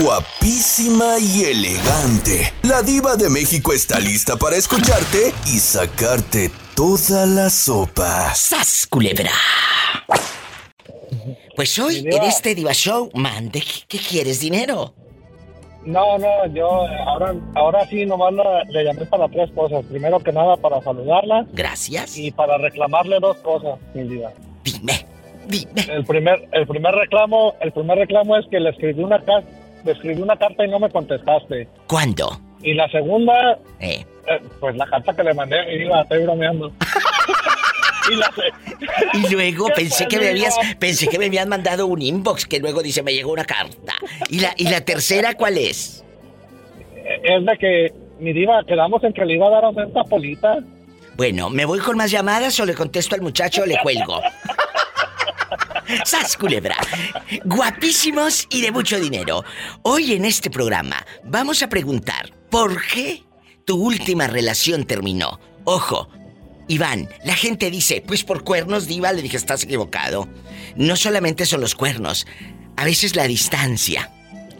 guapísima y elegante. La diva de México está lista para escucharte y sacarte toda la sopa. ¡Sas, culebra! Pues hoy, en este Diva Show, mande, ¿qué quieres? ¿Dinero? No, no, yo ahora, ahora sí nomás le llamé para tres cosas. Primero que nada para saludarla. Gracias. Y para reclamarle dos cosas, mi vida. Dime, dime. El primer, el primer reclamo, el primer reclamo es que le escribí una carta, le escribí una carta y no me contestaste. ¿Cuándo? Y la segunda, eh. Eh, pues la carta que le mandé, mi vida, estoy bromeando. y, luego pensé que me habías pensé que me habían mandado un inbox que luego dice me llegó una carta. ¿Y la y la tercera cuál es? Es de que mi diva quedamos en que le iba a dar a polita. Bueno, ¿me voy con más llamadas o le contesto al muchacho o le cuelgo? ¡Sas, culebra! Guapísimos y de mucho dinero. Hoy en este programa vamos a preguntar ¿por qué tu última relación terminó? Ojo, Iván, la gente dice, pues por cuernos, Diva, le dije, estás equivocado. No solamente son los cuernos, a veces la distancia.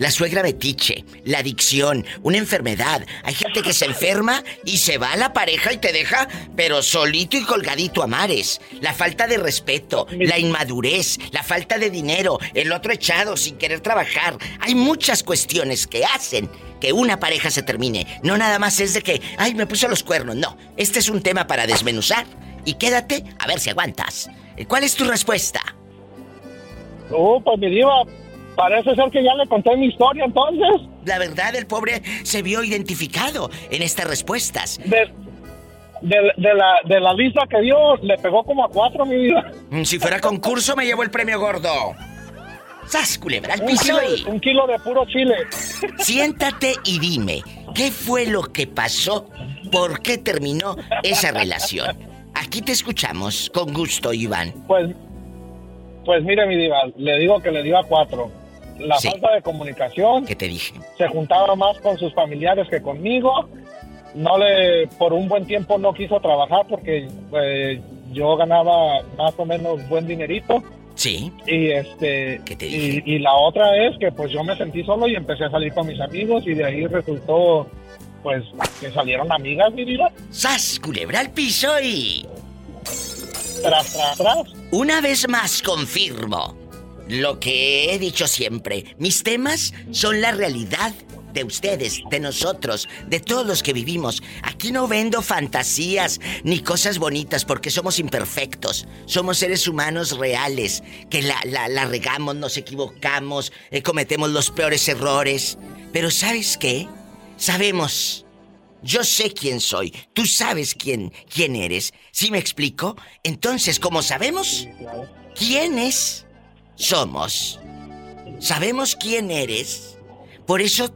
La suegra betiche, la adicción, una enfermedad. Hay gente que se enferma y se va a la pareja y te deja, pero solito y colgadito a mares. La falta de respeto, la inmadurez, la falta de dinero, el otro echado sin querer trabajar. Hay muchas cuestiones que hacen que una pareja se termine. No nada más es de que, ay, me puso los cuernos. No, este es un tema para desmenuzar. Y quédate a ver si aguantas. ¿Cuál es tu respuesta? Oh, pues mi diva, Parece ser que ya le conté mi historia entonces. La verdad, el pobre se vio identificado en estas respuestas. De, la, de la lista que dio, le pegó como a cuatro, mi vida. Mm, si fuera concurso, me llevo el premio gordo. ¡Sas, culebra, al piso Un kilo de puro chile. Siéntate y dime, ¿qué fue lo que pasó? ¿Por qué terminó esa relación? Aquí te escuchamos, con gusto, Iván. Pues, pues mire, mi diva, le digo que le dio a cuatro la falta de comunicación. ¿Qué te dije? Se juntaba más con sus familiares que conmigo. No le, por un buen tiempo no quiso trabajar porque eh, yo ganaba más o menos buen dinerito. Sí. Y este. ¿Qué te dije? Y, la otra es que pues yo me sentí solo y empecé a salir con mis amigos y de ahí resultó pues que salieron amigas, mi vida. ¡Sas! Culebra al piso y. Tras, tras, tras. Una vez más confirmo lo que he dicho siempre, mis temas son la realidad de ustedes, de nosotros, de todos los que vivimos. Aquí no vendo fantasías ni cosas bonitas porque somos imperfectos. Somos seres humanos reales, que la, la, regamos, nos equivocamos, eh, cometemos los peores errores. Pero ¿sabes qué? Sabemos. Yo sé quién soy. Tú sabes quién, quién eres. ¿Sí me explico? Entonces, como sabemos quién es, somos. Sabemos quién eres. Por eso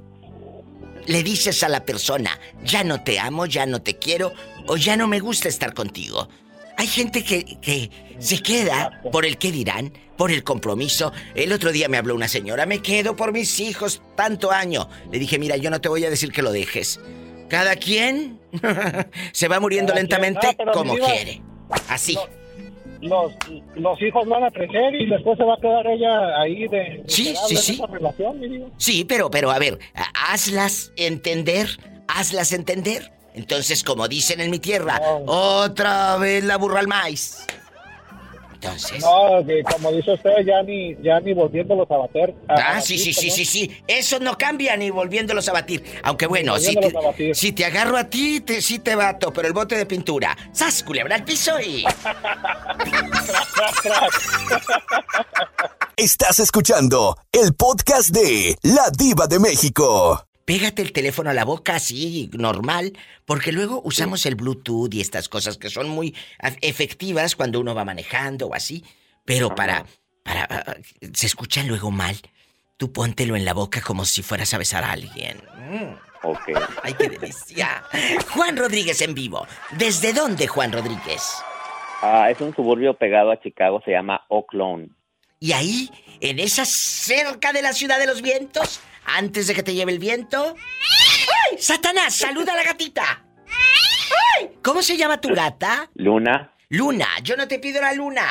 le dices a la persona, ya no te amo, ya no te quiero o ya no me gusta estar contigo. Hay gente que, que se queda por el que dirán, por el compromiso. El otro día me habló una señora, me quedo por mis hijos tanto año. Le dije, mira, yo no te voy a decir que lo dejes. Cada quien se va muriendo lentamente como quiere. Así los, los hijos van a crecer y después se va a quedar ella ahí de, sí, sí, sí. relación, Sí, pero, pero a ver, hazlas entender, hazlas entender. Entonces, como dicen en mi tierra, otra vez la burra al maíz. No, que como dice usted, ya ni, ya ni volviéndolos a bater. ah, sí, sí, sí, sí, sí. Eso no cambia ni volviéndolos a batir. Aunque bueno, si te, si te agarro a ti, te, sí te bato, pero el bote de pintura. ¡Sas, culebra al piso y... Estás escuchando el podcast de La Diva de México pégate el teléfono a la boca así, normal, porque luego usamos el Bluetooth y estas cosas que son muy efectivas cuando uno va manejando o así, pero para, para, ah, se escuchan luego mal. Tú póntelo en la boca como si fueras a besar a alguien. Mm. Ok. ¡Ay, qué delicia! Juan Rodríguez en vivo. ¿Desde dónde, Juan Rodríguez? Ah, es un suburbio pegado a Chicago, se llama Oaklawn. Y ahí, en esa cerca de la ciudad de los vientos, antes de que te lleve el viento. ¡Ay! ¡Satanás, saluda a la gatita! ¿Cómo se llama tu gata? Luna. Luna, yo no te pido la luna.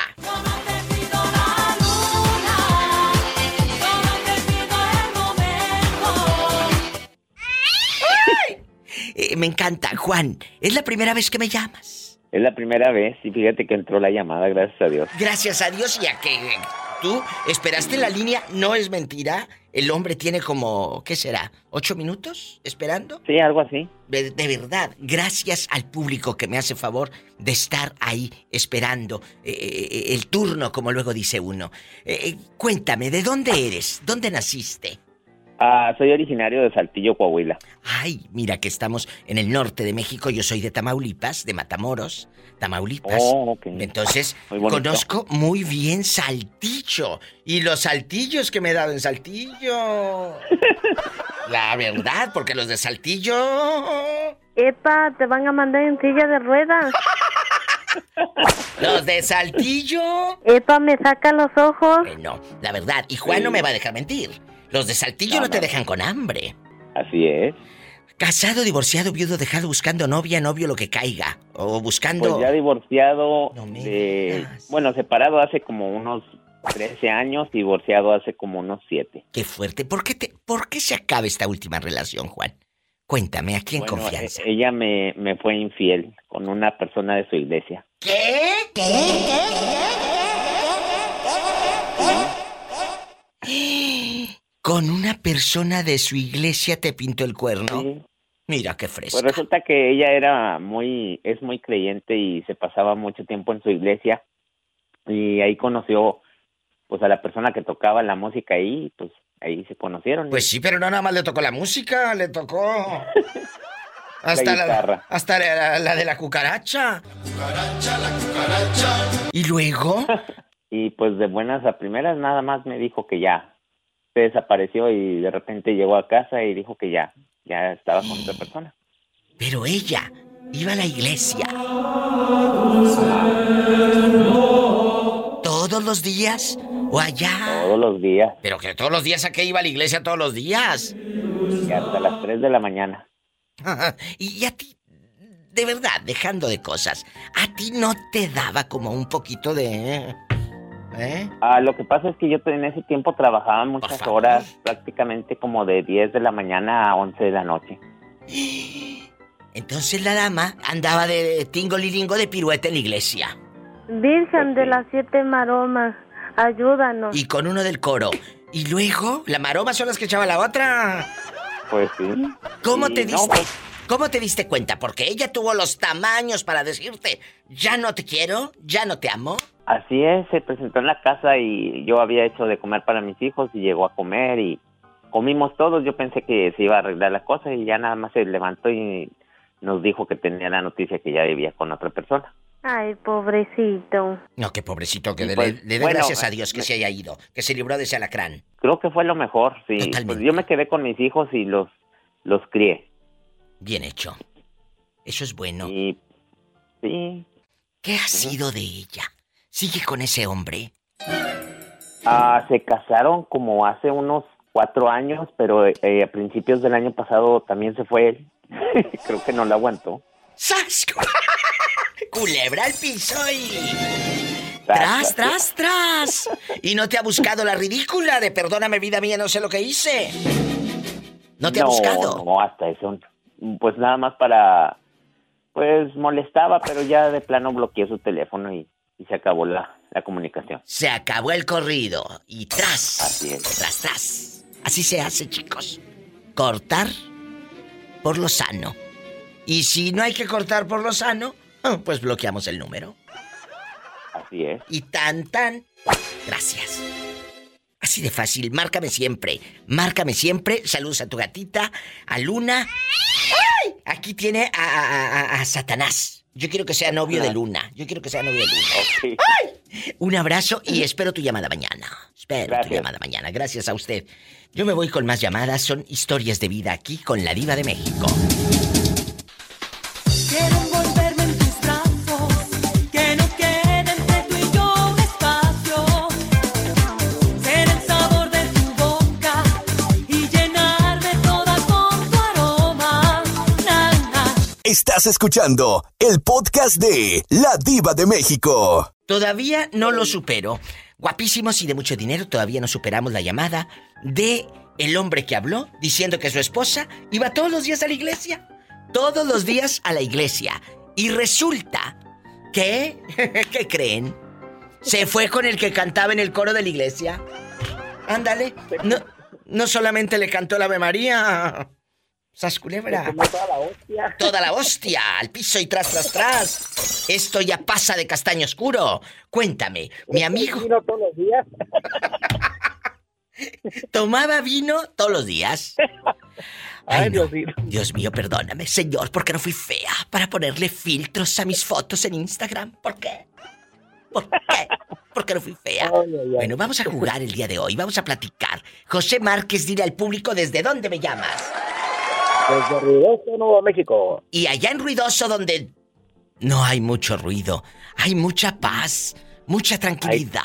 Eh, me encanta, Juan. Es la primera vez que me llamas. Es la primera vez y fíjate que entró la llamada, gracias a Dios. Gracias a Dios y a que tú esperaste la línea, no es mentira. El hombre tiene como, ¿qué será? ¿Ocho minutos esperando? Sí, algo así. De, verdad, gracias al público que me hace favor de estar ahí esperando eh, eh, el turno, como luego dice uno. cuéntame, ¿de dónde eres? ¿Dónde naciste? Ah, soy originario de Saltillo, Coahuila. Ay, mira que estamos en el norte de México. Yo soy de Tamaulipas, de Matamoros, Tamaulipas. Oh, ok. Entonces, conozco muy bien Saltillo. Y los saltillos que me he dado en Saltillo. La verdad, porque los de Saltillo. Epa, te van a mandar en silla de ruedas. Los de Saltillo. Epa, me saca los ojos. no, la verdad. Y Juan no me va a dejar mentir. Los de Saltillo no, te dejan con hambre. Así es. Casado, divorciado, viudo, dejado, buscando novia, novio, lo que caiga. O buscando. Pues ya divorciado. Bueno, separado hace como unos 13 años, divorciado hace como unos 7. Qué fuerte. ¿Por qué, te, ¿Por qué se acaba esta última relación, Juan? Cuéntame, aquí en confianza. E, ella me, me fue infiel con una persona de su iglesia. ¿Qué? ¿Qué? ¿Qué? ¿Qué? Con una persona de su iglesia te pintó el cuerno. Mira qué fresco. Pues resulta que ella era muy, es muy creyente y se pasaba mucho tiempo en su iglesia y ahí conoció pues a la persona que tocaba la música ahí, pues ahí se conocieron. Pues sí, pero no nada más le tocó la música, le tocó hasta la, hasta la, de la cucaracha. La cucaracha, la cucaracha. ¿Y luego? y pues de buenas a primeras nada más me dijo que ya, se desapareció y de repente llegó a casa y dijo que ya, ya estaba con otra persona. Pero ella iba a la iglesia. ¿Todos los días? ¿O allá? Todos los días. ¿Pero que todos los días a qué iba a la iglesia todos los días? Y hasta las 3 de la mañana. y a ti, de verdad, dejando de cosas, ¿a ti no te daba como un poquito de... ¿Eh? Ah, lo que pasa es que yo en ese tiempo trabajaba muchas horas, prácticamente como de 10 de la mañana a 11 de la noche. Entonces la dama andaba de tingolilingo de pirueta en la iglesia. Virgen de las siete maromas, ayúdanos. Y con uno del coro. Y luego, ¿la maroma son las que echaba la otra? Pues sí. ¿Cómo te diste? Pues ¿Cómo te diste cuenta? Porque ella tuvo los tamaños para decirte, ya no te quiero, ya no te amo. Así es, se presentó en la casa y yo había hecho de comer para mis hijos y llegó a comer y comimos todos. Yo pensé que se iba a arreglar la cosa y ya nada más se levantó y nos dijo que tenía la noticia que ya vivía con otra persona. Ay, pobrecito. No, qué pobrecito, que le, pues, dé gracias a Dios que se haya ido, que se libró de ese alacrán. Creo que fue lo mejor, sí. Pues yo me quedé con mis hijos y los, los crié. Bien hecho. Eso es bueno. Y, sí. ¿Qué ha sido de ella? ¿Sigue con ese hombre? Ah, se casaron como hace unos cuatro años, pero eh, a principios del año pasado también se fue él. Creo que no la aguantó. ¡Sas! Culebra al piso y... ¡Tras, tras, tras! ¿Y no te ha buscado la ridícula de perdóname vida mía, no sé lo que hice? ¿No te ha buscado? No, hasta eso. Pues nada más para... Pues molestaba, pero ya de plano bloqueé su teléfono y y se acabó la, la comunicación. Se acabó el corrido y tras. Así es. Tras, tras. Así se hace, chicos. Cortar por lo sano. Y si no hay que cortar por lo sano, ah, pues bloqueamos el número. Así es. Y tan tan. Gracias. Así de fácil. Márcame siempre. Márcame siempre. Saludos a tu gatita, a Luna. ¡Ay! Aquí tiene a, a Satanás. Yo quiero que sea novio de Luna. Yo quiero que sea novio de Luna. ¡Ay! Un abrazo y espero tu llamada mañana. Espero tu llamada mañana. Gracias a usted. Yo me voy con más llamadas. Son historias de vida aquí con la Diva de México. Estás escuchando el podcast de La Diva de México. Todavía no lo supero. Guapísimos y de mucho dinero, todavía no superamos la llamada de el hombre que habló diciendo que su esposa iba todos los días a la iglesia. todos los días a la iglesia. Y resulta que, ¿qué creen? Se fue con el que cantaba en el coro de la iglesia. Ándale. No, no solamente le cantó la Ave María. Sasculebra. Toda la hostia. Toda la hostia, al piso y tras, tras, tras. Esto ya pasa de castaño oscuro. Cuéntame, mi amigo. Vino todos los días. ¿Tomaba vino todos los días? Ay, no. Dios mío. Dios mío, perdóname, señor, porque no fui fea para ponerle filtros a mis fotos en Instagram. ¿Por qué? ¿Por qué? Porque no fui fea. Bueno, vamos a jugar el día de hoy, vamos a platicar. José Márquez, dile al público desde dónde me llamas. Desde Ruidoso, Nuevo México. Y allá en Ruidoso, donde no hay mucho ruido, hay mucha paz, mucha tranquilidad.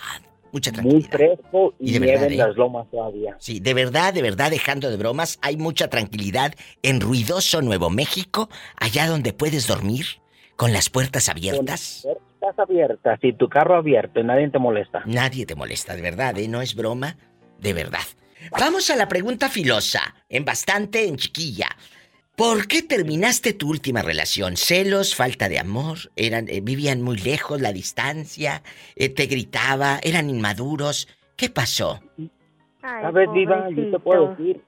Mucha Muy tranquilidad. fresco Y y, de nieve verdad, en ¿eh? las lomas todavía. Sí, de verdad, de verdad, dejando de bromas, hay mucha tranquilidad en Ruidoso, Nuevo México, allá donde puedes dormir, con las puertas abiertas. Estás abierta, si tu carro abierto y nadie te molesta. Nadie te molesta, de verdad, ¿eh? No es broma, de verdad. Vamos a la pregunta filosa, en bastante, en chiquilla. ¿Por qué terminaste tu última relación? ¿Celos, falta de amor? Eran, eh, ¿Vivían muy lejos, la distancia? Eh, ¿Te gritaba? ¿Eran inmaduros? ¿Qué pasó? Ay, ¿Sabes, Diva? Yo te puedo decir,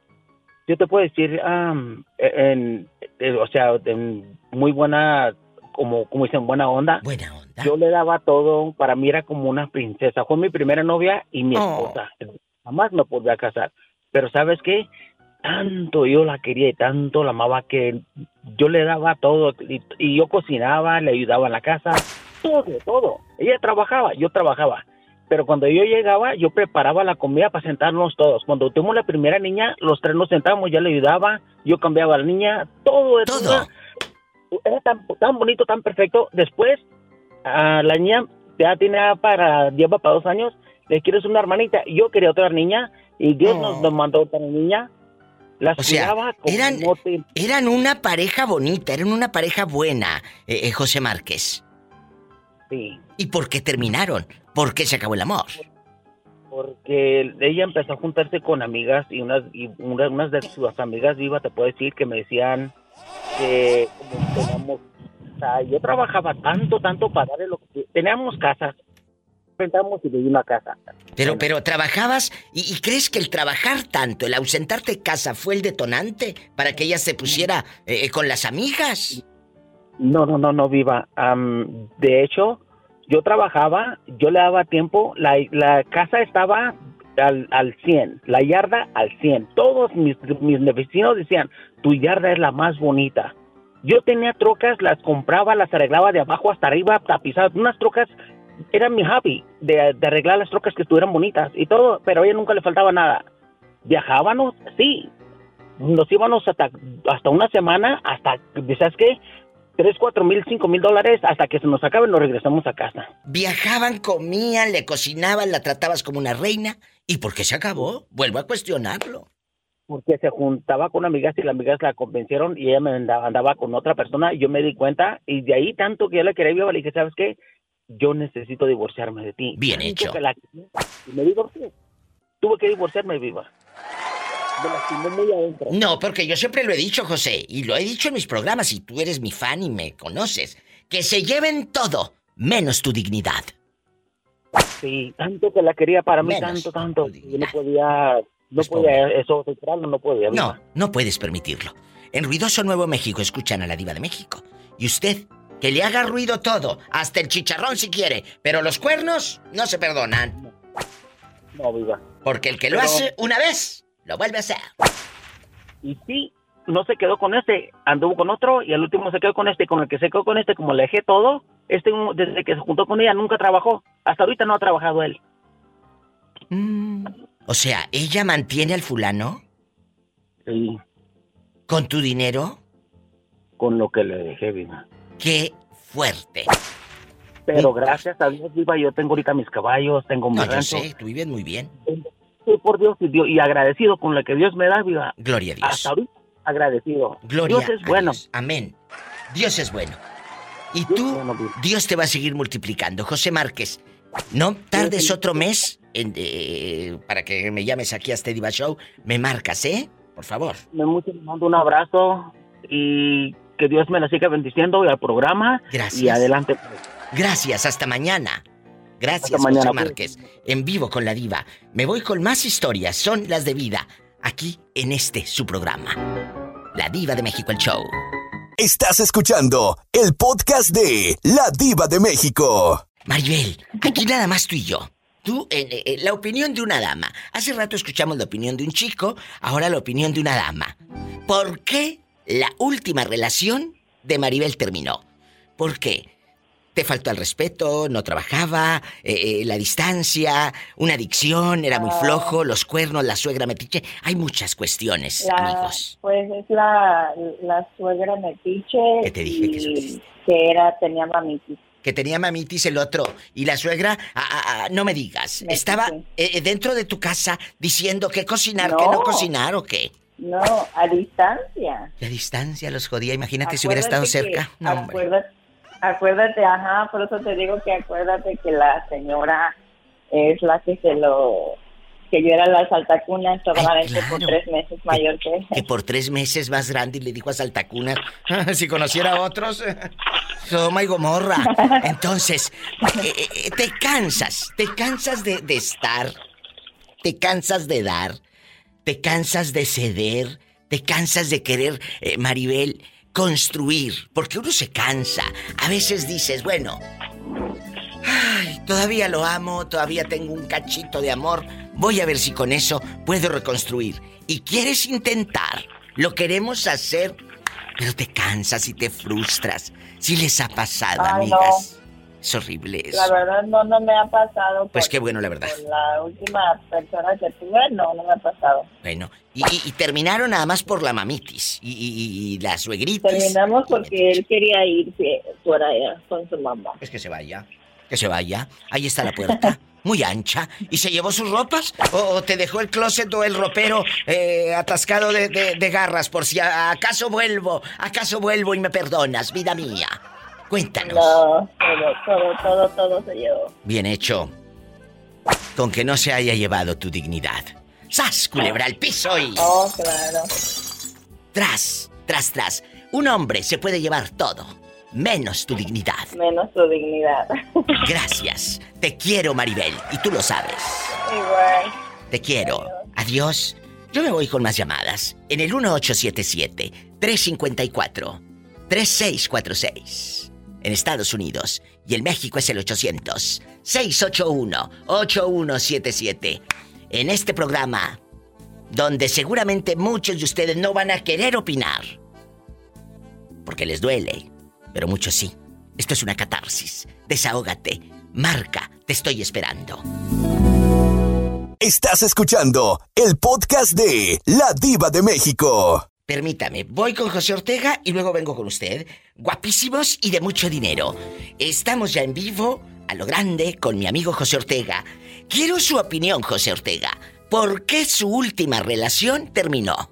yo te puedo decir, am, en, en- o sea, en muy buena, como, como dicen, buena onda. Buena onda. Yo le daba todo, para mí era como una princesa. Fue mi primera novia y mi Oh. esposa. Jamás me podía casar. Pero ¿sabes qué? Tanto yo la quería y tanto la amaba que yo le daba todo. Y, y yo cocinaba, le ayudaba en la casa, todo, todo. Ella trabajaba, yo trabajaba. Pero cuando yo llegaba, yo preparaba la comida para sentarnos todos. Cuando tuvimos la primera niña, los tres nos sentamos, ya le ayudaba, yo cambiaba a la niña, todo eso. Todo. Era tan, tan bonito, tan perfecto. Después, a la niña ya tiene para, lleva para dos años, le quieres una hermanita. Yo quería otra niña y Dios Oh. nos, nos mandó otra niña. Las O sea, como Eran una pareja bonita, eran una pareja buena, eh, eh, José Márquez. Sí, ¿Y por qué terminaron? ¿Por qué se acabó el amor? porque ella empezó a juntarse con amigas y unas, y una- unas de sus amigas vivas, te puedo decir, que me decían que como teníamos, o sea, yo trabajaba tanto, tanto para darle lo que... Teníamos casas, y una casa. Pero, pero trabajabas y, y crees que el trabajar tanto, el ausentarte de casa fue el detonante para que ella se pusiera eh, con las amigas. No, no, no, no, viva. Am, de hecho, yo trabajaba, yo le daba tiempo, la, la casa estaba al, al 100, la yarda al 100. Todos mis, mis vecinos decían, tu yarda es la más bonita. Yo tenía trocas, las compraba, las arreglaba de abajo hasta arriba, tapizadas. Unas trocas, era mi hobby, de, de arreglar las trocas que estuvieran bonitas y todo, pero a ella nunca le faltaba nada. Viajábamos, sí. Nos íbamos hasta, hasta una semana, hasta, ¿sabes qué? Tres, cuatro mil, cinco mil dólares hasta que se nos acabe y nos regresamos a casa. Viajaban, comían, le cocinaban, la tratabas como una reina. ¿Y por qué se acabó? Vuelvo a cuestionarlo. Porque se juntaba con amigas y las amigas la convencieron y ella me andaba, andaba con otra persona y yo me di cuenta y de ahí tanto que yo la quería viva le dije, ¿sabes qué? Yo necesito divorciarme de ti. Bien hecho. la y me divorcié. Tuve que divorciarme viva. Me lastimó muy adentro. No, porque yo siempre lo he dicho, José, y lo he dicho en mis programas, y tú eres mi fan y me conoces, que se lleven todo, menos tu dignidad. Sí, tanto que la quería para mí, Menos tanto, tanto. Yo no dignidad. podía, no podía eso, no podía. No, no puedes permitirlo. En Ruidoso Nuevo México escuchan a la diva de México. Y usted, que le haga ruido todo, hasta el chicharrón si quiere, pero los cuernos no se perdonan. No, viva. Porque el que lo hace una vez, lo vuelve a hacer. Y sí, no se quedó con este, anduvo con otro y al último se quedó con este, con el que se quedó con este, como le dejé todo, este desde que se juntó con ella nunca trabajó, hasta ahorita no ha trabajado él. Mm. O sea, ella mantiene al fulano Sí, con tu dinero. con lo que le dejé, viva. Qué fuerte. Pero gracias a Dios, viva, yo tengo ahorita mis caballos, tengo mi No, yo sé, tú vives muy bien. Sí, por Dios y, Dios, y agradecido con lo que Dios me da, viva. Gloria a Dios. Hasta ahorita agradecido. Gloria Dios es a bueno. Dios. Amén. Dios es bueno. Y Dios tú, bueno. Dios te va a seguir multiplicando. José Márquez, no tardes otro mes en, eh, para que me llames aquí a este Diva Show. Me marcas, ¿eh? Por favor. Me mucho, mando un abrazo y que Dios me la siga bendiciendo y al programa. Gracias. Y adelante. Gracias, hasta mañana. Gracias, Hasta mañana, José Márquez. En vivo con la diva. Me voy con más historias, son las de vida, aquí en este su programa. La diva de México, el show. Estás escuchando el podcast de La Diva de México. Maribel, aquí nada más tú y yo. Tú, eh, eh, la opinión de una dama. Hace rato escuchamos la opinión de un chico, ahora la opinión de una dama. ¿Por qué la última relación de Maribel terminó? ¿Por qué? ¿Te faltó el respeto? ¿No trabajaba? eh, eh, ¿La distancia? ¿Una adicción? ¿Era muy Ah. flojo? ¿Los cuernos? ¿La suegra metiche? Hay muchas cuestiones, La- amigos. Pues es la, la suegra metiche ¿Qué te dije que y que era, tenía mamitis. Que tenía mamitis el otro. Y la suegra, ah, ah, ah, no me digas, estaba eh, dentro de tu casa diciendo que cocinar, No. que no cocinar o qué. No, a distancia. La distancia los jodía. Imagínate si hubiera estado que- cerca. No, acuérdate, acuérdate, ajá, por eso te digo que acuérdate que la señora es la que se lo... Que yo era la saltacuna, solamente por claro. tres meses mayor que él. Que por tres meses más grande y le dijo a Saltacuna, si conociera a otros, Soma y Gomorra. Entonces, eh, eh, te cansas, te cansas de, de estar, te cansas de dar, te cansas de ceder, te cansas de querer, eh, Maribel, construir, porque uno se cansa. A veces dices, bueno, ay, todavía lo amo, todavía tengo un cachito de amor, voy a ver si con eso puedo reconstruir. Y quieres intentar, lo queremos hacer, pero te cansas y te frustras. Si les ha pasado, Ay, amigas. Es horrible eso. La verdad no, no me ha pasado. Pues qué bueno, la verdad. la última persona que tuve, no, no me ha pasado. Bueno, y, y- y terminaron nada más por la mamitis y, y- la suegritis. Terminamos porque él quería irse por allá con su mamá. Es que se vaya. Que se vaya. Ahí está la puerta. Muy ancha. ¿Y se llevó sus ropas? ¿O, o te dejó el closet o el ropero eh, atascado de, de- de garras por si a- acaso vuelvo? ¿Acaso vuelvo y me perdonas, vida mía? Cuéntanos. No, todo, todo, todo, todo se llevó. Bien hecho. Con que no se haya llevado tu dignidad. ¡Sas, culebra al piso y... Oh, claro. Tras, tras, tras. Un hombre se puede llevar todo, menos tu dignidad. Menos su dignidad. Gracias. Te quiero, Maribel, y tú lo sabes. Igual. Te quiero. Adiós. Yo me voy con más llamadas. En el 1877-354-3646. En Estados Unidos. Y en México es el 800-681-8177. En este programa, donde seguramente muchos de ustedes no van a querer opinar. Porque les duele. Pero muchos sí. Esto es una catarsis. Desahógate. Marca, te estoy esperando. Estás escuchando el podcast de La Diva de México. Permítame, voy con José Ortega y luego vengo con usted. Guapísimos y de mucho dinero. Estamos ya en vivo, a lo grande, con mi amigo José Ortega. Quiero su opinión, José Ortega. ¿Por qué su última relación terminó?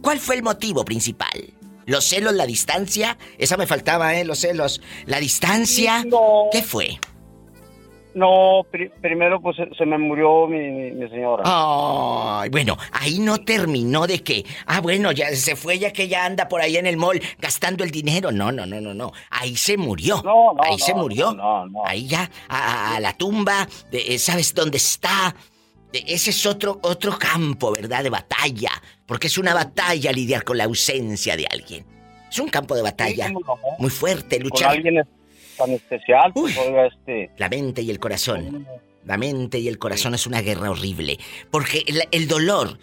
¿Cuál fue el motivo principal? ¿Los celos, la distancia? Esa me faltaba, ¿eh? Los celos. ¿La distancia? No. ¿Qué fue? No, pri- primero pues se, me murió mi, mi- mi señora. Ay, bueno, ahí no terminó de que, ah, bueno, ya se fue ya que ya anda por ahí en el mall gastando el dinero. No, no, no, no, no. Ahí se murió. No, no, ahí no, se murió. no, no. Ahí ya, a, la tumba, de- eh, ¿sabes dónde está? De- Ese es otro, otro campo, ¿verdad? De batalla. Porque es una batalla lidiar con la ausencia de alguien. Es un campo de batalla Sí, no. muy fuerte, Con luchar. alguien es- tan especial, pues oiga, este... La mente y el corazón. La mente y el corazón es una guerra horrible. Porque el, el dolor,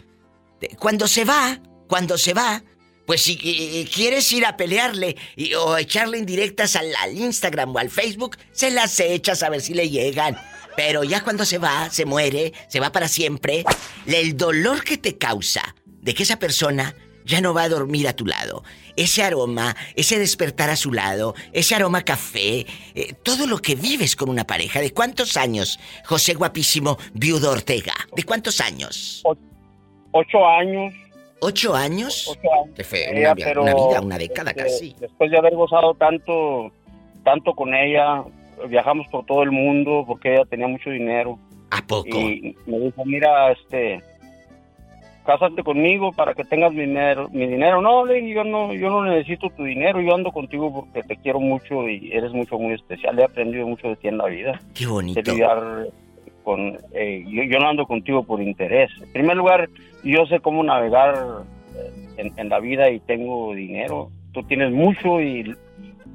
cuando se va, cuando se va, pues si eh, quieres ir a pelearle y- o echarle indirectas al, al Instagram o al Facebook, se las echas a ver si le llegan. Pero ya cuando se va, se muere, se va para siempre, el dolor que te causa de que esa persona ya no va a dormir a tu lado. Ese aroma, ese despertar a su lado, ese aroma a café, eh, todo lo que vives con una pareja. ¿De cuántos años, José Guapísimo, viudo Ortega? ¿De cuántos años? Ocho años. ¿Ocho años? Ocho años. Qué feo, Ella, una, vi- pero, una vida, una década este, casi. Después de haber gozado tanto, tanto con ella, viajamos por todo el mundo porque ella tenía mucho dinero. ¿A poco? Y me dijo, mira, este, cásate conmigo para que tengas mi dinero. Mi dinero, no, le dije, yo no, yo no necesito tu dinero, yo ando contigo porque te quiero mucho y eres mucho, muy especial. He aprendido mucho de ti en la vida. Qué bonito. De lidiar con, eh, yo, yo no ando contigo por interés. En primer lugar, yo sé cómo navegar eh, en, en la vida y tengo dinero. Tú tienes mucho y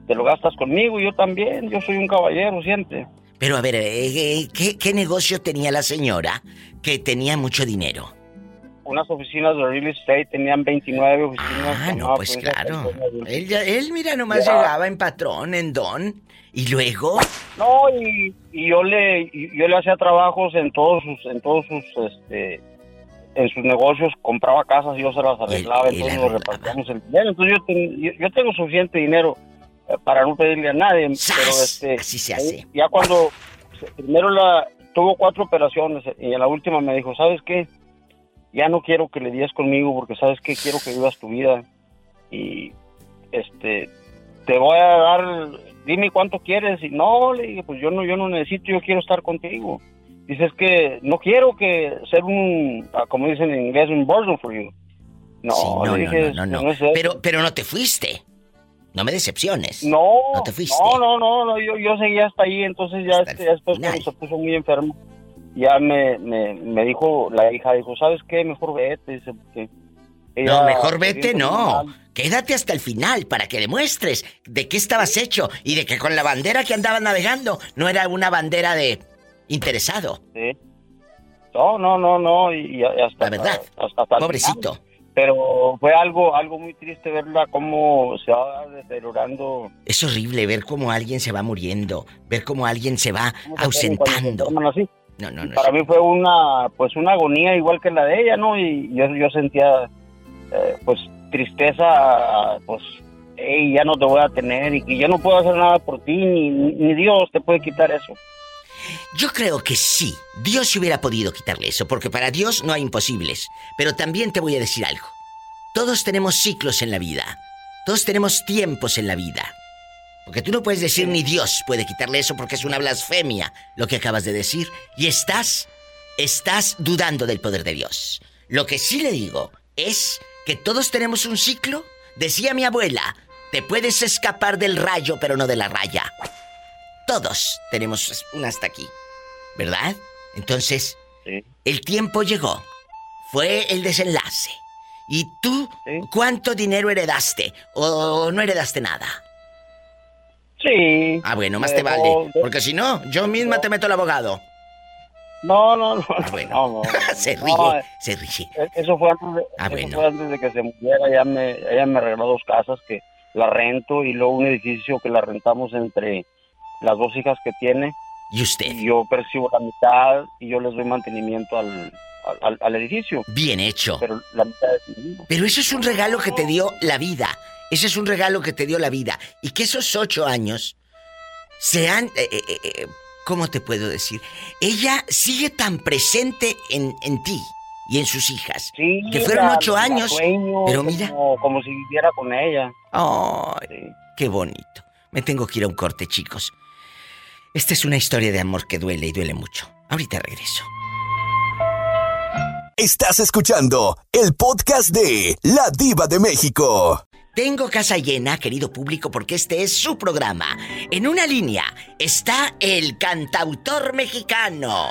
te lo gastas conmigo y yo también. Yo soy un caballero siempre. Pero a ver, eh, eh, ¿qué, qué negocio tenía la señora que tenía mucho dinero? Unas oficinas de real estate tenían 29 oficinas. Ah, no, pues Provincia, claro. Él, ya- él mira, nomás Ya. llegaba en patrón, en don. Y luego, No, y, y yo le y yo le hacía trabajos en todos sus en todos sus este en sus negocios compraba casas y yo se las arreglaba, él entonces nos repartíamos el dinero. Entonces yo, ten- yo, yo tengo suficiente dinero eh, para no pedirle a nadie, pero este así se hace. ya cuando primero la tuvo cuatro operaciones y en la última me dijo, ¿sabes qué? Ya no quiero que le digas conmigo porque sabes que quiero que vivas tu vida y este te voy a dar dime cuánto quieres y no le dije pues yo no yo no necesito yo quiero estar contigo dices que no quiero que ser un ah, como dicen en inglés un burden for you no, Sí, no, no, dije, no, no, "No no. es eso". Pero, pero no te fuiste. No me decepciones. No, No te fuiste. No, no, no, no, yo, yo seguía hasta ahí, entonces ya, Hasta este, ya después se puso muy enfermo, ya me, me, me dijo, la hija dijo, ¿sabes qué? Mejor vete, dice, porque ella No, mejor vete, no. Quédate hasta el final para que demuestres de qué estabas hecho y de que con la bandera que andabas navegando no era una bandera de interesado. Sí. No, no, no, no, y, y hasta... La verdad. Hasta, Pobrecito. final. Pero fue algo, algo muy triste verla cómo se va deteriorando. Es horrible ver cómo alguien se va muriendo, ver cómo alguien se va cómo se ponen cuando No, no, no. para mí fue una pues una agonía igual que la de ella no y yo, yo sentía eh, pues tristeza pues hey, ya no te voy a tener y que yo no puedo hacer nada por ti ni, ni Dios te puede quitar eso Yo creo que sí, Dios hubiera podido quitarle eso, porque para Dios no hay imposibles. Pero también te voy a decir algo. Todos tenemos ciclos en la vida. Todos tenemos tiempos en la vida. Porque tú no puedes decir ni Dios puede quitarle eso porque es una blasfemia lo que acabas de decir. Y estás, estás dudando del poder de Dios. Lo que sí le digo es que todos tenemos un ciclo. Decía mi abuela, te puedes escapar del rayo pero no de la raya. Todos tenemos un hasta aquí, ¿verdad? Entonces, Sí. el tiempo llegó. Fue el desenlace. ¿Y tú Sí. cuánto dinero heredaste? ¿O no heredaste nada? Sí Ah, bueno, más te dejó- vale. Porque si no, yo misma te meto el abogado. no no no, Ah, bueno. no, no, se no, ríe, eh, se ríe. eso fue antes de, Ah, eso bueno. fue antes de que se muriera ella me ella me regaló dos casas que la rento y luego un edificio que la rentamos entre las dos hijas que tiene ¿Y usted? y yo percibo la mitad y yo les doy mantenimiento al, al, al- edificio, Bien hecho. pero la mitad mío. Pero eso es un regalo que te dio la vida. Ese es un regalo que te dio la vida. Y que esos ocho años sean... eh, eh, eh, ¿Cómo te puedo decir? Ella sigue tan presente en, en ti y en sus hijas. Sí, Que fueron la- ocho la años, sueño pero mira. Como, como si viviera con ella. ¡Ay! sí. ¡Qué bonito! Me tengo que ir a un corte, chicos. Esta es una historia de amor que duele y duele mucho. Ahorita regreso. Estás escuchando el podcast de La Diva de México. Tengo casa llena, querido público, porque este es su programa. En una línea está el cantautor mexicano,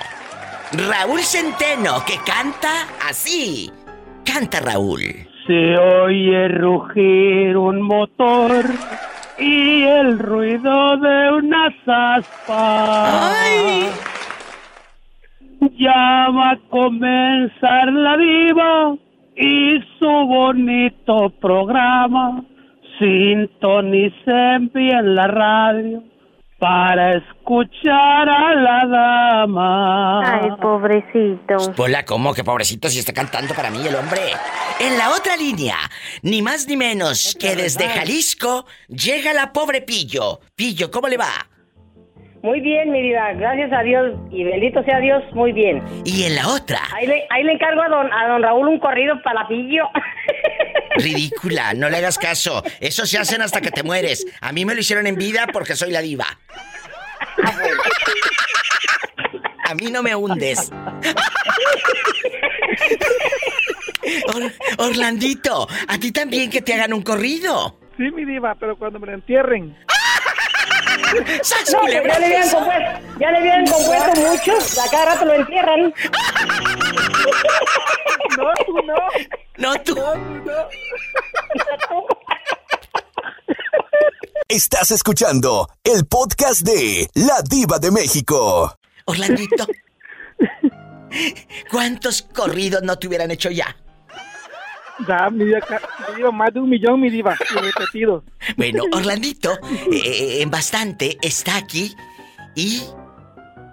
Raúl Centeno, que canta así. Canta Raúl. Se oye rugir un motor y el ruido de unas aspas. ¡Ay! Ya va a comenzar la diva y su bonito programa. Sintonicen bien la radio para escuchar a la dama. Ay, pobrecito. Hola, ¿cómo? Que pobrecito si está cantando para mí el hombre. En la otra línea, ni más ni menos que desde Jalisco, llega la pobre Pillo. Pillo, ¿cómo le va? Muy bien, mi vida, gracias a Dios y bendito sea Dios, muy bien. Y en la otra, Ahí le, ahí le encargo a don, a don Raúl un corrido para la pillo. ridícula, no le hagas caso. Eso se hacen hasta que te mueres. A mí me lo hicieron en vida porque soy la diva. A mí no me hundes. Or- Orlandito, a ti también que te hagan un corrido. Sí, mi diva, pero cuando me lo entierren. ¡Sas, No, ya le habían compuesto, ya le habían compuesto muchos, a cada rato lo entierran. No, tú no. No, tú. No, tú no. Estás escuchando el podcast de La Diva de México. Orlandito. ¿Cuántos corridos no te hubieran hecho ya? Ya, mi diva, ca- mi diva, más de un millón, mi diva, y repetidos. Bueno, Orlandito, eh, en bastante, está aquí. ¿Y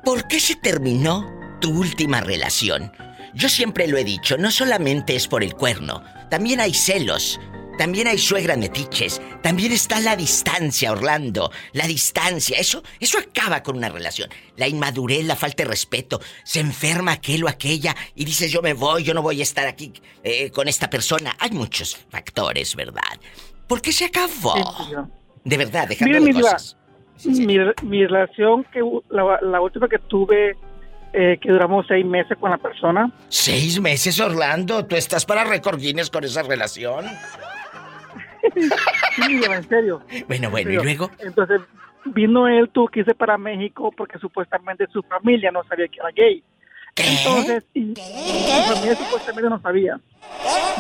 por qué se terminó tu última relación? Yo siempre lo he dicho, no solamente es por el cuerno, también hay celos, también hay suegras metiches, también está la distancia, Orlando, la distancia, eso, eso acaba con una relación. La inmadurez, la falta de respeto, se enferma aquel o aquella y dices yo me voy, yo no voy a estar aquí eh, con esta persona. Hay muchos factores, ¿verdad? ¿Por qué se acabó? Sí. De verdad, dejando Mire, de mi cosas. mi, mi relación, que la, la última que tuve, eh, que duramos seis meses con la persona, Seis meses, Orlando. ¿Tú estás para récord Guinness con esa relación? Sí, mi en serio. Bueno, bueno, ¿y luego? Entonces, vino él, tuvo que irse para México porque supuestamente su familia no sabía que era gay. Entonces, y, su familia supuestamente no sabía.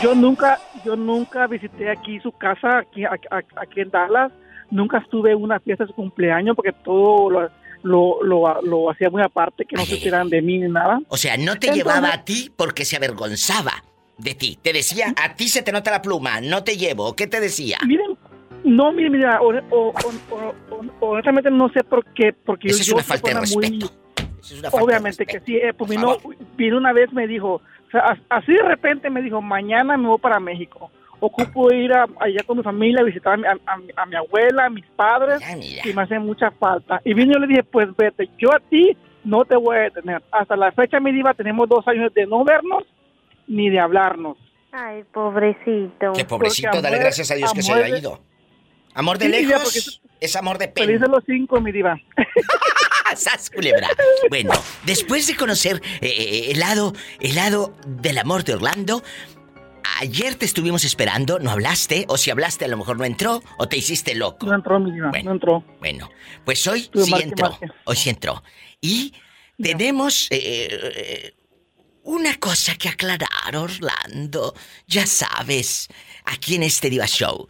Yo nunca, yo nunca visité aquí su casa, aquí, aquí en Dallas. Nunca estuve en una fiesta de su cumpleaños porque todo lo, lo, lo, lo hacía muy aparte, que no supieran de mí ni nada. O sea, no te Entonces- llevaba a ti porque se avergonzaba de ti. Te decía, a ti se te nota la pluma, no te llevo. ¿Qué te decía? Miren, no, mire, mira, o- o- o- honestamente no sé por qué, porque Eso yo es una falta de muy- respeto. Eso es una falta de Obviamente que sí, eh, pues vino, vino una vez me dijo, o sea, as- así de repente me dijo, mañana me voy para México. Ocupo ir a- allá con mi familia a visitar a mi, a- a mi- a mi abuela, a mis padres, Ah, mira. y me hace mucha falta. Y vino y yo le dije, pues vete, yo a ti no te voy a detener. Hasta la fecha, mi diva, tenemos dos años de no vernos ni de hablarnos. Ay, pobrecito. Qué pobrecito, Porque dale amor- gracias a Dios que se haya ido. Amor de Sí, lejos porque es- es amor de Felices pena. los cinco, mi diva. ¡Sas, culebra! Bueno, después de conocer eh, eh, el, lado, el lado del amor de Orlando, ayer te estuvimos esperando, no hablaste, o si hablaste a lo mejor no entró, o te hiciste loco. No entró, mi diva, Bueno. no entró. Bueno, pues hoy Tú sí marque, entró. marque. Hoy sí entró. Y tenemos eh, eh, una cosa que aclarar, Orlando. Ya sabes, aquí en este Diva Show.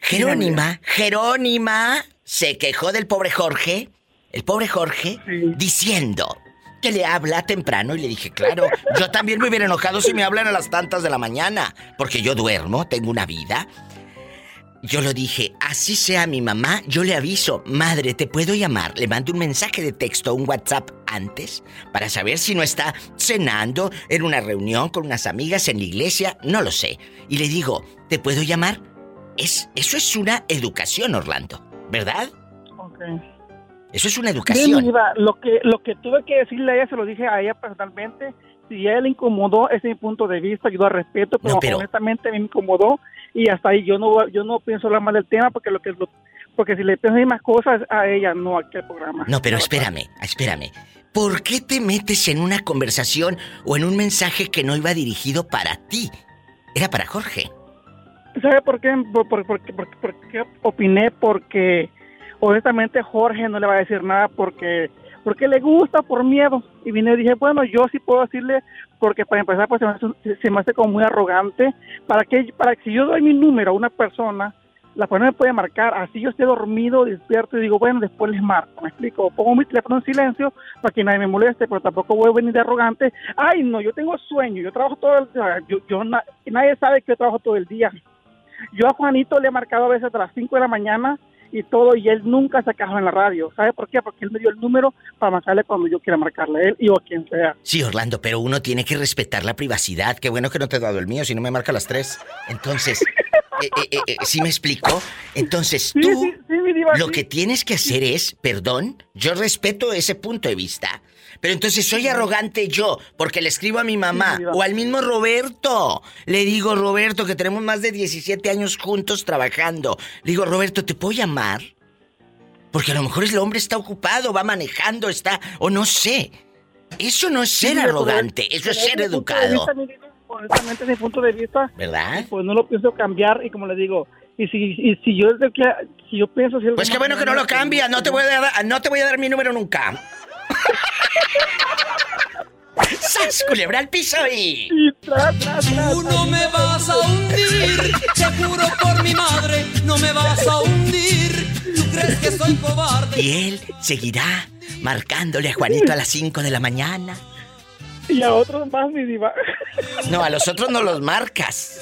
Jerónima, Jerónima se quejó del pobre Jorge, el pobre Jorge, Sí. diciendo que le habla temprano y le dije, claro, yo también me hubiera enojado si me hablan a las tantas de la mañana, porque yo duermo, tengo una vida. Yo lo dije, así sea mi mamá, yo le aviso, madre, ¿te puedo llamar? Le mando un mensaje de texto, un WhatsApp antes, para saber si no está cenando en una reunión con unas amigas en la iglesia, no lo sé. Y le digo, ¿te puedo llamar? Es, eso es una educación, Orlando, ¿verdad? Ok. Eso es una Bien, educación. Diva, lo que lo que tuve que decirle a ella se lo dije a ella personalmente. Si a él le incomodó, ese es mi punto de vista, yo lo respeto, pero, No, pero- honestamente me incomodó y hasta ahí yo no yo no pienso hablar más del tema porque lo que lo- porque si le pienso decir más cosas a ella, no a aquel programa. No, pero espérame, espérame. ¿Por qué te metes en una conversación o en un mensaje que no iba dirigido para ti? Era para Jorge. ¿Sabe por qué? Por- por- por qué opiné? Porque honestamente Jorge no le va a decir nada porque porque le gusta por miedo. Y vine y dije, bueno, yo sí puedo decirle, porque para empezar, pues se me hace, se me hace como muy arrogante. Para que, para que si yo doy mi número a una persona, la persona me puede marcar, así yo esté dormido, despierto y digo, bueno, después les marco, me explico, pongo mi teléfono en silencio para que nadie me moleste, pero tampoco voy a venir de arrogante, ay, no, yo tengo sueño, yo trabajo todo el día, yo, yo na- nadie sabe que yo trabajo todo el día. Yo a Juanito le he marcado a veces a las 5 de la mañana y todo, y él nunca se quejado en la radio. ¿Sabe por qué? Porque él me dio el número para marcarle cuando yo quiera marcarle a él y o a quien sea. Sí, Orlando, pero uno tiene que respetar la privacidad. Qué bueno que no te he dado el mío, si no me marca a las tres. Entonces, eh, eh, eh, eh, ¿sí me explico? Entonces, Sí, tú sí, sí, diva, lo que tienes que hacer es, perdón, yo respeto ese punto de vista. Pero entonces soy arrogante yo, porque le escribo a mi mamá Sí, o al mismo Roberto. Le digo, Roberto, que tenemos más de 17 años juntos trabajando. Le digo, Roberto, ¿te puedo llamar? Porque a lo mejor el hombre está ocupado, va manejando, está, o no sé. Eso no es ser Sí, arrogante, eso es ser desde educado. vista, honestamente, es mi punto de vista. ¿Verdad? Pues no lo pienso cambiar y como le digo, y si, y si yo desde que si yo pienso si Pues qué bueno que no lo cambia, no te voy a dar, no te voy a dar mi número nunca. ¡Sas, culebra al piso y... Tú no me vas a hundir, te juro por mi madre, no me vas a hundir. ¿Tú crees que soy cobarde? Y él seguirá marcándole a Juanito a las 5 de la mañana. Y a otros más, mi diva. No, a los otros no los marcas.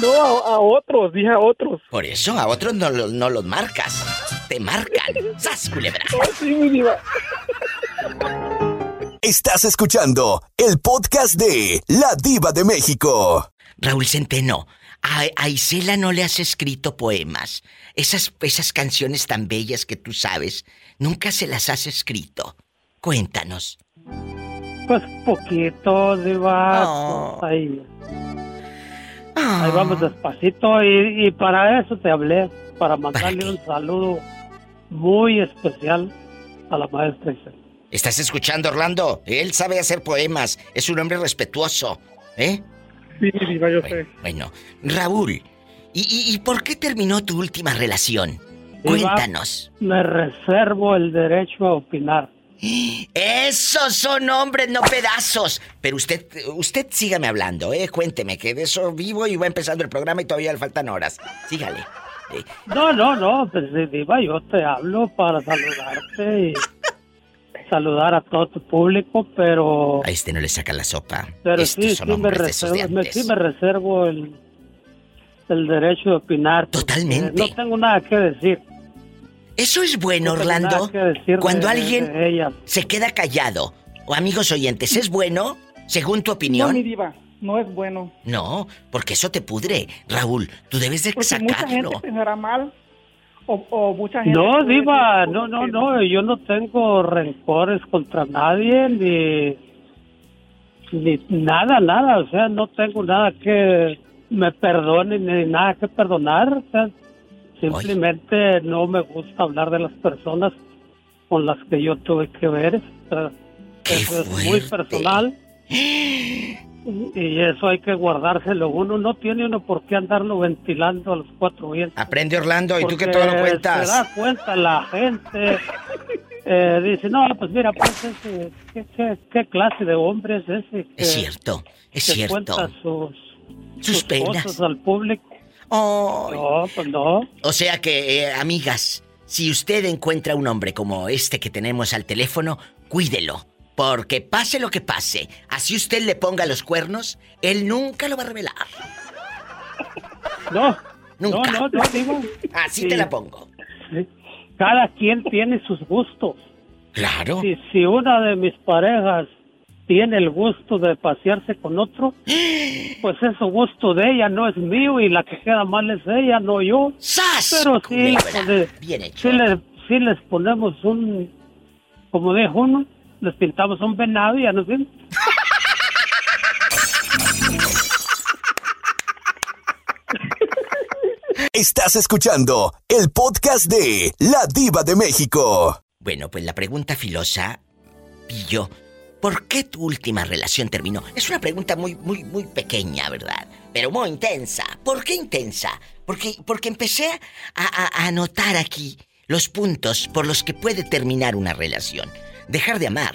No, a, a otros, dije a otros. Por eso, a otros no, no los marcas. Te marcan. ¡Sas, culebra! Sí, mi diva. Estás escuchando el podcast de La Diva de México. Raúl Centeno, a, a Isela no le has escrito poemas. Esas, esas canciones tan bellas que tú sabes, nunca se las has escrito. Cuéntanos. Pues poquito, Diva. Oh. ahí, ahí vamos despacito y, y para eso te hablé, para mandarle un saludo muy especial a la maestra Isela. ¿Estás escuchando, Orlando? Él sabe hacer poemas. Es un hombre respetuoso. ¿Eh? Sí, diva, yo sé. Bueno, Raúl, ¿y, y, y por qué terminó tu última relación? Diva, Cuéntanos. Me reservo el derecho a opinar. Esos son hombres, no pedazos. Pero usted, usted sígame hablando, ¿eh? Cuénteme, que de eso vivo y va empezando el programa y todavía le faltan horas. Sígale. No, no, no, pues Diva, yo te hablo para saludarte y saludar a todo tu público, pero... a este no le saca la sopa. Pero Estos sí, son sí me, hombres de esos de reservo, me- sí me reservo el, el derecho de opinar. Totalmente. No tengo nada que decir. Eso es bueno, No Orlando. nada que decir Cuando de- alguien de ella. se queda callado. O amigos oyentes, ¿es bueno? Según tu No, mi opinión. diva, no es bueno. No, porque eso te pudre. Raúl, tú debes de Porque mucha sacarlo. gente pensará mal o, o mucha gente... No, Diva, no, no, no, yo no tengo rencores contra nadie, ni, ni nada, nada, o sea, no tengo nada que me perdone, ni nada que perdonar, o sea, simplemente no me gusta hablar de las personas con las que yo tuve que ver, o sea, eso es muy personal. Y eso hay que guardárselo. Uno no tiene uno por qué andarlo ventilando a los cuatro vientos. Aprende, Orlando, y tú que todo lo cuentas. Se da cuenta la gente. eh, dice, no, pues mira, pues ese, ¿qué, qué, qué clase de hombre es ese? Que, Es cierto, es que cierto. cuenta sus, Sus penas. cosas al público. Oh. No, pues no. O sea que, eh, amigas, si usted encuentra un hombre como este que tenemos al teléfono, cuídelo. Porque pase lo que pase, así usted le ponga los cuernos, él nunca lo va a revelar. No, Nunca. no, no, no, digo. Así Sí. te la pongo. Cada quien tiene sus gustos. Claro. Si, si una de mis parejas tiene el gusto de pasearse con otro, pues ese gusto de ella no es mío y la que queda mal es ella, no yo. ¡Sas! Pero sí, pues, Bien hecho. sí, le- sí les ponemos un, como dijo uno, les pintamos un venado y ya nos vimos. Estás escuchando el podcast de La Diva de México. Bueno, pues la pregunta filosa, Pillo, ¿por qué tu última relación terminó? Es una pregunta muy, muy, muy pequeña, ¿verdad? Pero muy intensa. ¿Por qué intensa? Porque, porque empecé a, a- a anotar aquí los puntos por los que puede terminar una relación. Dejar de amar,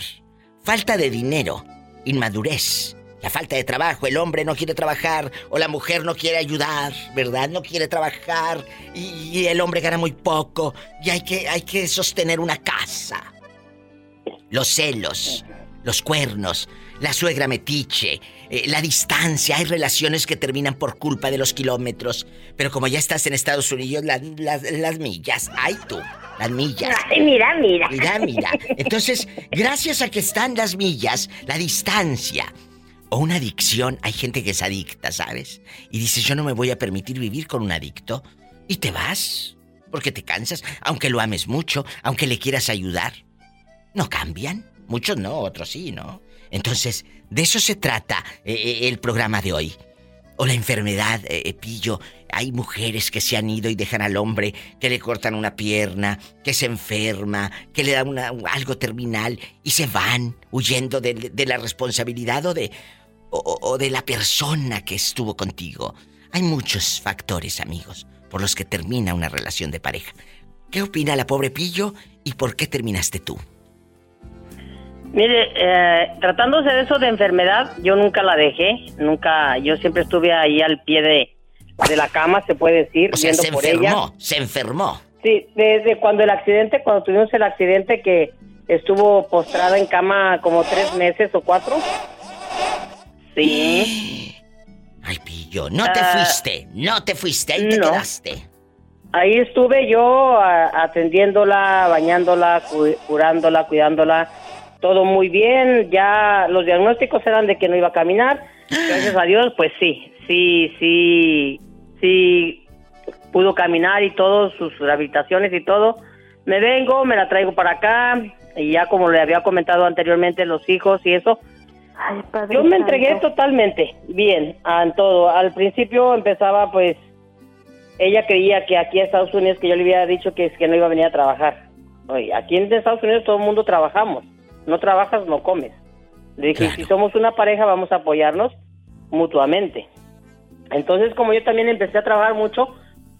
falta de dinero, inmadurez, la falta de trabajo, el hombre no quiere trabajar o la mujer no quiere ayudar, ¿verdad? No quiere trabajar y, el hombre gana muy poco. Y hay que, hay que sostener una casa. Los celos, los cuernos, la suegra metiche, eh, la distancia, hay relaciones que terminan por culpa de los kilómetros, pero como ya estás en Estados Unidos, las, las- las millas, ay tú, las millas. Ay, mira, mira. Mira, mira. Entonces, gracias a que están las millas, la distancia o una adicción, hay gente que es adicta, ¿sabes? Y dices, yo no me voy a permitir vivir con un adicto. Y te vas, porque te cansas, aunque lo ames mucho, aunque le quieras ayudar. No cambian. Muchos no, otros sí, ¿no? Entonces, de eso se trata eh, eh, el programa de hoy. O la enfermedad, eh, Pillo. Hay mujeres que se han ido y dejan al hombre, que le cortan una pierna, que se enferma, que le da algo terminal y se van huyendo de, la responsabilidad o de, o de la persona que estuvo contigo. Hay muchos factores, amigos, por los que termina una relación de pareja. ¿Qué opina la pobre Pillo y por qué terminaste tú? Mire, eh, tratándose de eso de enfermedad, yo nunca la dejé, nunca, yo siempre estuve ahí al pie de, de la cama, se puede decir, O sea, viendo se por enfermó, ella. se enfermó. Sí, desde cuando el accidente, cuando tuvimos el accidente que estuvo postrada en cama como tres meses o cuatro. Sí. Ay, Pillo, no te Ah, fuiste, no te fuiste, ahí te no. quedaste. Ahí estuve yo a- atendiéndola, bañándola, cu- curándola, cuidándola, todo muy bien. Ya los diagnósticos eran de que no iba a caminar. Gracias a Dios, pues sí, sí, sí, sí pudo caminar y todo, sus rehabilitaciones y todo. Me vengo, me la traigo para acá y ya como le había comentado anteriormente, los hijos y eso. Yo me entregué santo. totalmente, bien, a en todo. Al principio empezaba pues ella creía que aquí en Estados Unidos, que yo le había dicho que, que no iba a venir a trabajar. Oye, aquí en Estados Unidos todo el mundo trabajamos. No trabajas, no comes. Le dije, si somos una pareja, vamos a apoyarnos mutuamente. Entonces, como yo también empecé a trabajar mucho,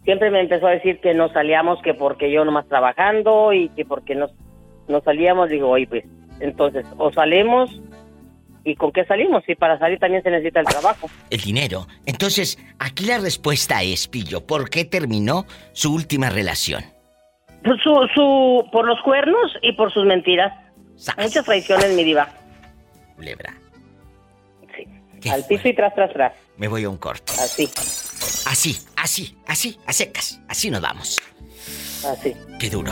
siempre me empezó a decir que no salíamos, que porque yo nomás trabajando y que porque nos, nos salíamos. Digo, oye, pues, entonces, o salimos y con qué salimos. Y para salir también se necesita el trabajo. El dinero. Entonces, aquí la respuesta es, Pillo, ¿por qué terminó su última relación? Pues su, su, por los cuernos y por sus mentiras. Muchas traiciones, mi diva. Culebra. Sí. Al piso y tras, tras, tras. Me voy a un corte. Así. Así, así, así, a secas. Así nos vamos. Así. Qué duro.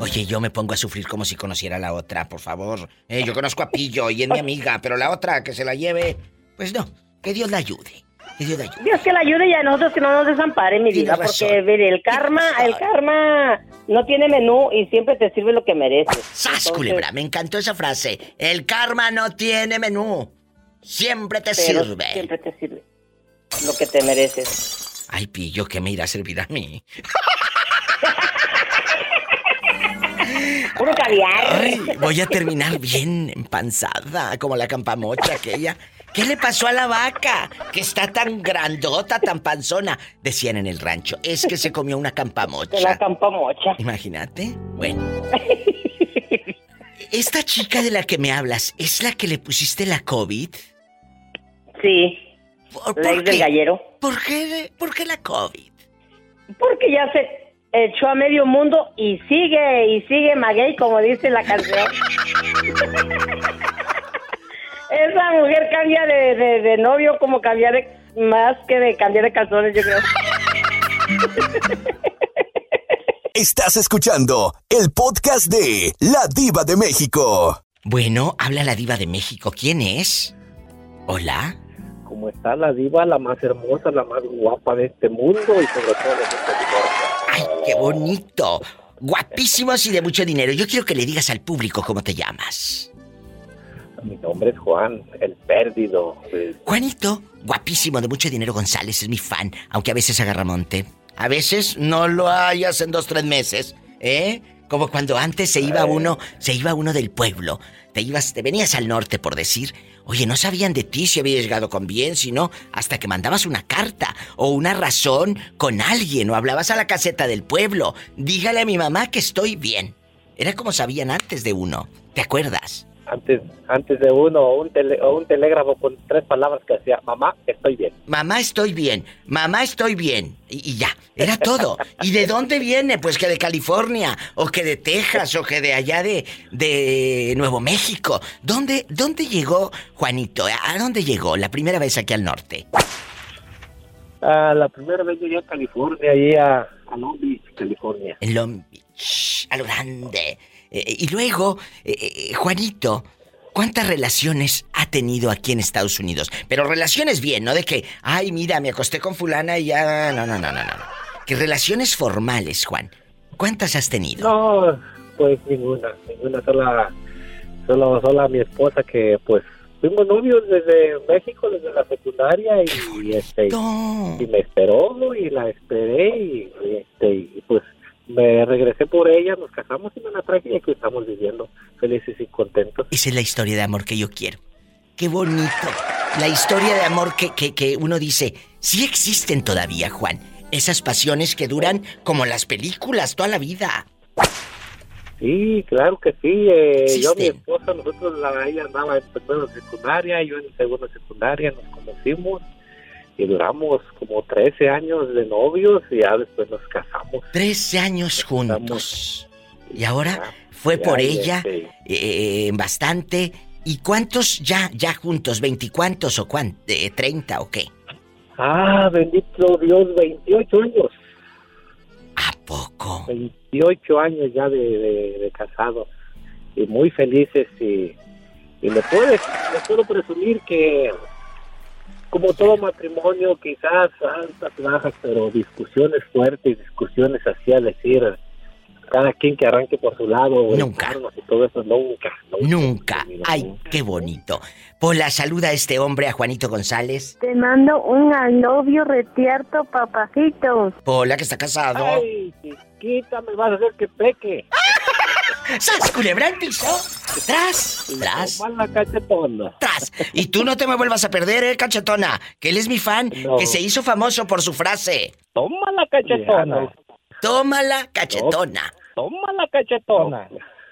Oye, yo me pongo a sufrir como si conociera a la otra, por favor. Eh, yo conozco a Pillo y es mi amiga, pero la otra que se la lleve, pues no. Que Dios la ayude. Que Dios la ayude. Dios que la ayude y a nosotros que no nos desampare, mi vida. Porque, mire, el karma, el karma no tiene menú y siempre te sirve lo que mereces. ¡Sas, Entonces, culebra! Me encantó esa frase. El karma no tiene menú. Siempre te pero sirve. Siempre te sirve lo que te mereces. Ay, Pillo, ¿qué me irá a servir a mí? Puro caviar. Ay, voy a terminar bien empanzada, como la campamocha aquella. ¿Qué le pasó a la vaca? Que está tan grandota, tan panzona. Decían en el rancho, es que se comió una campamocha. La campamocha. Imagínate. Bueno. Esta chica de la que me hablas, ¿es la que le pusiste la COVID? Sí. ¿Por, La ex del gallero. ¿Por qué, ¿Por qué la COVID? Porque ya se echó a medio mundo y sigue, y sigue maguey, como dice la canción. Esa mujer cambia de, de- de novio como cambia de... Más que de cambiar de calzones, yo creo. Estás escuchando el podcast de La Diva de México. Bueno, habla la diva de México. ¿Quién es? Hola. Como está la diva, la más hermosa, la más guapa de este mundo y sobre todo de este ¡Ay, qué bonito! Guapísimos y de mucho dinero. Yo quiero que le digas al público cómo te llamas. Mi nombre es Juan, el perdido. pues, Juanito, guapísimo de mucho dinero González, es mi fan, aunque a veces agarra monte. A veces no lo hayas en dos, tres meses, ¿eh? Como cuando antes se iba uno, se iba uno del pueblo. Te ibas, te venías al norte por decir, oye, no sabían de ti si habías llegado con bien, sino hasta que mandabas una carta o una razón con alguien o hablabas a la caseta del pueblo. Dígale a mi mamá que estoy bien. Era como sabían antes de uno. ¿Te acuerdas? Antes, antes de uno, o un, tele- o un telégrafo con tres palabras que decía, mamá, estoy bien. Mamá estoy bien, mamá estoy bien. Y, y ya, era todo. ¿Y de dónde viene? Pues que de California, o que de Texas, o que de allá de, de Nuevo México. ¿Dónde, ¿Dónde llegó Juanito? ¿A dónde llegó la primera vez aquí al norte? Ah, la primera vez llegué a California, ahí a, a Long Beach, California. En Long Beach, a lo grande. Eh, y luego, eh, eh, Juanito, ¿cuántas relaciones ha tenido aquí en Estados Unidos? Pero relaciones bien, no de que, ay, mira, me acosté con fulana y ya... No, no, no, no, no. Que relaciones formales, Juan. ¿Cuántas has tenido? No, pues ninguna, ninguna sola, solo, sola mi esposa que pues fuimos novios desde México, desde la secundaria y, este y me esperó y la esperé y, y, este y pues me regresé por ella, nos casamos y me la traje y aquí estamos viviendo felices y contentos. Esa es la historia de amor que yo quiero. qué bonito. La historia de amor que, que, que uno dice, sí existen todavía, Juan. Esas pasiones que duran como las películas toda la vida. Sí, claro que sí. Eh, yo, mi esposa, nosotros, la, ella andaba en primero secundaria, yo en segundo secundaria, nos conocimos y duramos como 13 años de novios y ya después nos casamos. 13 años juntos. Y ahora fue ya, por ya, ella sí. eh, bastante. ¿Y cuántos ya, ya juntos? ¿Veinticuantos o cuántos? ¿Treinta o qué? Ah, bendito Dios, 28 años. ¿A poco? 28 años ya de, de, de casados y muy felices y, y le, puedo, le puedo presumir que como todo matrimonio quizás altas, bajas, pero discusiones fuertes, discusiones así a decir cada quien que arranque por su lado Nunca. y todo eso nunca, Nunca. Ay, qué bonito. Pola, saluda a este hombre, a Juanito González. Te mando un novio retierto, papacito. Pola, que está casado. Ay, chiquita, me vas a hacer que peque. ¡Sas, culebra al piso! ¡Tras! ¡Tras! Toma la cachetona. ¡Tras! Y tú no te me vuelvas a perder, eh, cachetona. Que él es mi fan, No. que se hizo famoso por su frase. Toma la cachetona. Tómala, cachetona. Toma la cachetona.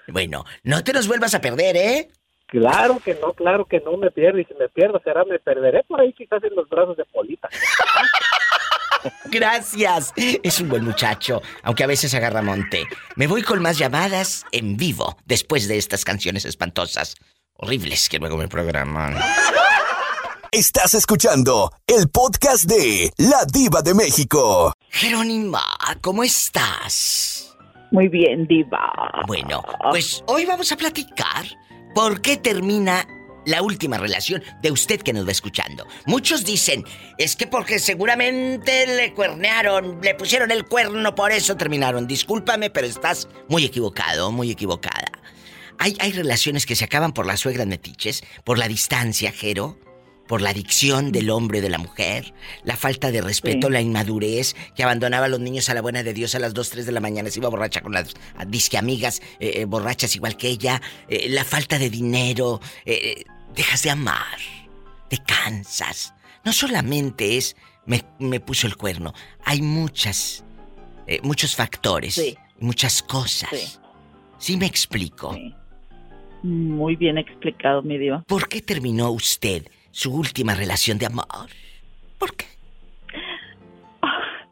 Bueno, no te nos vuelvas a perder, ¿eh? Claro que no, claro que no me pierdo. Y si me pierdo, será me perderé por ahí quizás en los brazos de Polita. Gracias. Es un buen muchacho, aunque a veces agarra monte. Me voy con más llamadas en vivo después de estas canciones espantosas. Horribles que luego me programan. Estás escuchando el podcast de La Diva de México. Jerónima, ¿cómo estás? Muy bien, diva. Bueno, pues hoy vamos a platicar por qué termina la última relación de usted que nos va escuchando. Muchos dicen, es que porque seguramente le cuernearon, le pusieron el cuerno, por eso terminaron. Discúlpame, pero estás muy equivocado, muy equivocada. Hay, hay relaciones que se acaban por las suegras metiches, por la distancia, Jero, por la adicción del hombre y de la mujer, la falta de respeto, Sí. la inmadurez, que abandonaba a los niños a la buena de Dios a las 2, 3 de la mañana, se iba borracha con las disque amigas, eh, eh, borrachas igual que ella, eh, la falta de dinero, eh, dejas de amar, te cansas. No solamente es me, me puso el cuerno, hay muchas, muchos factores, Sí. muchas cosas. Sí. ¿Sí me explico? Muy bien explicado, mi diva. ¿Por qué terminó usted su última relación de amor?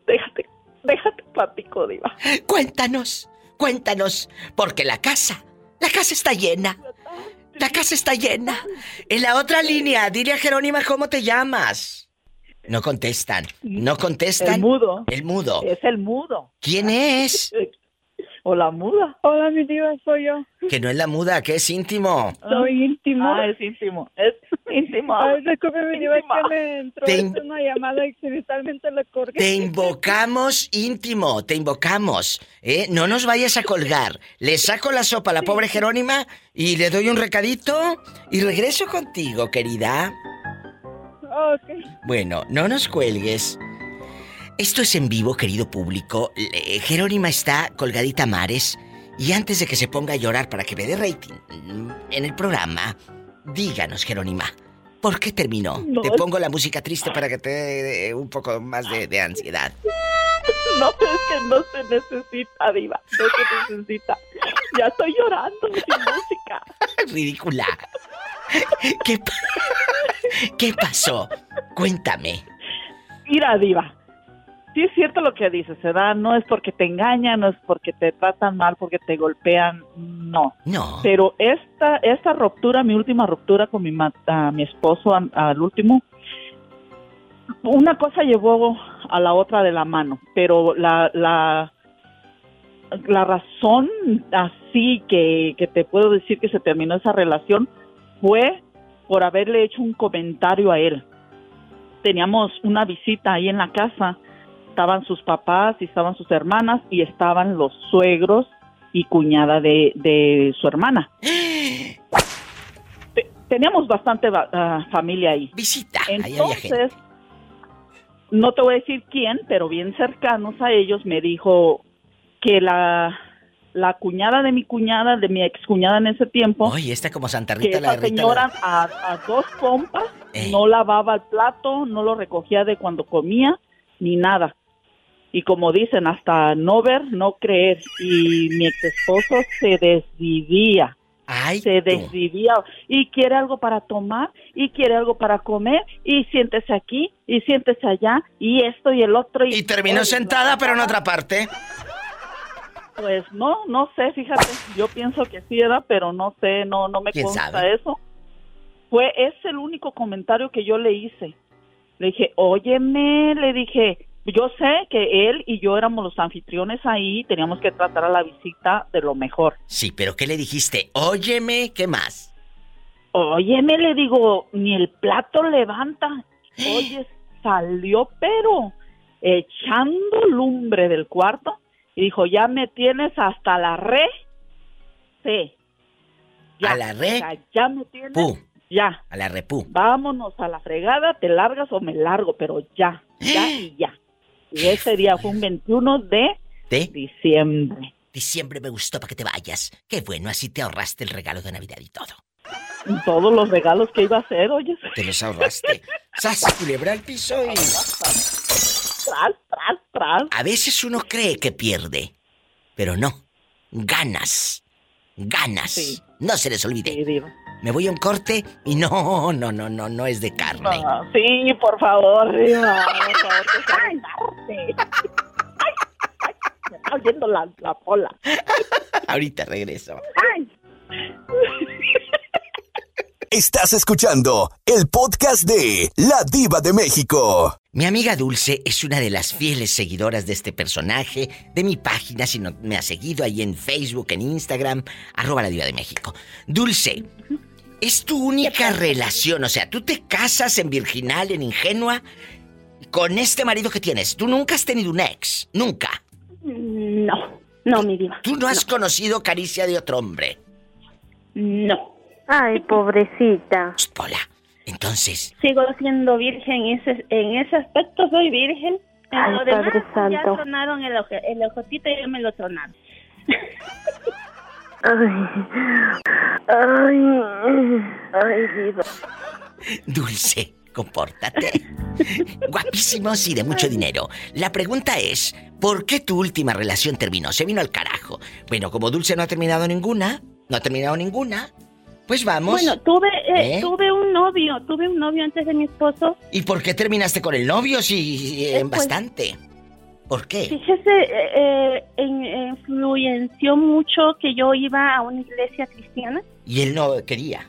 Déjate, déjate platico, diva. Cuéntanos, cuéntanos, porque la casa, la casa está llena. La casa está llena. En la otra línea, dile a Jerónima cómo te llamas. No contestan, no contestan. El mudo. El mudo. Es el mudo. ¿Quién es? O la muda. Hola, mi diva, soy yo. Que no es la muda, que es íntimo. Soy íntimo. Ah, es íntimo. Es íntimo. Ay, disculpe, mi diva, es que me entró in- una llamada y accidentalmente la colgué. Te invocamos íntimo, te invocamos. ¿eh? No nos vayas a colgar. Le saco la sopa a la pobre Jerónima y le doy un recadito y regreso contigo, querida. Ok. Bueno, no nos cuelgues. Esto es en vivo, querido público. Jerónima está colgadita a mares y antes de que se ponga a llorar para que me dé rating mm, en el programa, díganos, Jerónima, ¿por qué terminó? No. Te pongo la música triste para que te dé un poco más de, de ansiedad. No, es que no se necesita, diva. No se necesita. Ya estoy llorando sin música. Ridícula. ¿Qué, pa- ¿Qué pasó? Cuéntame. Mira, diva. Sí es cierto lo que dices, ¿verdad? No es porque te engañan, no es porque te tratan mal, porque te golpean, no. No. Pero esta esta ruptura, mi última ruptura con mi a mi esposo am- al último, una cosa llevó a la otra de la mano, pero la la la razón así que, que te puedo decir que se terminó esa relación fue por haberle hecho un comentario a él. Teníamos una visita ahí en la casa, estaban sus papás y estaban sus hermanas y estaban los suegros y cuñada de, de su hermana. Te- Teníamos bastante ah, familia ahí. Visita. ahí Entonces, no te voy a decir quién, pero bien cercanos a ellos me dijo que la, la cuñada de mi cuñada, de mi ex cuñada en ese tiempo, Oye, como Santa que la esa la- señora a, a dos compas no lavaba el plato, no lo recogía de cuando comía, ni nada. Y como dicen, hasta no ver, no creer. Y mi ex esposo se desvivía. se desvivía. Y quiere algo para tomar, y quiere algo para comer, y siéntese aquí, y siéntese allá, y esto y el otro. Y, Y terminó sentada, pero en otra parte. Pues no, no sé, fíjate. Yo pienso que sí era, pero no sé, no, no me ¿Quién consta sabe? eso. Fue, es el único comentario que yo le hice. Le dije, óyeme, le dije, yo sé que él y yo éramos los anfitriones ahí, teníamos que tratar a la visita de lo mejor. Sí, pero ¿qué le dijiste? Óyeme, ¿qué más? Óyeme, le digo, ni el plato levanta. Oye, salió, pero echando lumbre del cuarto y dijo, ya me tienes hasta la re. Sí. Ya, ¿A la re? ya me tienes. Ya. A la repú. Vámonos a la fregada, te largas o me largo, pero ya, ya y ya. Y ese día fue un 21 de ¿De? diciembre. Diciembre me gustó para que te vayas. Qué bueno, así te ahorraste el regalo de Navidad y todo. Todos los regalos que iba a hacer, oye. Te los ahorraste. ¡Sas, culebra al piso y... Tras, tras, tras. A veces uno cree que pierde, pero no. Ganas. Ganas. No se les olvide. Me voy a un corte y no, no, no, no, no es de carne. Ah, sí, por favor, Diva, por favor, que sea de carne. Ay, ay, me está oyendo la, la pola. Ahorita regreso. Ay. Estás escuchando el podcast de La Diva de México. Mi amiga Dulce es una de las fieles seguidoras de este personaje, de mi página, si no me ha seguido ahí en Facebook, en Instagram, arroba la diva de México. Dulce, es tu única relación, o sea, tú te casas en virginal, en ingenua, con este marido que tienes. Tú nunca has tenido un ex, nunca. No, no, mi diva. Tú no has conocido caricia de otro hombre. No. Ay, pobrecita. Pola, entonces, Sigo siendo virgen en ese, en ese aspecto, soy virgen. En Ay, lo demás, Padre ya Santo. tronaron el, oje, el ojotito y ya me lo tronaron. Ay, ay, ay, diva. Dulce, compórtate. Guapísimos y de mucho dinero. La pregunta es, ¿por qué tu última relación terminó? Se vino al carajo. Bueno, como Dulce no ha terminado ninguna, no ha terminado ninguna, pues vamos. Bueno, tuve, eh, ¿Eh? tuve un novio, tuve un novio antes de mi esposo. ¿Y por qué terminaste con el novio si eh, pues, bastante? ¿Por qué? Fíjese, eh, eh, en- influenció mucho que yo iba a una iglesia cristiana Y él no quería.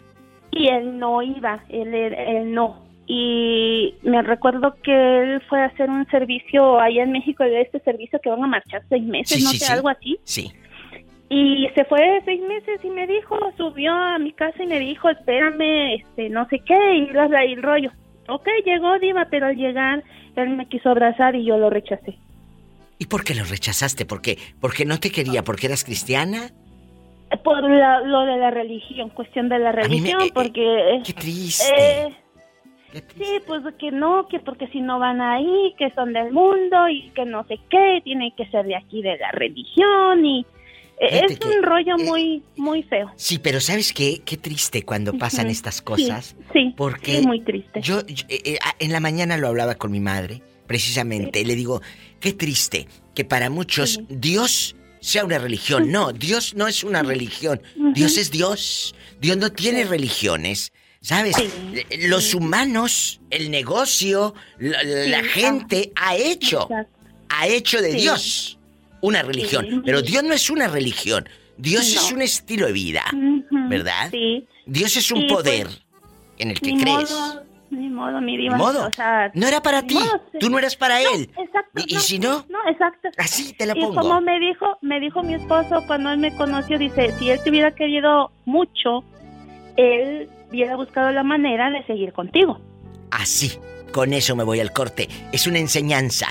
y él no iba, él, él, él no. Y me recuerdo que él fue a hacer un servicio allá en México, de este servicio que van a marchar seis meses, Sí, no sí, sé, sí. algo así. Sí. Y se fue seis meses y me dijo, subió a mi casa y me dijo, espérame, este, no sé qué, y bla, bla, y el rollo. Ok, llegó Diva, pero al llegar él me quiso abrazar y yo lo rechacé. ¿Y por qué lo rechazaste? ¿Por qué? ¿Porque no te quería? ¿Porque eras cristiana? Por la- lo de la religión, cuestión de la me- religión, eh, eh, porque... Qué triste. eh, sí, pues que no, que porque si no van ahí, que son del mundo y que no sé qué, tienen que ser de aquí de la religión y... eh, Fíjate es que, un rollo muy, muy feo. Sí, pero ¿sabes qué? Qué triste cuando pasan estas cosas. Sí, sí, Porque sí, muy triste. Yo, yo, eh, eh, ah, en la mañana lo hablaba con mi madre, precisamente. y Le digo, qué triste que para muchos Dios sea una religión. No, Dios no es una religión. Dios es Dios. Dios no tiene religiones. ¿Sabes? Eh, Los humanos, el negocio, la, gente ha hecho, ha hecho de. Dios una religión. Sí. Pero Dios no es una religión. Dios No. es un estilo de vida. ¿Verdad? Sí. Dios es un Sí, pues, poder en el que Ni crees. modo, ni modo, mi Ni diva. modo. O sea, No era para ti. modo, sí. Tú no eras para No, él. exacto. Y, y si no, No, exacto. así te la y pongo. como me dijo, me dijo mi esposo cuando él me conoció, dice, si él te hubiera querido mucho, él hubiera buscado la manera de seguir contigo. Así. Con eso me voy al corte. Es una enseñanza.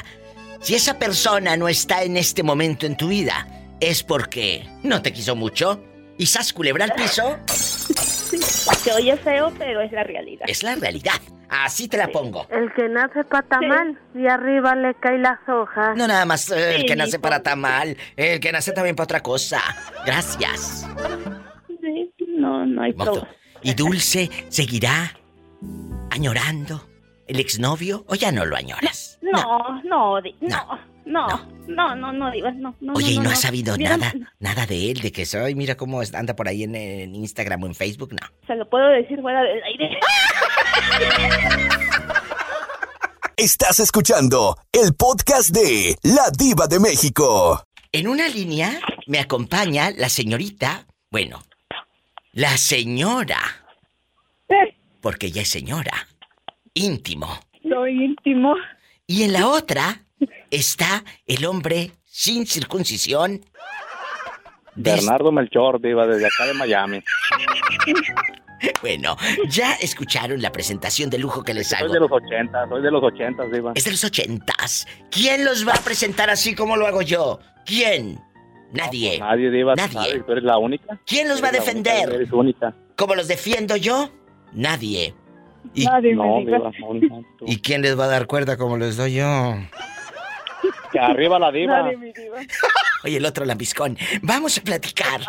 Si esa persona no está en este momento en tu vida, es porque no te quiso mucho. ¿Y sas culebra al piso? Se oye feo, pero es la realidad. Es la realidad. Así te la pongo. El que nace patamán y arriba le cae las hojas. No nada más eh, el Sí, que nace para tamal, el que nace también para otra cosa. Gracias. Sí, no, no hay problema. ¿Y Dulce seguirá añorando el exnovio o ya no lo añoras? No, no, no, no, no, no, no, Diva, no, no. Oye, ¿y no, no, has sabido nada, nada de él? De que soy, mira cómo anda por ahí en, en Instagram o en Facebook, no. Se lo puedo decir fuera del aire. Estás escuchando el podcast de La Diva de México. En una línea me acompaña la señorita, bueno, la señora, porque ella es señora, íntimo. Soy íntimo. Y en la otra está el hombre sin circuncisión. Bernardo Melchor, diva, desde acá de Miami. Bueno, ya escucharon la presentación de lujo que les Soy hago. de los 80, soy de los 80, diva. Es de los ochentas. ¿Quién los va a presentar así como lo hago yo? ¿Quién? Nadie. Nadie, diva, Nadie. sabes, tú eres la única. ¿Quién los va a la única, defender? Eres única. ¿Cómo los defiendo yo? Nadie. ¿Y, Nadie No, me diga. diva, no, no, tú. ¿Y quién les va a dar cuerda como les doy yo? Que arriba la diva. Nadie. Oye, el otro lambiscón. Vamos a platicar.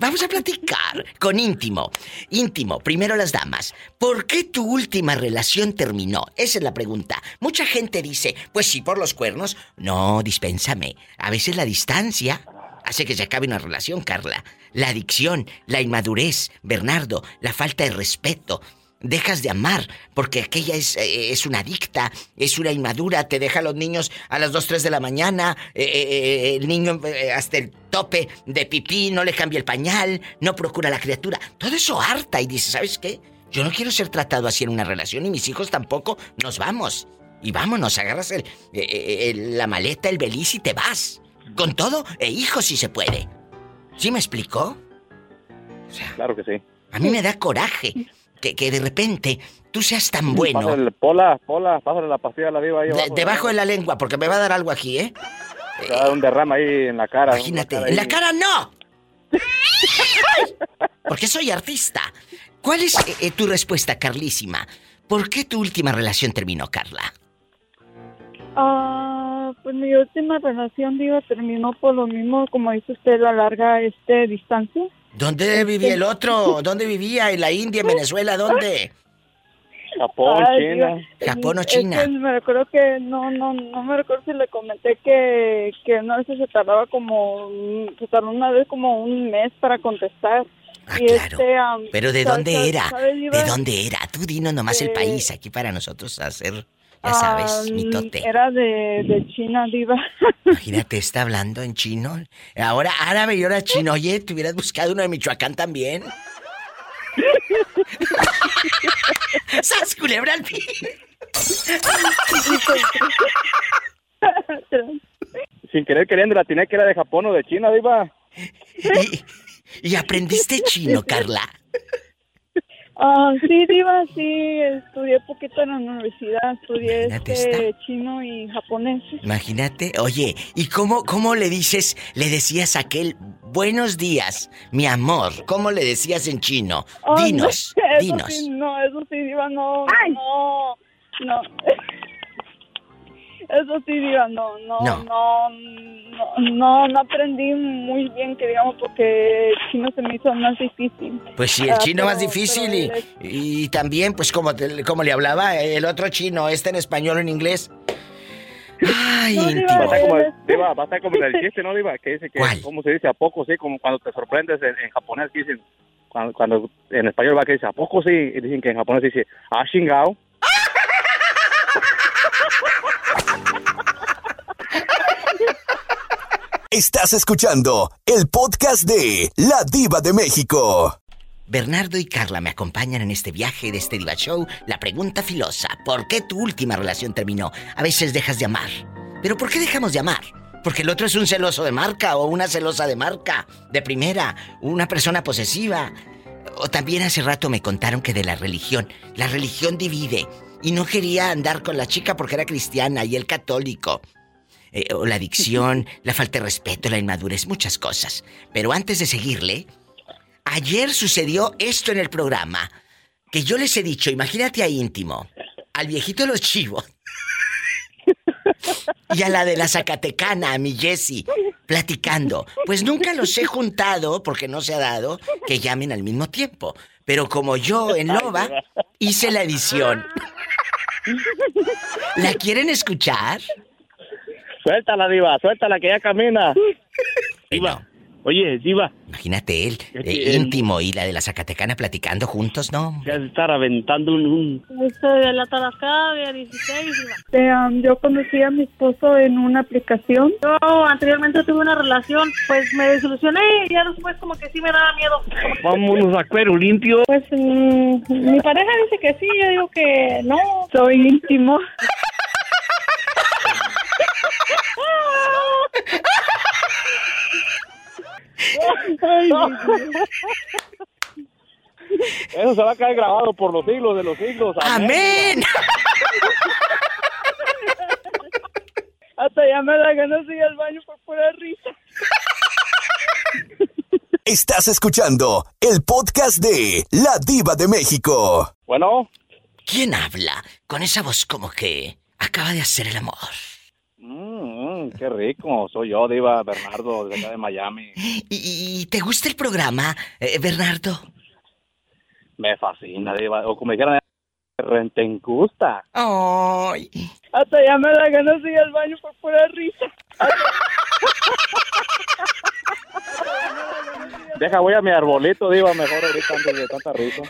Vamos a platicar con íntimo. Íntimo, primero las damas. ¿Por qué tu última relación terminó? Esa es la pregunta. Mucha gente dice, pues sí, por los cuernos. No, dispénsame. A veces la distancia hace que se acabe una relación, Carla. La adicción, la inmadurez, Bernardo, la falta de respeto. Dejas de amar porque aquella es, eh, es una adicta, es una inmadura, te deja a los niños a las 2, 3 de la mañana, eh, eh, el niño hasta el tope de pipí, no le cambia el pañal, no procura a la criatura. Todo eso harta y dice, ¿sabes qué? Yo no quiero ser tratado así en una relación y mis hijos tampoco. Nos vamos. Y vámonos, agarras el, el- la maleta, el beliz y te vas. Con todo e hijos si se puede. ¿Sí me explicó? Claro que sí. A mí me da coraje que, que de repente tú seas tan bueno. Pásale, pola, pola, pásale la pastilla a la diva ahí de- abajo. debajo de la lengua, porque me va a dar algo aquí, ¿eh? Te va a dar un derrame ahí en la cara. Imagínate, en la cara no. Porque soy artista. ¿Cuál es eh, eh, tu respuesta, Carlísima? ¿Por qué tu última relación terminó, Carla? Ah, pues mi última relación, digo, terminó por lo mismo, como dice usted, la larga este distancia. ¿Dónde vivía el otro? ¿Dónde vivía? ¿En la India, en Venezuela? ¿Dónde? Japón, Ay, China. Dios. Japón o Es China. que me recuerdo que no, no, no me recuerdo si le comenté que, que una vez se tardaba como, se tardó una vez como un mes para contestar. Ah, y este, am, Pero ¿de ¿sabe- dónde era? ¿De dónde era? Tú dinos nomás el Eh, país aquí para nosotros hacer, ya sabes, Ah, mitote. Era de, de China, Diva. Imagínate, está hablando en chino. Ahora árabe y ahora chino. Oye, ¿te hubieras buscado uno de Michoacán también? ¡Sas, culebra al fin! Sin querer queriendo la tenía que era de Japón o de China, diva. ¿Y aprendiste chino, Carla? Ah, sí, Diva, sí, estudié poquito en la universidad, estudié este, chino y japonés. Imagínate. Oye, ¿y cómo, cómo le dices, le decías a aquel buenos días, mi amor? ¿Cómo le decías en chino? Dinos, no, eso dinos. Sí, no, eso sí, Diva, no, no, no. Eso sí, Diva, no, no, No. no, no, aprendí muy bien, que digamos, porque el chino se me hizo más difícil. Pues sí, el Ah, chino más difícil y, y también, pues como, te- como le hablaba el otro chino, este en español o en inglés. Ay, a estar como, diva, va a estar como el del chiste, ¿no, diva? Que dice que, ¿cómo se dice? ¿A poco sí? Como cuando te sorprendes en, en japonés, que dicen, cuando, cuando en español va que dice, ¿a poco sí? Y dicen que en japonés dice, ¿ah, chingao? Estás escuchando el podcast de La Diva de México. Bernardo y Carla me acompañan en este viaje de este Diva Show. La pregunta filosa, ¿por qué tu última relación terminó? A veces dejas de amar. ¿Pero por qué dejamos de amar? Porque el otro es un celoso de marca o una celosa de marca, de primera, una persona posesiva. O también hace rato me contaron que de la religión, la religión divide. Y no quería andar con la chica porque era cristiana y el católico. Eh, o la adicción, la falta de respeto, la inmadurez, muchas cosas. Pero antes de seguirle, ayer sucedió esto en el programa. Que yo les he dicho, imagínate a íntimo, al viejito de los chivos. Y a la de la Zacatecana, a mi Jessie, platicando. Pues nunca los he juntado, porque no se ha dado, que llamen al mismo tiempo. Pero como yo en Loba hice la edición. ¿La quieren escuchar? Suéltala, Diva, suéltala que ya camina. Diva, oye, Diva. Imagínate él, Es eh, que, em, íntimo, y la de la Zacatecana platicando juntos, ¿no? Ya se estar aventando un... un- Este, de la Tarascada de 16. Este, um, yo conocí a mi esposo en una aplicación. Yo anteriormente tuve una relación, pues me desilusioné y ya después como que sí me daba miedo. Vámonos a cuero limpio. Pues mm, mi pareja dice que sí, yo digo que no. Soy íntimo. Ay, Eso se va a caer grabado por los siglos de los siglos. ¡Amén! Hasta ya me da ganas de ir al baño por pura risa. Estás escuchando el podcast de La Diva de México. Bueno. ¿Quién habla con esa voz como que acaba de hacer el amor? Mm, qué rico. Soy yo, Diva Bernardo, de acá de Miami. ¿Y, y te gusta el programa, eh, Bernardo? Me fascina, Diva. O como dijeran, renten gusta. ¡Ay! Hasta ya me da ganas de ir al baño por pura risa. Deja, voy a mi arbolito, Diva, mejor ahorita antes de tanta risa.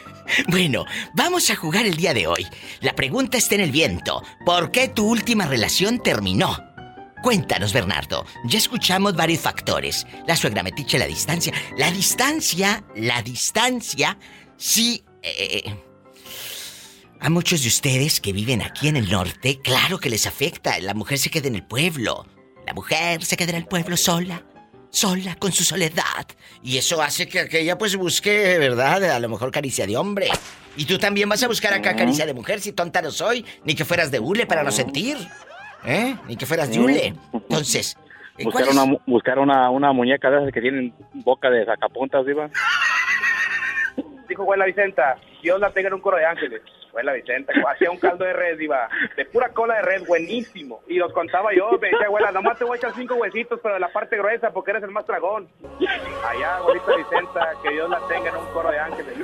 Bueno, vamos a jugar el día de hoy. La pregunta está en el viento. ¿Por qué tu última relación terminó? Cuéntanos, Bernardo. Ya escuchamos varios factores. La suegra metiche, la distancia. La distancia, la distancia, sí... eh, a muchos de ustedes que viven aquí en el norte, claro que les afecta. La mujer se queda en el pueblo. La mujer se queda en el pueblo sola, sola, con su soledad. Y eso hace que, que ella pues busque, ¿verdad? A lo mejor caricia de hombre. Y tú también vas a buscar acá caricia de mujer, si tonta no soy. Ni que fueras de hule para no sentir. ¿Eh? Ni que fueras de hule. Entonces, ¿eh, ¿cuál Buscar una, mu- buscar una, una muñeca de esas que tienen boca de sacapuntas, Diva. Dijo Abuela Vicenta, Dios la tenga en un coro de ángeles. Abuela Vicenta, hacía un caldo de red, iba, de pura cola de red, buenísimo. Y los contaba yo, me decía, abuela, nomás te voy a echar cinco huesitos, pero de la parte gruesa, porque eres el más dragón. Allá, abuelita Vicenta, que Dios la tenga en un coro de ángeles.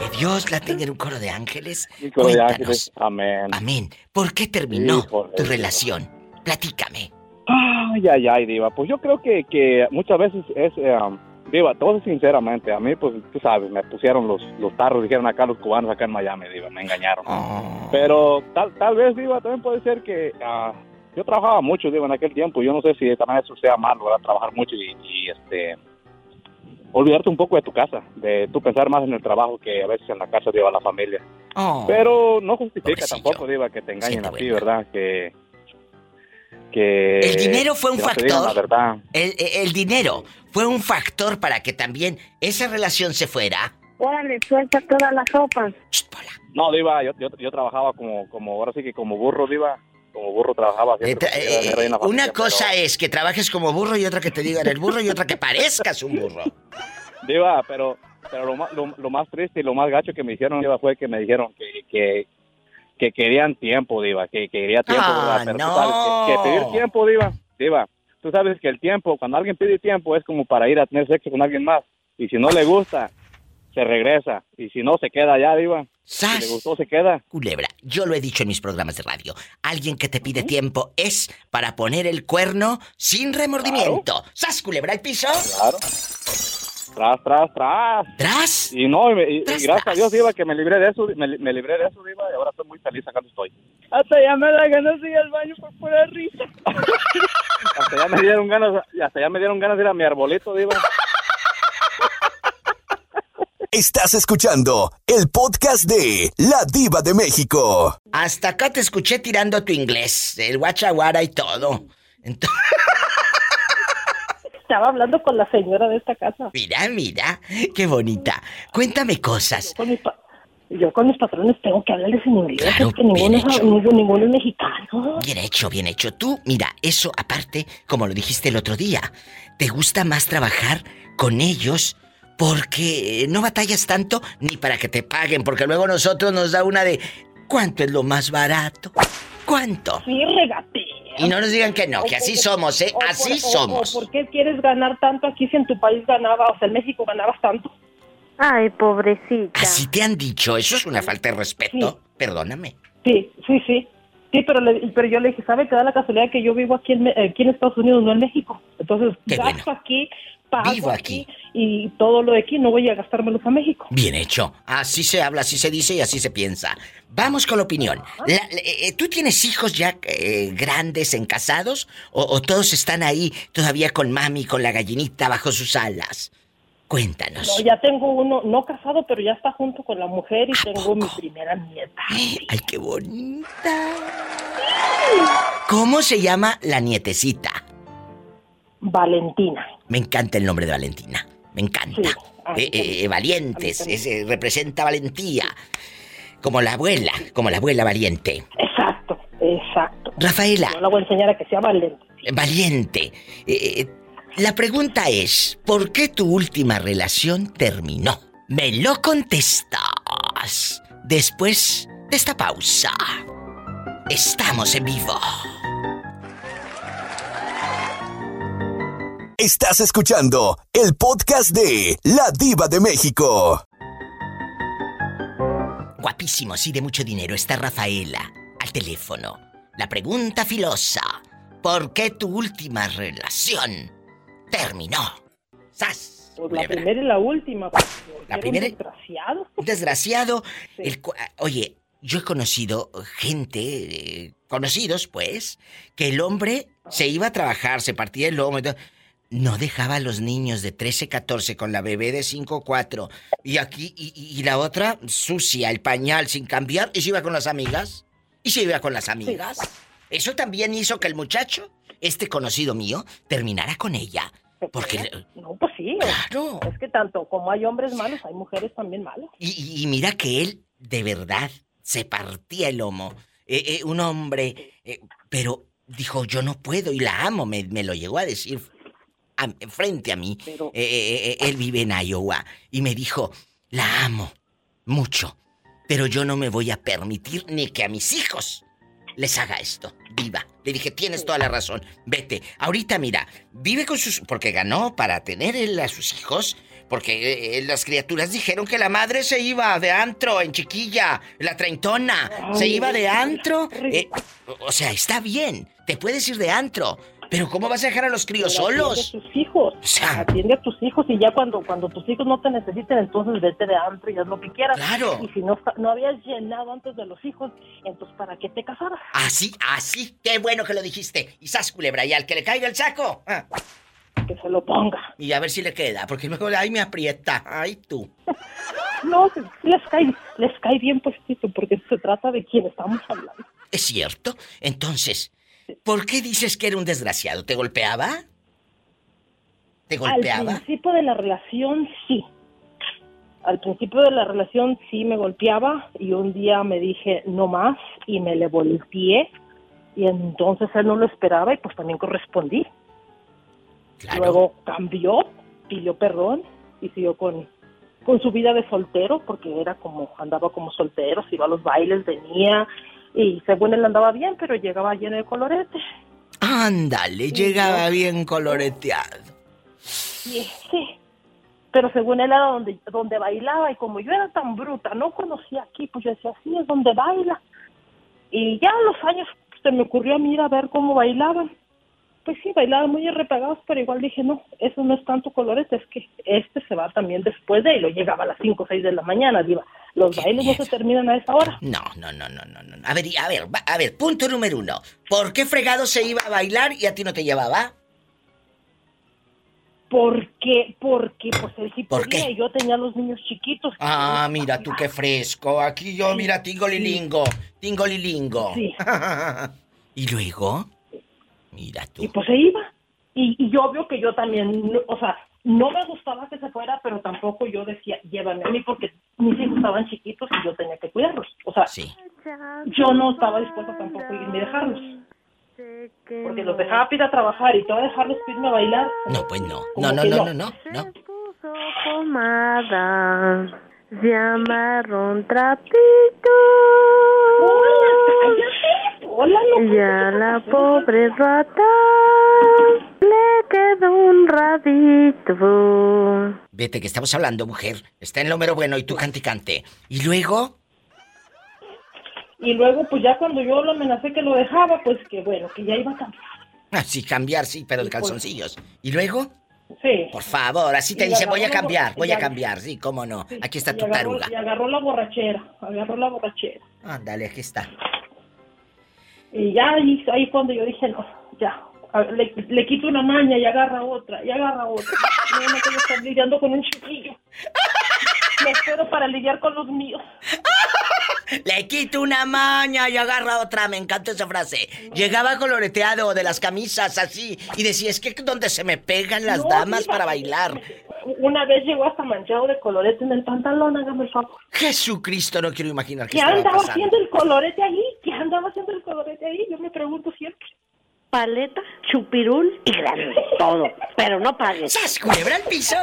Que Dios la tenga en un coro de ángeles. Un coro de Cuéntanos. ángeles. Amén. Amén. ¿Por qué terminó Híjole, tu relación? Platícame. Ay, ay, ay, Diva. Pues yo creo que, que muchas veces es, eh, um, Diva, todo sinceramente. A mí, pues tú sabes, me pusieron los, los tarros, dijeron acá los cubanos acá en Miami, Diva, me engañaron. Pero tal, tal vez, Diva, también puede ser que ah, yo trabajaba mucho, Diva, en aquel tiempo. Yo no sé si también eso sea malo, ¿verdad? Trabajar mucho y, y, este. Olvidarte un poco de tu casa, de tú pensar más en el trabajo que a veces en la casa lleva la familia. Oh. Pero no justifica tampoco, Diva, que te engañen así, ¿verdad? Que. que El dinero fue un factor. La verdad. El- el dinero fue un factor para que también esa relación se fuera. Órale, suelta todas las sopas. No, Diva, yo, yo, yo trabajaba como, como, ahora sí que como burro, Diva. Como burro trabajaba. Eh, siempre, eh, la familia, una cosa es que trabajes como burro y otra que te digan el burro y otra que parezcas un burro. Diva, pero, pero lo, más, lo, lo más triste y lo más gacho que me hicieron, Diva, fue que me dijeron que, que, que querían tiempo, Diva, que quería tiempo, Ah, ¿verdad? Pero tú no. sabes que, que pedir tiempo, Diva, Diva, tú sabes que el tiempo, cuando alguien pide tiempo, es como para ir a tener sexo con alguien más. Y si no le gusta, se regresa. Y si no, se queda allá, Diva. Si le gustó, se queda. Culebra, yo lo he dicho en mis programas de radio. Alguien que te pide tiempo es para poner el cuerno sin remordimiento. ¡Sas, culebra al piso! Claro. Tras, tras, tras. ¿Tras? Y no, y, me- y- Tras, gracias tras. a Dios, Diva, que me libré de eso, me, me libré de eso, Diva, y ahora estoy muy feliz acá donde estoy. Hasta ya me da ganas de ir al baño por pura risa. Hasta ya me dieron ganas, hasta ya me dieron ganas de ir a mi arbolito, Diva. Estás escuchando el podcast de La Diva de México. Hasta acá te escuché tirando tu inglés, el guachaguara y todo. Ento- Estaba hablando con la señora de esta casa. mira, mira, qué bonita. Cuéntame cosas. Con mis pa- Yo con mis patrones tengo que hablarles en inglés, Claro, es que ninguno, es, ninguno, ninguno es mexicano. Bien hecho, bien hecho. Tú, mira, eso aparte, como lo dijiste el otro día, te gusta más trabajar con ellos porque no batallas tanto ni para que te paguen, porque luego nosotros nos da una de ¿cuánto es lo más barato? ¿Cuánto? Sí, regatea. Y no nos digan que no, que así somos, ¿eh? Por- Así o- somos. o ¿Por qué quieres ganar tanto aquí si en tu país ganaba, o sea, en México ganabas tanto? Ay, pobrecita. Así te han dicho, eso es una falta de respeto. Perdóname. Sí, sí, sí. Sí, pero, le- pero yo le dije, ¿sabe que da la casualidad que yo vivo aquí en, Me- aquí en Estados Unidos, no en México? Entonces, Qué gasto aquí, pago Vivo aquí, y todo lo de aquí no voy a gastármelos a México. Bien hecho. Así se habla, así se dice y así se piensa. Vamos con la opinión. La- la- eh, ¿Tú tienes hijos ya eh, grandes, en casados? O, o todos están ahí todavía con mami, con la gallinita bajo sus alas? Cuéntanos. No, ya tengo uno, no casado, pero ya está junto con la mujer y tengo mi primera nieta. Ay, qué bonita. ¿Cómo se llama la nietecita? Valentina. Me encanta el nombre de Valentina. Me encanta. Eh, eh, también. valientes, representa valentía. Como la abuela, como la abuela valiente. Exacto, exacto. Rafaela. Yo la voy a enseñar a que sea valiente. Valiente. Eh, la pregunta es, ¿por qué tu última relación terminó? Me lo contestas después de esta pausa. Estamos en vivo. Estás escuchando el podcast de La Diva de México. Guapísimo, sí, de mucho dinero, está Rafaela al teléfono. La pregunta filosa, ¿por qué tu última relación terminó? ¡Sas! Pues la Culebra. primera y la última. La un primera- Desgraciado. Un desgraciado. el cu- oye, yo he conocido gente, eh, conocidos pues, que el hombre se iba a trabajar, se partía el lomo y todo. No dejaba a los niños de 13, 14 con la bebé de 5, 4. Y aquí, y, y- la otra, sucia, el pañal sin cambiar, y se iba con las amigas. Y se iba con las amigas. Eso también hizo que el muchacho, este conocido mío, terminara con ella. Porque No, pues sí. Claro. Es que tanto como hay hombres malos, hay mujeres también malas. Y, y- y mira que él, de verdad, se partía el lomo. Eh, eh, un hombre, eh, pero dijo, yo no puedo y la amo, me, me lo llegó a decir a- frente a mí. Eh, eh, eh, él vive en Iowa y me dijo, la amo mucho, pero yo no me voy a permitir ni que a mis hijos les haga esto. Viva. Le dije, tienes toda la razón. Vete. Ahorita, mira, vive con sus... Porque ganó para tener él a sus hijos. Porque eh, las criaturas dijeron que la madre se iba de antro en chiquilla, la treintona. Se iba de antro. eh, o sea, está bien. Te puedes ir de antro. Pero ¿cómo vas a dejar a los críos Pero solos? Atiende a tus hijos. Atiende a tus hijos y ya cuando, cuando tus hijos no te necesiten, entonces vete de antro y haz lo que quieras. Claro. Y si no, no habías llenado antes de los hijos, entonces ¿para qué te casaras? Así, así. Qué bueno que lo dijiste. Y sas culebra, y al que le caiga el saco. ah. Que se lo ponga. Y a ver si le queda, porque luego ahí me aprieta. Ay, tú. No, les cae, les cae bien puestito, porque se trata de quién estamos hablando. ¿Es cierto? Entonces, ¿por qué dices que era un desgraciado? ¿Te golpeaba? ¿Te golpeaba? Al principio de la relación, sí. Al principio de la relación sí me golpeaba y un día me dije no más y me le volteé y entonces él no lo esperaba y pues también correspondí. Luego cambió, pidió perdón y siguió con, con su vida de soltero porque era como, andaba como soltero, se iba a los bailes, venía y según él andaba bien, pero llegaba lleno de colorete. Ándale, llegaba bien coloreteado. Sí, sí. Pero según él era donde, donde bailaba y como yo era tan bruta, no conocía aquí, pues yo decía, sí, es donde baila. Y ya a los años se me ocurrió a mí ir a ver cómo bailaban. Pues sí, bailaban muy repagados, pero igual dije, no, eso no es tanto colorete, es que este se va también después de y lo llegaba a las 5 o 6 de la mañana, diva. Los bailes no se terminan a esa hora. No, no, no, no, no, no. A ver, a ver, a ver, punto número uno. ¿Por qué fregado se iba a bailar y a ti no te llevaba? Porque, porque, pues él sí ¿Por podía qué? y yo tenía los niños chiquitos. Ah, mira tú qué fresco. Aquí yo, mira, tingolilingo. Tingolilingo. Sí. ¿Y luego? Mira tú. Y pues se iba. Y, y yo obvio que yo también, o sea, no me gustaba que se fuera, pero tampoco yo decía, llévame a mí porque mis hijos estaban chiquitos y yo tenía que cuidarlos. O sea, yo no estaba dispuesta tampoco a irme y dejarlos. Porque los dejaba para ir a trabajar y te voy a dejarlos para irme a bailar. No, pues no. No, no, no, no. no. pomada. Se amarró trapito. Hola, Y a la pobre rata le quedó un rabito. Vete, que estamos hablando, mujer. Está en lo mero bueno y tú cante y cante. Y luego, Y luego, pues ya cuando yo lo amenacé que lo dejaba, pues que bueno, que ya iba a cambiar. así cambiar, sí, pero de pues. calzoncillos. ¿Y luego? Sí. Por favor, así te Y dice, voy a cambiar, voy a cambiar, sí, cómo no. Aquí está Y tu agarró, taruga. y agarró la borrachera, agarró la borrachera. Ándale, aquí está. Y ya ahí, ahí fue donde yo dije, no, ya. Le, le quito una maña y agarra otra, y agarra otra. No me quiero estar lidiando con un chiquillo. Me espero para lidiar con los míos. Le quito una maña y agarra otra, me encanta esa frase. Llegaba coloreteado de las camisas así y decía, es que donde se me pegan las No, damas para bailar. Una vez llegó hasta manchado de colorete en el pantalón, hágame el favor. Jesucristo, no quiero imaginar qué ¿Qué estaba andaba pasando. haciendo el colorete ahí? ¿Qué andaba haciendo el colorete ahí? Yo me pregunto siempre. Paleta, chupirul y grande. Todo. Pero no pagues. ¡Sas, culebra piso!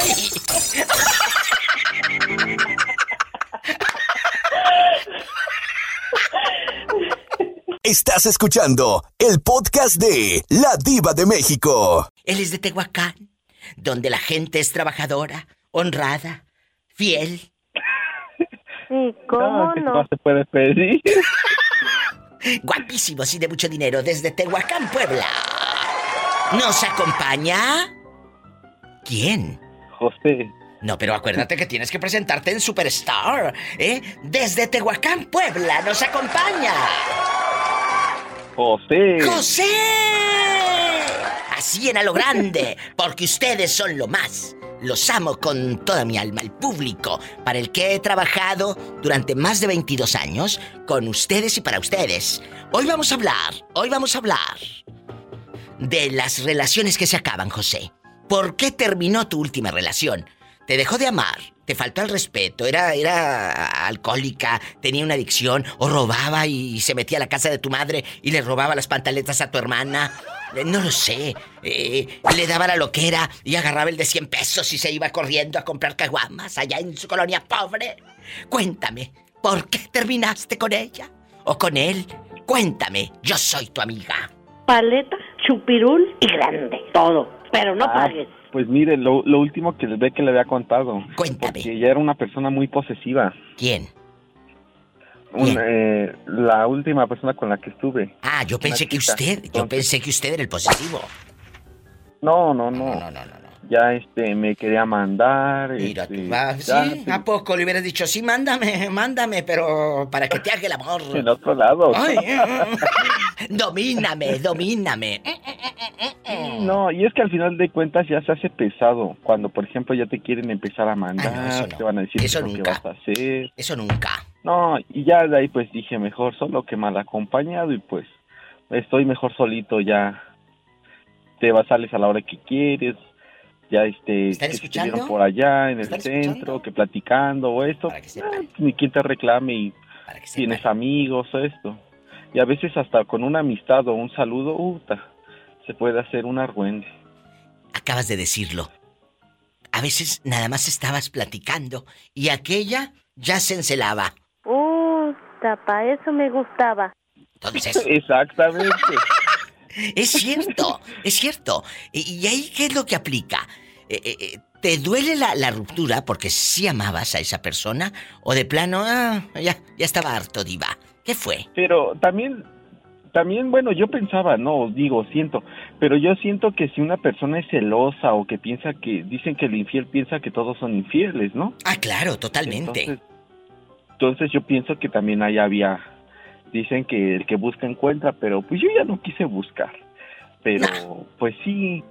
Estás escuchando el podcast de La Diva de México. Él es de Tehuacán, donde la gente es trabajadora, honrada, fiel. ¿Y cómo que no? se puede pedir. Guapísimos y de mucho dinero desde Tehuacán, Puebla. ¿Nos acompaña? ¿Quién? José. No, pero acuérdate que tienes que presentarte en Superstar, ¿eh? Desde Tehuacán, Puebla, nos acompaña. José. ¡José! Así en a lo grande, porque ustedes son lo más. Los amo con toda mi alma, el público, para el que he trabajado durante más de 22 años, con ustedes y para ustedes. Hoy vamos a hablar, hoy vamos a hablar de las relaciones que se acaban, José. ¿Por qué terminó tu última relación? ¿Te dejó de amar? ¿Te faltó el respeto? ¿Era, era alcohólica? ¿Tenía una adicción? ¿O robaba y se metía a la casa de tu madre y le robaba las pantaletas a tu hermana? Eh, No lo sé. Eh, le daba la loquera y agarraba el de 100 pesos y se iba corriendo a comprar caguamas allá en su colonia pobre. Cuéntame, ¿por qué terminaste con ella? ¿O con él? Cuéntame, yo soy tu amiga. Paleta, chupirul y grande. Todo. Pero no Ah, pagues. Pues mire, lo, lo último que ve que le había contado. Cuéntame. Porque ella era una persona muy posesiva. ¿Quién? Un, eh, la última persona con la que estuve. Ah, yo pensé que usted, yo pensé que usted era el posesivo. No, no, no. Ya este me quería mandar. Mira, este, tú vas, ya, ¿sí? ¿A poco le hubieras dicho, sí, mándame, mándame, pero para que te haga el amor? En otro lado. Ay, domíname, domíname. No, y es que al final de cuentas ya se hace pesado. Cuando, por ejemplo, ya te quieren empezar a mandar, Ah, eso no. te van a decir Eso nunca. vas a hacer. Eso nunca. No, y ya de ahí pues dije, mejor solo que mal acompañado y pues estoy mejor solito ya. Te vas, sales a la hora que quieres. Ya este, ¿Están que escuchando? estuvieron por allá en el ¿Están centro, que platicando o esto. ah, ni quien te reclame y tienes amigos o esto. Y a veces hasta con una amistad o un saludo, uta, se puede hacer un argüende. Acabas de decirlo. A veces nada más estabas platicando y aquella ya se encelaba. Uh, tapa, eso me gustaba. Entonces, Exactamente. Es cierto, es cierto. ¿Y, y ahí qué es lo que aplica? Eh, eh, eh, ¿Te duele la, la ruptura porque sí amabas a esa persona? ¿O de plano, ah, ya, ya estaba harto, diva? ¿Qué fue? Pero también, también, bueno, yo pensaba, no, digo, siento, pero yo siento que si una persona es celosa o que piensa que, dicen que el infiel piensa que todos son infieles, ¿no? Ah, claro, totalmente. Entonces, entonces yo pienso que también ahí había, dicen que el que busca encuentra, pero pues yo ya no quise buscar. Pero pues sí,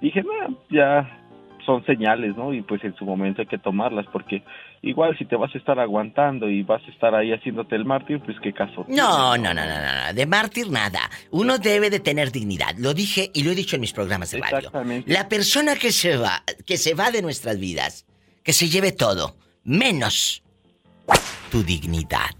dije, no, ya son señales, ¿no? Y pues en su momento hay que tomarlas, porque igual si te vas a estar aguantando y vas a estar ahí haciéndote el mártir, pues qué caso. No, no, no, no, no, no, de mártir nada. Uno debe de tener dignidad. Lo dije y lo he dicho en mis programas de radio. Exactamente. La persona que se va, que se va de nuestras vidas, que se lleve todo, menos tu dignidad.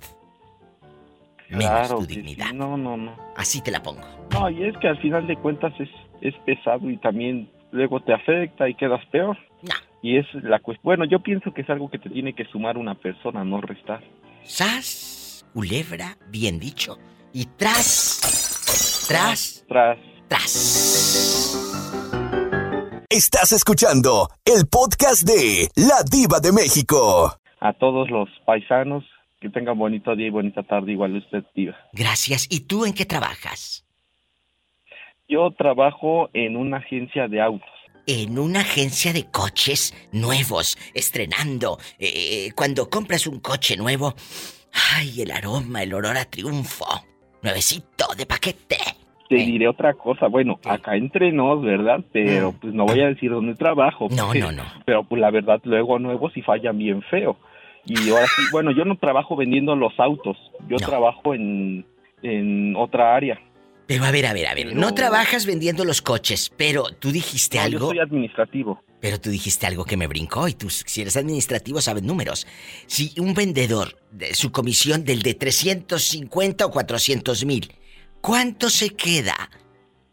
Menos Claro tu dignidad. sí, No, no, no. Así te la pongo. No, y es que al final de cuentas es, es pesado y también luego te afecta y quedas peor. No, Y es la cuestión, bueno, yo pienso que es algo que te tiene que sumar una persona, no restar. Sas, culebra, bien dicho. Y tras, tras, Tras. tras. Estás escuchando el podcast de La Diva de México. A todos los paisanos, que tengan bonito día y bonita tarde, igual usted, diva. Gracias. ¿Y tú en qué trabajas? Yo trabajo en una agencia de autos. En una agencia de coches nuevos, estrenando. Eh, cuando compras un coche nuevo, ay, el aroma, el olor a triunfo. Nuevecito de paquete. Te diré otra cosa, bueno, acá entre nos, ¿verdad? Pero pues no voy a decir dónde trabajo. No, no, no. Pero pues la verdad, luego nuevos sí fallan bien feo. Y ahora sí, bueno, yo no trabajo vendiendo los autos, yo trabajo en, en otra área. Pero a ver, a ver, a ver. No trabajas vendiendo los coches, pero tú dijiste No, yo algo. soy administrativo. Pero tú dijiste algo que me brincó y tú, si eres administrativo, sabes números. Si un vendedor, de su comisión del de 350 o 400 mil, ¿cuánto se queda?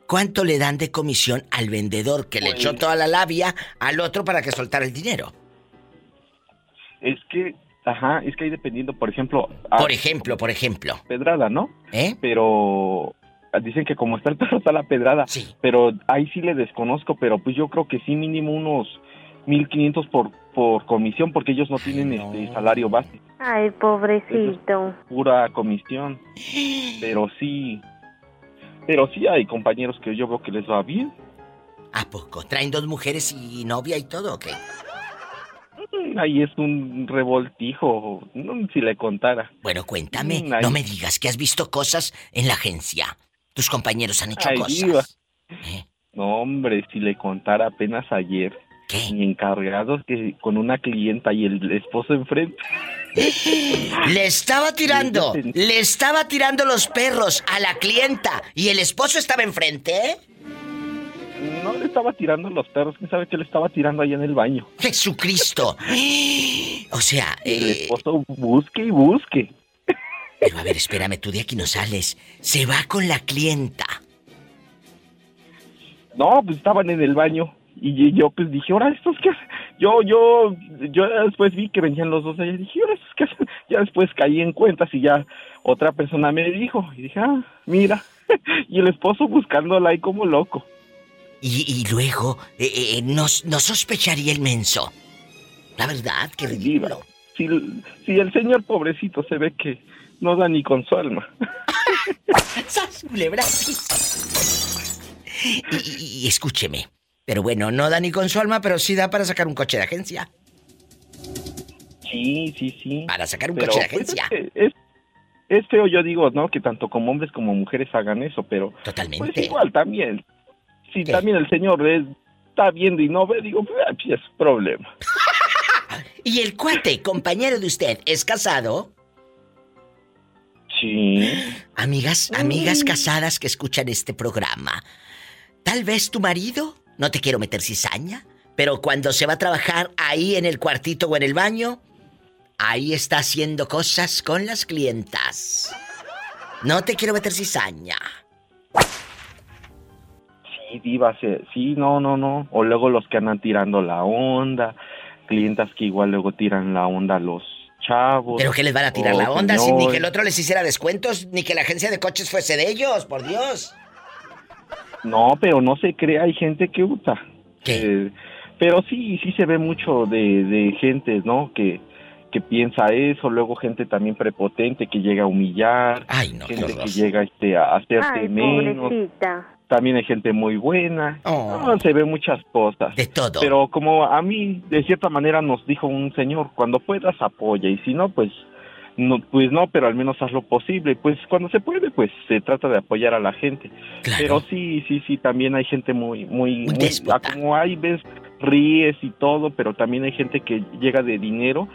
¿Cuánto le dan de comisión al vendedor que le echó toda la labia al otro para que soltara el dinero? Es que, ajá, es que ahí dependiendo, por ejemplo... Por ejemplo, por ejemplo. Pedrada, ¿no? ¿Eh? Pero dicen que como está el perro está la pedrada. Sí. Pero ahí sí le desconozco, pero pues yo creo que sí mínimo unos 1500 por por comisión porque ellos no tienen este salario base, Ay, pobrecito. pura comisión. Pero sí pero sí hay compañeros que yo veo que les va bien. ¿A poco? ¿Traen dos mujeres y novia y todo o qué? Ahí es un revoltijo, no, si le contara. Bueno, cuéntame. Mm, No me digas que has visto cosas en la agencia. Tus compañeros han hecho Ay, cosas. diva. No, hombre, si le contara apenas ayer. Mi encargado que con una clienta y el esposo enfrente. Le estaba tirando, le estaba tirando los perros a la clienta y el esposo estaba enfrente, ¿eh? No le estaba tirando los perros, quién sabe que le estaba tirando ahí en el baño. Jesucristo. O sea, El eh, esposo busque y busque. pero a ver, espérame, tú de aquí no sales. Se va con la clienta. No, pues estaban en el baño. Y yo pues dije, ahora estos qué hacen?". Yo, yo, yo después vi que venían los dos allá y dije, ahora estos qué hacen?". Ya después caí en cuentas y ya otra persona me dijo. Y dije, ah, mira. y el esposo buscándola ahí como loco. Y, y luego, eh, eh, no, no sospecharía el menso. La verdad, qué ridículo. Si, si el señor pobrecito se ve que no da ni con su alma. ¡Sas, culebra! Y, y- y escúcheme. Pero bueno, no da ni con su alma, pero sí da para sacar un coche de agencia. Sí, sí, sí. Para sacar un Pero, coche de pues, agencia. es, que es, es feo, yo digo, ¿no? Que tanto como hombres como mujeres hagan eso, pero... Totalmente. Pues igual también. Si también el señor es- está viendo y no ve, digo, pues ah, es problema. ¿Y el cuate, compañero de usted, es casado? Sí. Amigas, amigas casadas que escuchan este programa. Tal vez tu marido, no te quiero meter cizaña, pero cuando se va a trabajar ahí en el cuartito o en el baño, ahí está haciendo cosas con las clientas. No te quiero meter cizaña. Sí, diva, sí, sí, no, no, no. O luego los que andan tirando la onda, clientas que igual luego tiran la onda a los chavos. Pero que les van a tirar la onda sin ni que el otro les hiciera descuentos, ni que la agencia de coches fuese de ellos, por Dios. No, pero no se cree, hay gente que usa. Eh, pero sí, sí se ve mucho de, de gente, ¿no? Que, que piensa eso, luego gente también prepotente que llega a humillar, gente que llega este, a hacerte Ay, menos. pobrecita. También hay gente muy buena. Oh. No, se ve muchas cosas. De todo. Pero como a mí, de cierta manera, nos dijo un señor, cuando puedas apoya y si no, pues no, pues no, pero al menos haz lo posible. Pues cuando se puede, pues se trata de apoyar a la gente. Pero sí, sí, sí, también hay gente muy, muy, muy- como hay ves ríes y todo, pero también hay gente que llega de dinero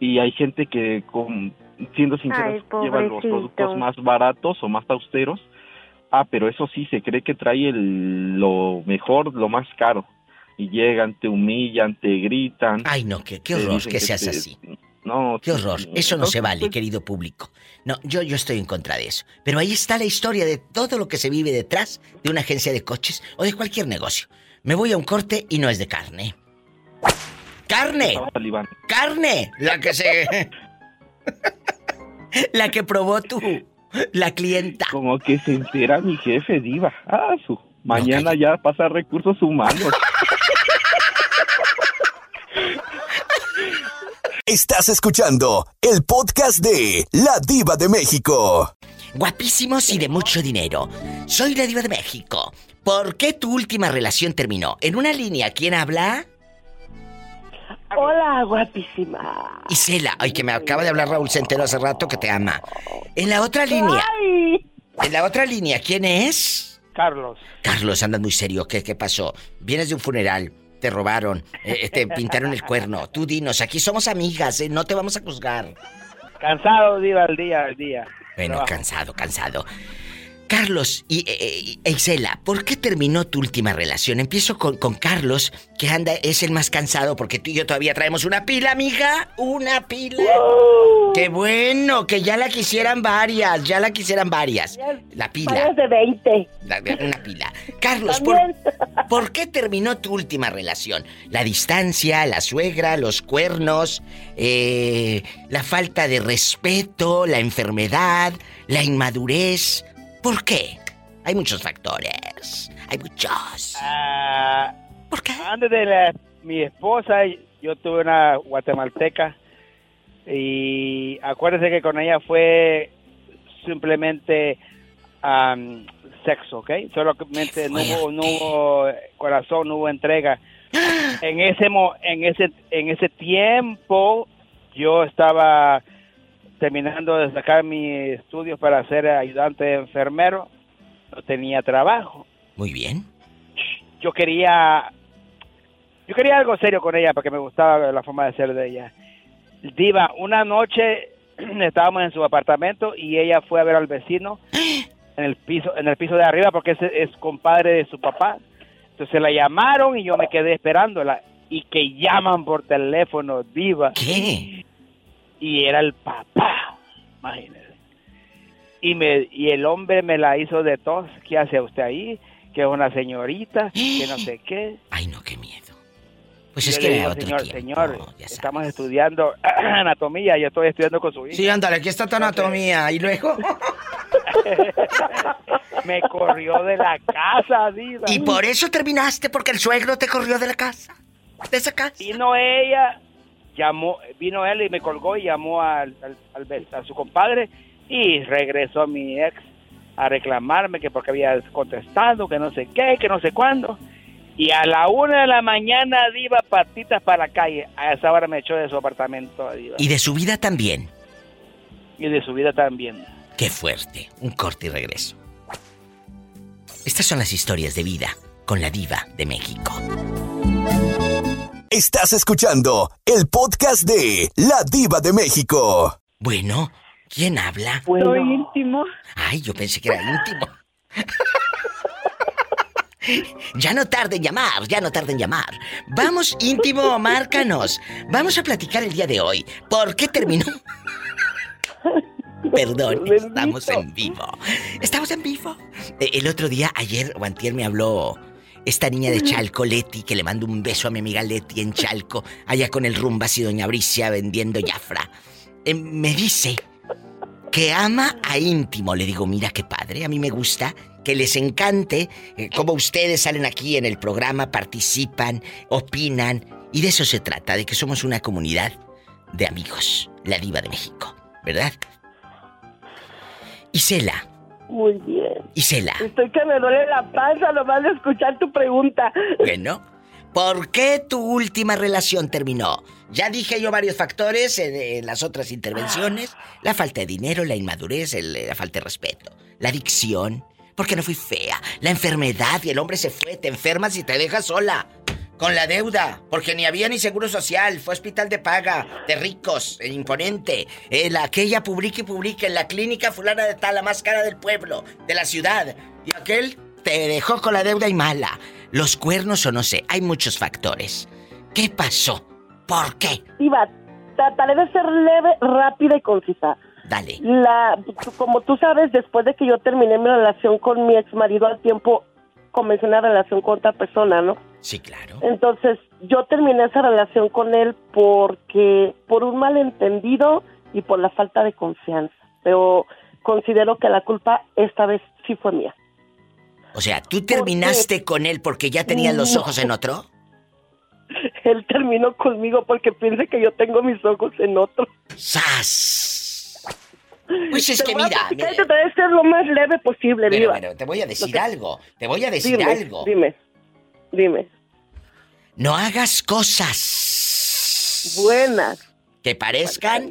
y hay gente que, con, siendo sinceros, Ay, lleva los productos más baratos o más austeros. Ah, pero eso sí, se cree que trae el, lo mejor, lo más caro. Y llegan, te humillan, te gritan. Ay, no, qué, qué horror que seas te- así. No, Qué horror. Eso no se vale, querido público. No, yo, yo estoy en contra de eso. Pero ahí está la historia de todo lo que se vive detrás de una agencia de coches o de cualquier negocio. Me voy a un corte y no es de carne. Carne. Carne. La que se. la que probó tú. La clienta. Como que se entera mi jefe, Diva. Ah, su. Mañana ya pasa recursos humanos. Estás escuchando el podcast de La Diva de México. Guapísimos y de mucho dinero. Soy la diva de México. ¿Por qué tu última relación terminó? En una línea, ¿quién habla? Hola, guapísima. Isela. Ay, que me acaba de hablar Raúl Centeno hace rato que te ama. En la otra línea. En la otra línea, ¿quién es? Carlos. Carlos, andas muy serio. ¿Qué, qué pasó? Vienes de un funeral. Te robaron. eh, te pintaron el cuerno. Tú dinos, aquí somos amigas, eh, no te vamos a juzgar. Cansado, Diva, al día, al día. Bueno, Trabajo. cansado, cansado. Carlos y eh, eh, Isela, ¿por qué terminó tu última relación? Empiezo con, con Carlos, que anda, es el más cansado, porque tú y yo todavía traemos una pila, amiga. Una pila. ¡Qué bueno! Que ya la quisieran varias, ya la quisieran varias. La pila. Varias de 20. La- una pila. Carlos, ¿por, por qué terminó tu última relación? La distancia, la suegra, los cuernos, eh, la falta de respeto, la enfermedad, la inmadurez. ¿Por qué? Hay muchos factores. Hay muchos. Ah, Antes de la- mi esposa, yo tuve una guatemalteca y acuérdese que con ella fue simplemente am, sexo, ¿ok? Solamente no hubo, no hubo corazón, no hubo entrega. En ese en ese en ese tiempo yo estaba terminando de sacar mis estudios para ser ayudante de enfermero, no tenía trabajo. Muy bien. Yo quería yo quería algo serio con ella porque me gustaba la forma de ser de ella. Diva, una noche estábamos en su apartamento y ella fue a ver al vecino en el piso en el piso de arriba porque es, es compadre de su papá. Entonces la llamaron y yo me quedé esperándola y que llaman por teléfono, Diva. ¿Qué? Y era el papá, imagínese. Y me y el hombre me la hizo de tos, ¿qué hace usted ahí? Que es una señorita, que no sé qué. Ay, no, qué miedo. Pues es que le era digo, otro señor, tiempo, señor, estamos estudiando anatomía, yo estoy estudiando con su hija. Sí, ándale, aquí está tu anatomía. ¿Y luego? me corrió de la casa, Diva. ¿Y por eso terminaste? ¿Porque el suegro te corrió de la casa? ¿De esa casa? Vino ella, llamó, vino él y me colgó y llamó al, al- a su compadre y regresó mi ex a reclamarme que porque había contestado, que no sé qué, que no sé cuándo. Y a la una de la mañana, Diva, patitas para la calle. A esa hora me echó de su apartamento, Diva. Y de su vida también. Y de su vida también. Qué fuerte. Un corte y regreso. Estas son las historias de vida con la diva de México. Estás escuchando el podcast de La Diva de México. Bueno, ¿quién habla? Soy íntimo. Ay, yo pensé que era íntimo. Ya no tarde en llamar, ya no tarde en llamar. Vamos, íntimo, márcanos. Vamos a platicar el día de hoy. ¿Por qué terminó? Perdón, estamos en vivo. Estamos en vivo. El otro día, ayer o antier me habló esta niña de Chalco, Leti, que le mando un beso a mi amiga Leti en Chalco, allá con el Rumbas y Doña Bricia vendiendo Jafra. Eh, me dice que ama a íntimo. Le digo, mira qué padre, a mí me gusta que les encante eh, cómo ustedes salen aquí en el programa, participan, opinan. Y de eso se trata, de que somos una comunidad de amigos, la diva de México, ¿verdad? Isela, Muy bien. Isela, Estoy que me duele la panza nomás de escuchar tu pregunta. bueno, ¿por qué tu última relación terminó? Ya dije yo varios factores en, en las otras intervenciones. La falta de dinero, la inmadurez, el- la falta de respeto, la adicción, porque no fui fea, la enfermedad y el hombre se fue, te enfermas y te dejas sola. Con la deuda, porque ni había ni seguro social, fue hospital de paga, de ricos, el imponente. Eh, la aquella publica y publica en la clínica fulana de tal, la más cara del pueblo, de la ciudad. Y aquel te dejó con la deuda y mala. Los cuernos o no sé, hay muchos factores. ¿Qué pasó? ¿Por qué? Iba, trataré de ser leve, rápida y concisa. Dale. La, como tú sabes, después de que yo terminé mi relación con mi ex marido al tiempo, comencé una relación con otra persona, ¿no? Sí, claro. Entonces, yo terminé esa relación con él porque por un malentendido y por la falta de confianza. Pero considero que la culpa esta vez sí fue mía. O sea, ¿tú terminaste con él porque ya tenías los ojos en otro? Él terminó conmigo porque piensa que yo tengo mis ojos en otro. ¡Sas! Pues es Te que voy a mira, platicar mira. Te voy a ser lo más leve posible, Pero, bueno, te voy a decir que- algo. Te voy a decir Dime, algo. Dime, dime. No hagas cosas Buenas. que parezcan.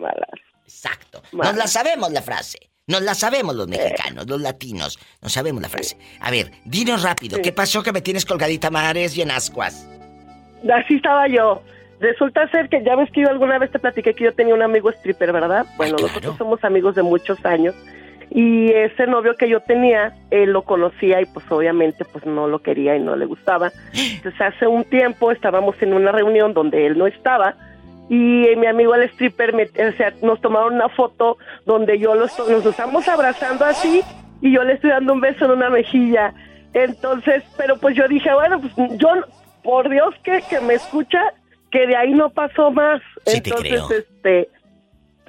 Exacto. Nos la sabemos la frase. Nos la sabemos los mexicanos, los latinos. Nos sabemos la frase. A ver, dinos rápido. ¿Qué pasó que me tienes colgadita mares y en ascuas? Así estaba yo. Resulta ser que ya ves que yo alguna vez te platiqué que yo tenía un amigo stripper, ¿verdad? Bueno, nosotros somos amigos de muchos años. Y ese novio que yo tenía, él lo conocía y pues obviamente pues no lo quería y no le gustaba. Entonces hace un tiempo estábamos en una reunión donde él no estaba y eh, mi amigo el stripper me- o sea, nos tomaron una foto donde yo los, nos estamos abrazando así y yo le estoy dando un beso en una mejilla. Entonces, pero pues yo dije, bueno, pues yo, por Dios que, que me escucha, que de ahí no pasó más. Sí, te Entonces, creo. este,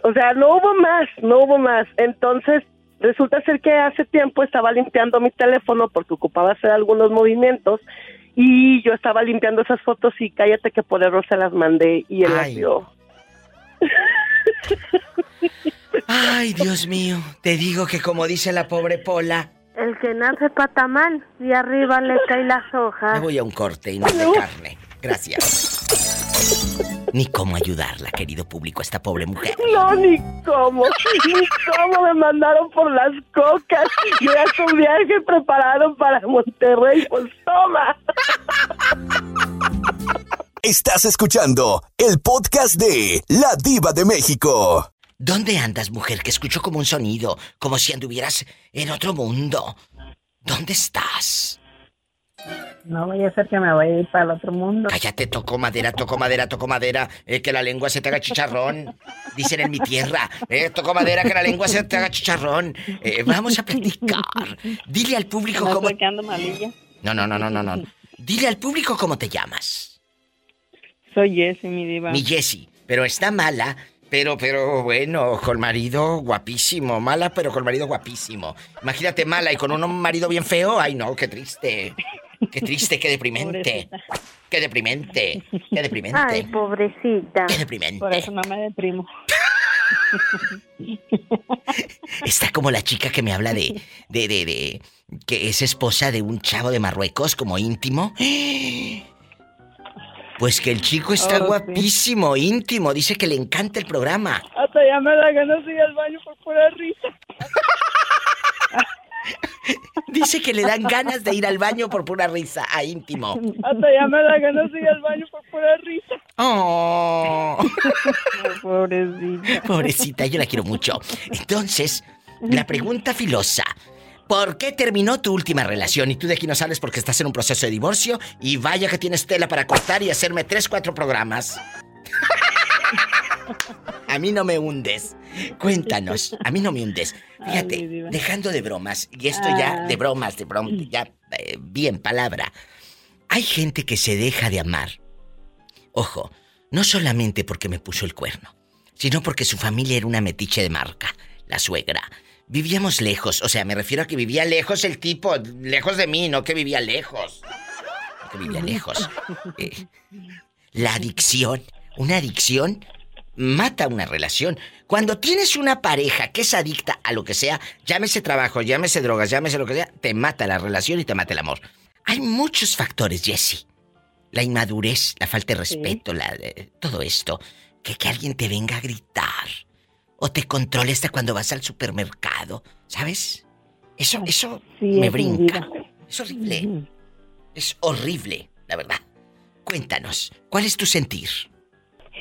o sea, no hubo más, no hubo más. Entonces, resulta ser que hace tiempo estaba limpiando mi teléfono porque ocupaba hacer algunos movimientos y yo estaba limpiando esas fotos y cállate que por error se las mandé y él las Ay. vio. Ay, Dios mío. Te digo que como dice la pobre Pola, El que nace patamán y arriba le cae las me hojas. voy a un corte y no de carne. Gracias. Ni cómo ayudarla, querido público, a esta pobre mujer. No, ni cómo, ni cómo me mandaron por las cocas. Yo ya con viaje preparado para Monterrey, pues toma. Estás escuchando el podcast de La Diva de México. ¿Dónde andas, mujer? Que escucho como un sonido, como si anduvieras en otro mundo. ¿Dónde estás? No vaya a ser que me vaya a ir para el otro mundo. Cállate, toco madera, toco madera, toco madera, eh, que la lengua se te haga chicharrón. Dicen en mi tierra, eh, toco madera, que la lengua se te haga chicharrón. Eh, vamos a platicar. Dile al público No cómo... No, no, no, no, no, no. Dile al público cómo te llamas. Soy Jessie, mi diva. Mi Jessie, pero está mala, pero, pero bueno, con marido guapísimo. Mala, pero con marido guapísimo. Imagínate mala y con un marido bien feo. Ay, no, qué triste. Qué triste, qué deprimente. Qué deprimente. Qué deprimente. Ay, pobrecita. Qué deprimente. Por eso no me deprimo. Está como la chica que me habla de, de, de, de, que es esposa de un chavo de Marruecos como íntimo. Pues que el chico está Oh, sí. guapísimo, íntimo. Dice que le encanta el programa. Hasta ya me da ganas de ir al baño por pura risa. Dice que le dan ganas de ir al baño por pura risa a íntimo. Hasta ya me da ganas de ir al baño por pura risa. Oh. Pobrecita. Pobrecita, yo la quiero mucho. Entonces, la pregunta filosa. ¿Por qué terminó tu última relación? Y tú de aquí no sales porque estás en un proceso de divorcio y vaya que tienes tela para cortar y hacerme tres, cuatro programas. A mí no me hundes. Cuéntanos, a mí no me hundes. Fíjate, dejando de bromas, y esto ya Ah. de bromas, de bromas, ya eh, bien palabra. Hay gente que se deja de amar. Ojo, no solamente porque me puso el cuerno, sino porque su familia era una metiche de marca, la suegra. Vivíamos lejos, o sea, me refiero a que vivía lejos el tipo, lejos de mí, no que vivía lejos. No que vivía lejos. Eh, la adicción, una adicción mata una relación. Cuando tienes una pareja que es adicta a lo que sea, llámese trabajo, llámese drogas, llámese lo que sea, te mata la relación y te mata el amor. Hay muchos factores, Jesse. La inmadurez, la falta de respeto, la, eh, todo esto. Que, que alguien te venga a gritar. O te controle hasta cuando vas al supermercado. ¿Sabes? Eso, eso Sí, me es brinca. Es horrible. Es horrible, la verdad. Cuéntanos, ¿cuál es tu sentir?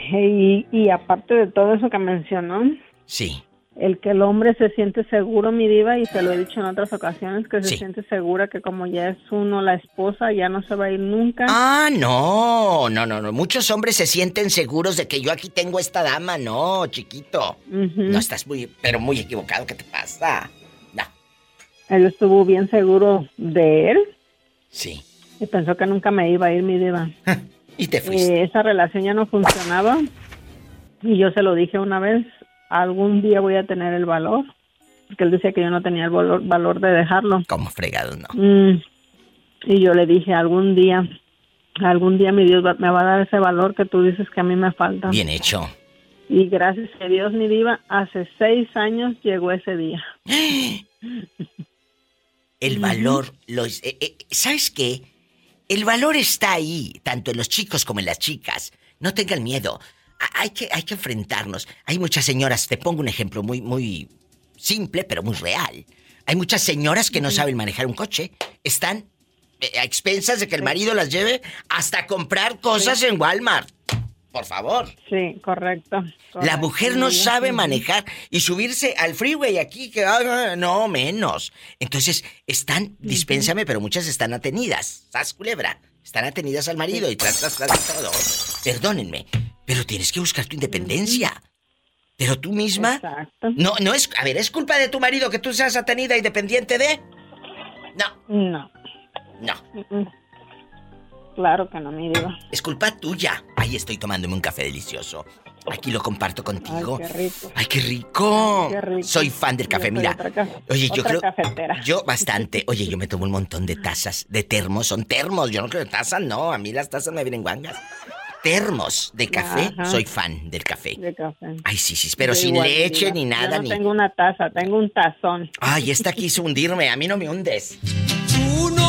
Y, y aparte de todo eso que mencionó, Sí. el que el hombre se siente seguro, mi diva, y se lo he dicho en otras ocasiones, que se Sí. siente segura que como ya es uno la esposa, ya no se va a ir nunca. Ah, no, no, no, no. Muchos hombres se sienten seguros de que yo aquí tengo esta dama. No, chiquito. No estás muy, pero muy equivocado. ¿Qué te pasa? No. Él estuvo bien seguro de él. Sí. Y pensó que nunca me iba a ir, mi diva. y te fuiste. Eh, esa relación ya no funcionaba. Y yo se lo dije una vez, algún día voy a tener el valor. Porque él decía que yo no tenía el valor, valor de dejarlo. Como fregado, no. Mm, y yo le dije, algún día, algún día mi Dios va- me va a dar ese valor que tú dices que a mí me falta. Bien hecho. Y gracias a Dios, mi diva, hace seis años llegó ese día. El valor, los, eh, eh, ¿sabes qué? El valor está ahí, tanto en los chicos como en las chicas. No tengan miedo. Hay que, hay que enfrentarnos. Hay muchas señoras, te pongo un ejemplo muy, muy simple, pero muy real. Hay muchas señoras que no saben manejar un coche. Están eh, a expensas de que el marido las lleve hasta comprar cosas en Walmart. Por favor. Sí, correcto. La mujer no sabe manejar y subirse al freeway aquí, que no, menos. Entonces, están, dispénsame, pero muchas están atenidas. ¿Sabes, culebra? Están atenidas al marido y tras, tras, tras, todo. Perdónenme, pero tienes que buscar tu independencia. Pero tú misma. No, no es. A ver, ¿es culpa de tu marido que tú seas atenida y dependiente de.? No. No. No. Claro que no, mi diva. Es culpa tuya. Ahí estoy tomándome un café delicioso. Aquí lo comparto contigo. Ay, qué rico. ¡Ay, qué rico! Qué rico. Soy fan del café, mira. otra Oye, yo creo. cafetera. Yo bastante. Oye, yo me tomo un montón de tazas, de termos. Son termos. Yo no creo que tazas, no. A mí las tazas me vienen guangas. Termos de café. Ajá. Soy fan del café. De café. Ay, sí, sí, pero Yo sin igual, leche ni nada, Yo no ni. tengo una taza, tengo un tazón. Ay, esta quiso hundirme. A mí no me hundes.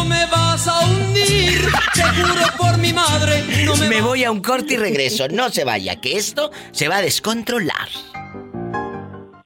No me vas a hundir, te juro por mi madre, no me, Me voy a un corte y regreso. No se vaya, que esto se va a descontrolar.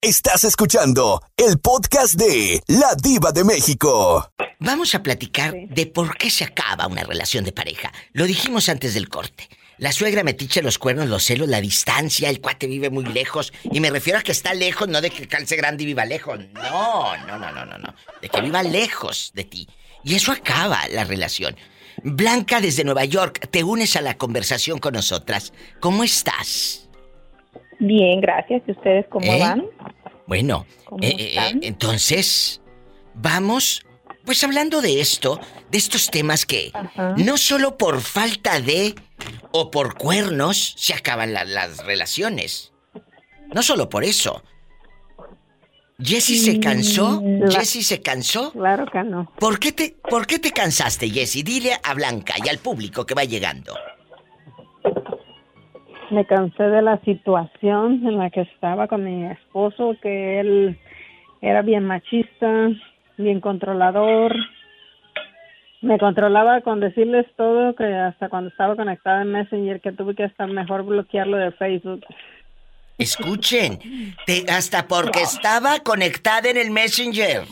Estás escuchando el podcast de La Diva de México. Vamos a platicar de por qué se acaba una relación de pareja. Lo dijimos antes del corte. La suegra metiche los cuernos, los celos, la distancia, el cuate vive muy lejos. Y me refiero a que está lejos, no de que calce grande y viva lejos. No, no, no, no, no, no. De que viva lejos de ti. Y eso acaba la relación. Blanca desde Nueva York, te unes a la conversación con nosotras. ¿Cómo estás? Bien, gracias. ¿Y ustedes cómo ¿Eh? van? Bueno, ¿Cómo eh, eh, están? entonces, vamos, pues hablando de esto, de estos temas que Ajá. no solo por falta de o por cuernos se acaban la- las relaciones. No solo por eso. ¿Jessie se cansó? La- ¿Jessie se cansó? Claro que no. ¿Por qué te, por qué te cansaste, Jessie? Dile a Blanca y al público que va llegando. Me cansé de la situación en la que estaba con mi esposo, que él era bien machista, bien controlador. Me controlaba con decirles todo, que hasta cuando estaba conectada en Messenger, que tuve que hasta mejor bloquearlo de Facebook. Escuchen, te- hasta porque estaba conectada en el Messenger.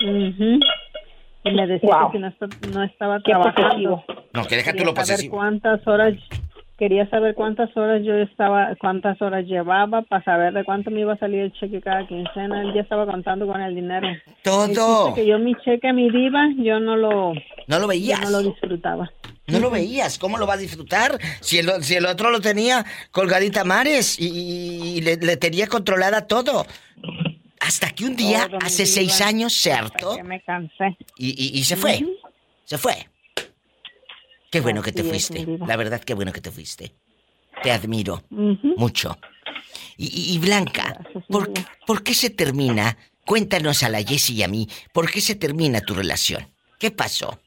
Ujú. Y me decía Wow. que no, no estaba trabajando. No, que deja tú lo posesivo. cuántas horas quería saber cuántas horas yo estaba cuántas horas llevaba para saber de cuánto me iba a salir el cheque cada quincena él ya estaba contando con el dinero Todo. Que yo mi cheque mi diva yo no lo No lo yo veías. no lo disfrutaba No lo veías, ¿cómo lo va a disfrutar? Si el, si el otro lo tenía colgadita a mares y, y- y le, le tenía controlada todo. Hasta que un día, Todo, hace seis años, se hartó que me cansé y, y- se fue. Se fue. Qué bueno que te es, fuiste. La verdad, qué bueno que te fuiste. Te admiro mucho. Y, y- Blanca, ¿por, qué- por qué se termina? Cuéntanos a la Jessie y a mí, ¿por qué se termina tu relación? ¿Qué pasó?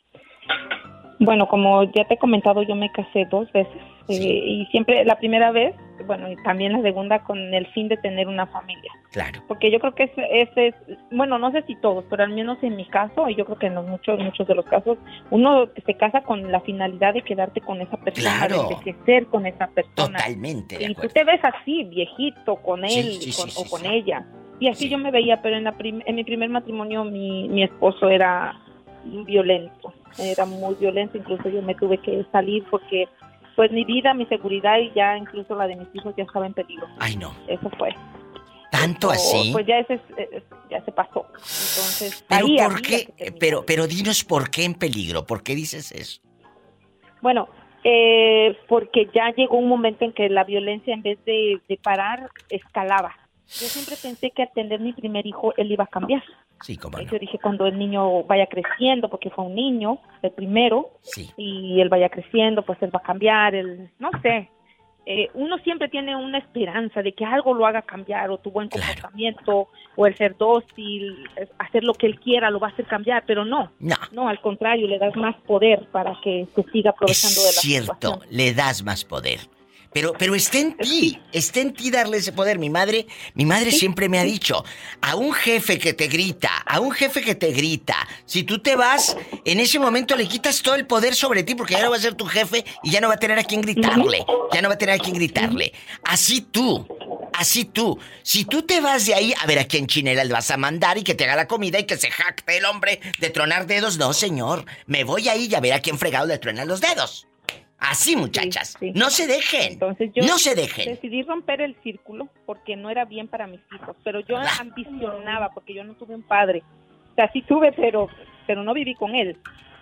Bueno, como ya te he comentado, yo me casé dos veces eh, y siempre la primera vez, bueno, y también la segunda con el fin de tener una familia. Claro. Porque yo creo que ese, ese es, bueno, no sé si todos, pero al menos en mi caso, y yo creo que en los muchos, muchos de los casos, uno se casa con la finalidad de quedarte con esa persona, Claro. de envejecer con esa persona. Totalmente de Y tú te ves así, viejito, con él sí, con- o con ella. Y así yo me veía, pero en, la prim- en mi primer matrimonio mi, mi esposo era violento, era muy violento, incluso yo me tuve que salir porque pues mi vida, mi seguridad y ya incluso la de mis hijos ya estaba en peligro. Ay, no. Eso fue. ¿Tanto O, así? Pues ya ese es- es- ya se pasó. Entonces, Pero ahí ¿por qué? Pero, pero dinos por qué en peligro, ¿por qué dices eso? Bueno, eh, porque ya llegó un momento en que la violencia en vez de, de parar escalaba. Yo siempre pensé que al tener mi primer hijo él iba a cambiar. Sí, cómo no. Yo dije, cuando el niño vaya creciendo, porque fue un niño, el primero, Sí. y él vaya creciendo, pues él va a cambiar, él, no sé. Eh, uno siempre tiene una esperanza de que algo lo haga cambiar, o tu buen comportamiento, o el ser dócil, es- hacer lo que él quiera, lo va a hacer cambiar, pero no. No. al contrario, le das más poder para que se siga aprovechando de la Cierto, situación. le das más poder. Pero, pero está en ti, está en ti darle ese poder. Mi madre, mi madre siempre me ha dicho, a un jefe que te grita, a un jefe que te grita, si tú te vas, en ese momento le quitas todo el poder sobre ti porque ya no va a ser tu jefe y ya no va a tener a quien gritarle, ya no va a tener a quien gritarle. Así tú, así tú. Si tú te vas de ahí, a ver a quién chinela le vas a mandar y que te haga la comida y que se jacte el hombre de tronar dedos, no señor, me voy ahí y a ver a quién fregado le truenan los dedos. Así, muchachas. No se dejen. Yo no se dejen. Decidí romper el círculo porque no era bien para mis hijos, pero yo ambicionaba porque yo no tuve un padre. O sea, sí tuve, pero pero no viví con él.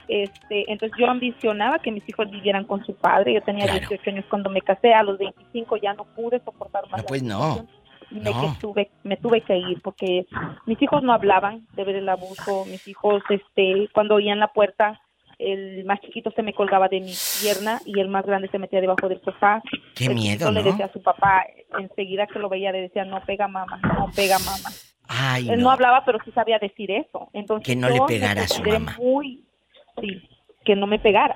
Este, entonces yo ambicionaba que mis hijos vivieran con su padre. Yo tenía 18 años cuando me casé, a los 25 ya no pude soportar más. No, la pues no. me, No. que tuve, me tuve que ir porque mis hijos no hablaban de ver el abuso. Mis hijos, este, cuando oían la puerta, el más chiquito se me colgaba de mi pierna y el más grande se metía debajo del sofá. Qué El miedo, chiquito le ¿no? decía a su papá, enseguida que lo veía, le decía, no pega mamá, no pega mamá. Ay, Él no. no. hablaba, pero sí sabía decir eso. Entonces, Que no yo le me pegara a su mamá. Muy, sí, que no me pegara.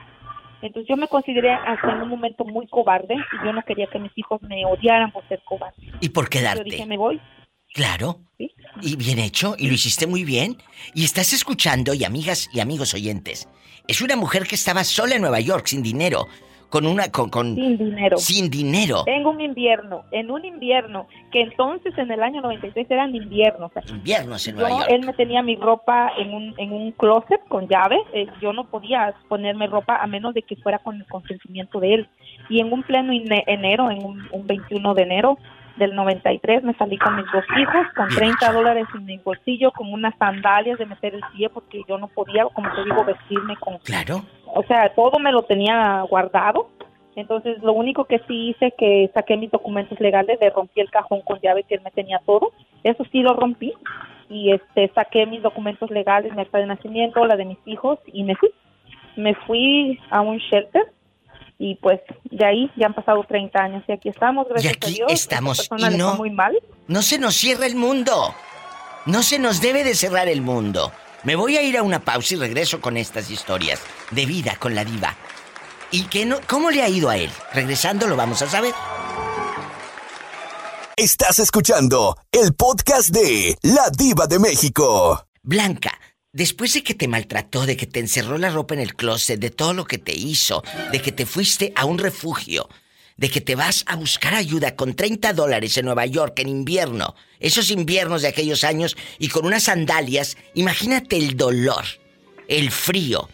Entonces yo me consideré hasta en un momento muy cobarde y yo no quería que mis hijos me odiaran por ser cobarde. Y por Yo quedarte. dije, me voy. Claro. Y bien hecho, y lo hiciste muy bien. Y estás escuchando, y amigas y amigos oyentes, es una mujer que estaba sola en Nueva York, sin dinero, con una... con, con- Sin dinero. Sin dinero. En un invierno, en un invierno, que entonces en el año 93 eran inviernos. Inviernos en yo, Nueva York. él me tenía mi ropa en un, en un closet con llave. eh, yo no podía ponerme ropa a menos de que fuera con el consentimiento de él. Y en un pleno enero, en un, un 21 de enero del 93, me salí con mis dos hijos, con 30 dólares en mi bolsillo, con unas sandalias de meter el pie, porque yo no podía, como te digo, vestirme con... Claro. O sea, todo me lo tenía guardado. Entonces, lo único que sí hice que saqué mis documentos legales, le rompí el cajón con llave que él me tenía todo. Eso sí lo rompí. Y este saqué mis documentos legales, mi acta de nacimiento, la de mis hijos y me fui. Me fui a un shelter y pues de ahí ya han pasado 30 años y aquí estamos, gracias Y aquí a Dios. estamos, y no- muy mal. No se nos cierra el mundo. No se nos debe de cerrar el mundo. Me voy a ir a una pausa y regreso con estas historias de vida con la diva. ¿Y qué no, cómo le ha ido a él? Regresando lo vamos a saber. Estás escuchando el podcast de La Diva de México. Blanca, después de que te maltrató, de que te encerró la ropa en el closet, de todo lo que te hizo, de que te fuiste a un refugio, de que te vas a buscar ayuda con 30 dólares en Nueva York en invierno, esos inviernos de aquellos años y con unas sandalias, imagínate el dolor, el frío,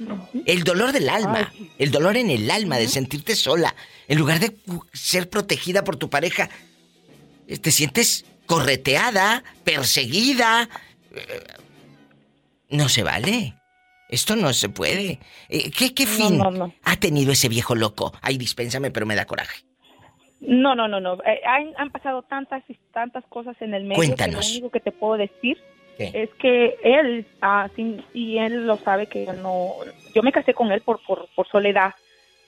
el dolor del alma, el dolor en el alma de sentirte sola, en lugar de ser protegida por tu pareja, eh, te sientes correteada, perseguida. No se vale. Esto no se puede. Eh, ¿Qué, qué fin no, no. ha tenido ese viejo loco? Ay, dispénsame, pero me da coraje. No, no, no, no. Eh, han, han pasado tantas y tantas cosas en el medio Cuéntanos. que lo único que te puedo decir ¿Qué? es que él, ah, sin- y él lo sabe que yo no, yo me casé con él por, por, por soledad,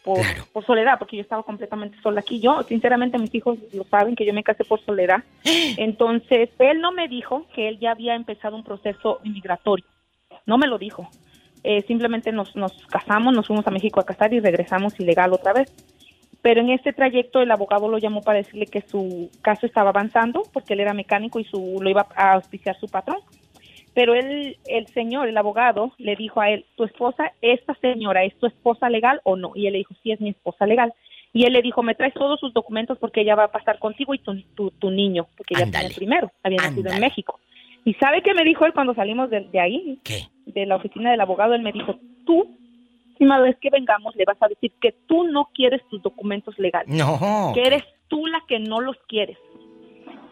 por, por soledad, porque yo estaba completamente sola aquí. Yo, sinceramente, mis hijos lo saben que yo me casé por soledad. Entonces, él no me dijo que él ya había empezado un proceso inmigratorio. No me lo dijo. Eh, simplemente nos, nos casamos, nos fuimos a México a casar y regresamos ilegal otra vez. Pero en este trayecto el abogado lo llamó para decirle que su caso estaba avanzando porque él era mecánico y su lo iba a auspiciar su patrón. Pero él, el señor, el abogado, le dijo a él, tu esposa, esta señora, ¿es tu esposa legal o no? Y él le dijo, sí, es mi esposa legal. Y él le dijo, me traes todos sus documentos porque ella va a pasar contigo y tu, tu, tu niño, porque ella tiene el primero, había nacido en México. ¿Y sabe qué me dijo él cuando salimos de, de ahí? De la oficina del abogado, él me dijo, tú, próxima vez que vengamos, le vas a decir que tú no quieres tus documentos legales. No. Que eres tú la que no los quieres.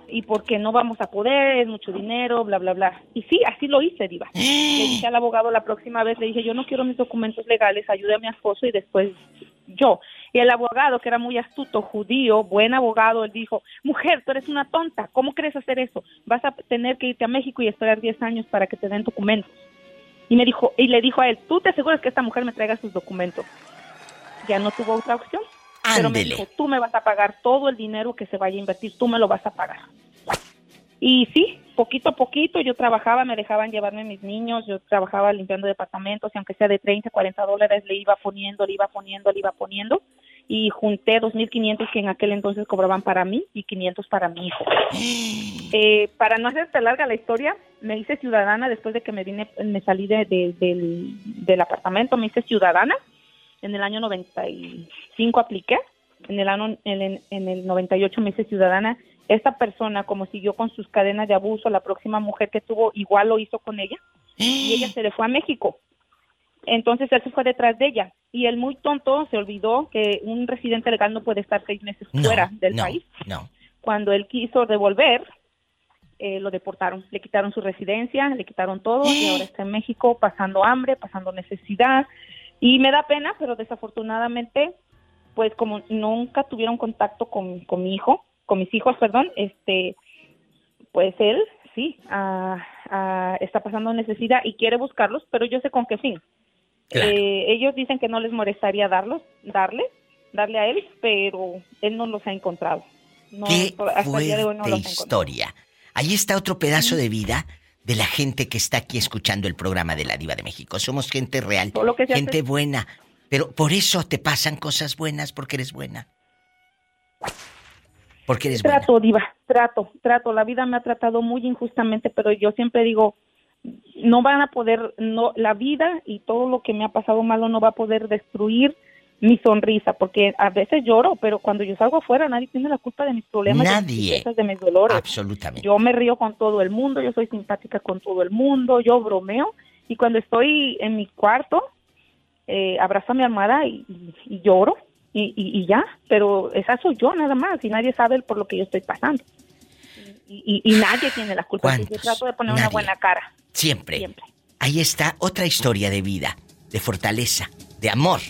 Y porque no vamos a poder, es mucho dinero, bla, bla, bla. Y sí, así lo hice, Diva. Le dije al abogado la próxima vez, le dije, yo no quiero mis documentos legales, ayude a mi esposo y después yo. Y el abogado, que era muy astuto, judío, buen abogado, él dijo, mujer, tú eres una tonta, ¿cómo quieres hacer eso? Vas a tener que irte a México y esperar 10 años para que te den documentos. Y me dijo, y le dijo a él, ¿tú te aseguras que esta mujer me traiga sus documentos? Ya no tuvo otra opción. Pero me Ándele. dijo, tú me vas a pagar todo el dinero que se vaya a invertir, tú me lo vas a pagar. Y sí, poquito a poquito yo trabajaba, me dejaban llevarme mis niños, yo trabajaba limpiando departamentos y aunque sea de 30, 40 dólares le iba poniendo, le iba poniendo, le iba poniendo y junté 2.500 que en aquel entonces cobraban para mí y 500 para mi hijo. Eh, para no hacerte larga la historia, me hice ciudadana después de que me vine, me salí de- de- del, del apartamento, me hice ciudadana. En el año 95 apliqué, en el año en, el- en el 98 me hice ciudadana. Esta persona, como siguió con sus cadenas de abuso, la próxima mujer que tuvo igual lo hizo con ella y ella se le fue a México. Entonces él se fue detrás de ella y el muy tonto se olvidó que un residente legal no puede estar seis meses No, fuera del no, país. no. Cuando él quiso devolver, eh, lo deportaron, le quitaron su residencia, le quitaron todo y ahora está en México pasando hambre, pasando necesidad y me da pena, pero desafortunadamente, pues como nunca tuvieron contacto con, con mi hijo, con mis hijos, perdón, este, pues él sí ah, ah, está pasando necesidad y quiere buscarlos, pero yo sé con qué fin. Eh, ellos dicen que no les molestaría darlos, darle, darle a él, pero él no los ha encontrado. No, Qué hasta el día de hoy no los ha encontrado. Ahí está otro pedazo de vida de la gente que está aquí escuchando el programa de la Diva de México. Somos gente real, lo que gente hace- buena. Pero por eso te pasan cosas buenas porque eres buena. Porque eres buena. Trato, diva, trato, trato. La vida me ha tratado muy injustamente, pero yo siempre digo, no van a poder, no, la vida y todo lo que me ha pasado malo no va a poder destruir mi sonrisa, porque a veces lloro, pero cuando yo salgo afuera nadie tiene la culpa de mis problemas, de mis Nadie. de mis dolores. Absolutamente. Yo me río con todo el mundo, yo soy simpática con todo el mundo, yo bromeo y cuando estoy en mi cuarto eh, abrazo a mi almohada y, y- y lloro y, y- ya, pero esa soy yo nada más y nadie sabe por lo que yo estoy pasando. Y, nadie tiene la culpa. Yo trato de poner una buena cara. Siempre. Siempre. Ahí está otra historia de vida, de fortaleza, de amor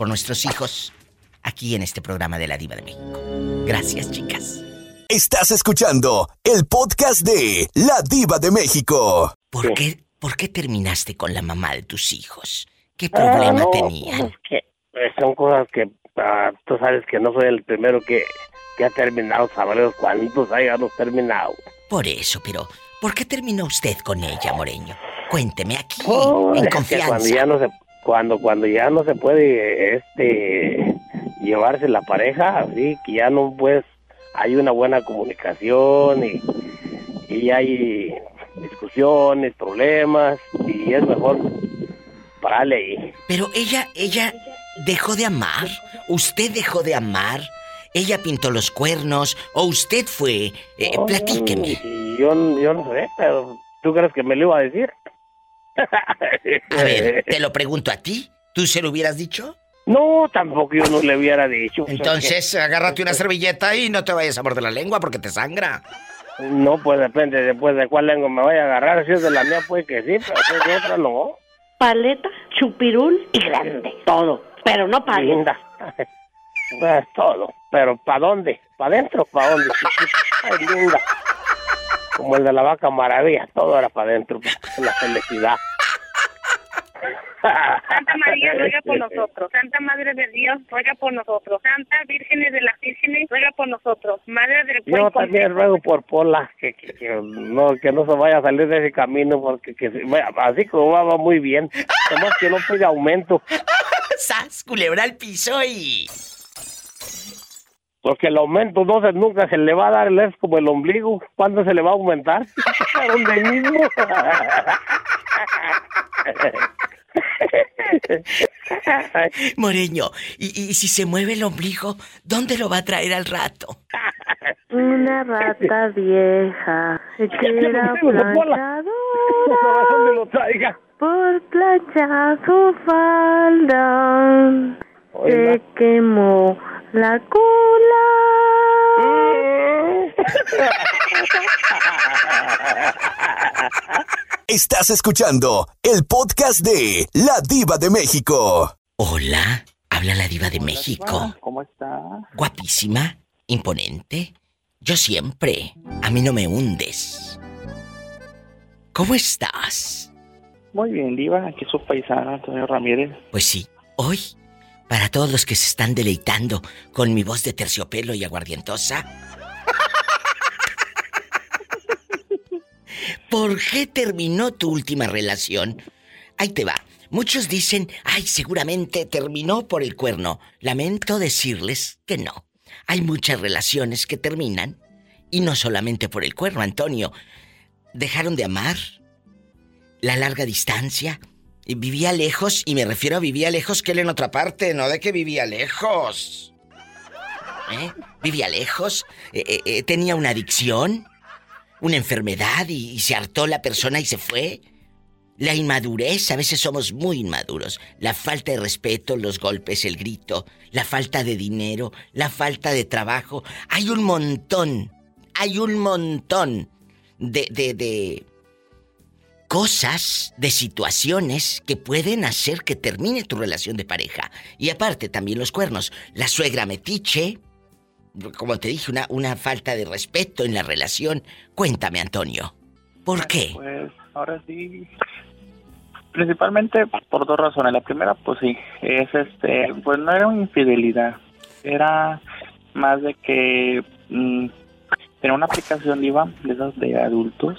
por nuestros hijos, aquí en este programa de la Diva de México. Gracias, chicas. Estás escuchando el podcast de La Diva de México. ¿Por qué, ¿Por qué terminaste con la mamá de tus hijos? ¿Qué Ah, problema no, tenían? pues, que, eh, son cosas que ah, tú sabes que no soy el primero que, que ha terminado. Sabremos cuántos hayamos terminado. Por eso, pero ¿por qué terminó usted con ella, Moreño? Cuénteme aquí, Oh, en es que confianza. cuando ya no se cuando cuando ya no se puede este llevarse la pareja así que ya no pues hay una buena comunicación y, y hay discusiones problemas y es mejor pararle ahí Pero ella, ella dejó de amar. ¿Usted dejó de amar? ¿Ella pintó los cuernos? ¿O usted fue? Eh, platíqueme. yo, yo no sé pero tú crees que me lo iba a decir A ver, te lo pregunto a ti. ¿Tú se lo hubieras dicho? no tampoco yo no le hubiera dicho pues, Entonces, agárrate una servilleta y no te vayas a morder la lengua porque te sangra. No, pues depende después de cuál lengua me vaya a agarrar. Si es de la mía, pues que sí, pero si es de otra, no. Paleta, chupirul y grande. Todo. Pero no para Linda. Pues todo. Pero ¿para dónde? ¿Para adentro? ¿Para dónde? Ay, linda. Como el de la vaca maravilla. Todo era para adentro. La felicidad. Santa María, ruega por nosotros. Santa Madre de Dios, ruega por nosotros. Santa Vírgenes de las Vírgenes, ruega por nosotros. Madre del Buen Yo también ruego por Pola que, que, que no, que no se vaya a salir de ese camino porque que así como va, va muy bien. Además que no pide aumento. ¡Sas! Culebra al piso y... Porque el aumento no se, nunca se le va a dar, es como el ombligo. ¿Cuándo se le va a aumentar? ¿A dónde mismo? Moreño, y, y si se mueve el ombligo, ¿dónde lo va a traer al rato? Una rata vieja que era planchadora ¿Dónde lo traiga? por planchar su falda. Se quemó la cola. Estás escuchando el podcast de La Diva de México. Hola, Habla la diva de México. ¿Cómo está? Guapísima, imponente. Yo siempre. A mí no me hundes. ¿Cómo estás? Muy bien, Diva. Aquí su paisana, Antonio Ramírez. Pues sí, hoy, para todos los que se están deleitando con mi voz de terciopelo y aguardientosa. ¿Por qué terminó tu última relación? Ahí te va. Muchos dicen, ay, seguramente terminó por el cuerno. Lamento decirles que no. Hay muchas relaciones que terminan y no solamente por el cuerno, Antonio. Dejaron de amar, la larga distancia, vivía lejos, y me refiero a vivía lejos que él en otra parte, no de que vivía lejos. ¿Eh? Vivía lejos, eh, eh, tenía una adicción, una enfermedad y, se hartó la persona y se fue. La inmadurez, a veces somos muy inmaduros. La falta de respeto, los golpes, el grito, la falta de dinero, la falta de trabajo. Hay un montón, hay un montón de, de, de cosas, de situaciones que pueden hacer que termine tu relación de pareja. Y aparte también los cuernos. La suegra metiche, como te dije, una, una falta de respeto en la relación. Cuéntame, Antonio. ¿Por qué? Pues ahora sí. Principalmente por dos razones. La primera, pues sí, es este, pues no era una infidelidad. Era más de que mm, tenía una aplicación IVA de esas de adultos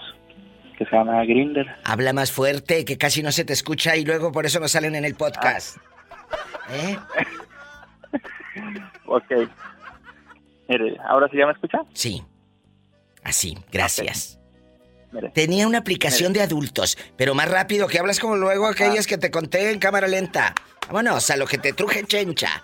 que se llama Grinder. Habla más fuerte, que casi no se te escucha y luego por eso no salen en el podcast. ¿Eh? Ok. Mire, ¿ahora sí ya me escucha? Sí. Así, gracias. Tenía una aplicación de adultos, pero más rápido que hablas como luego aquellas que te conté en cámara lenta. Vámonos, a lo que te truje chencha.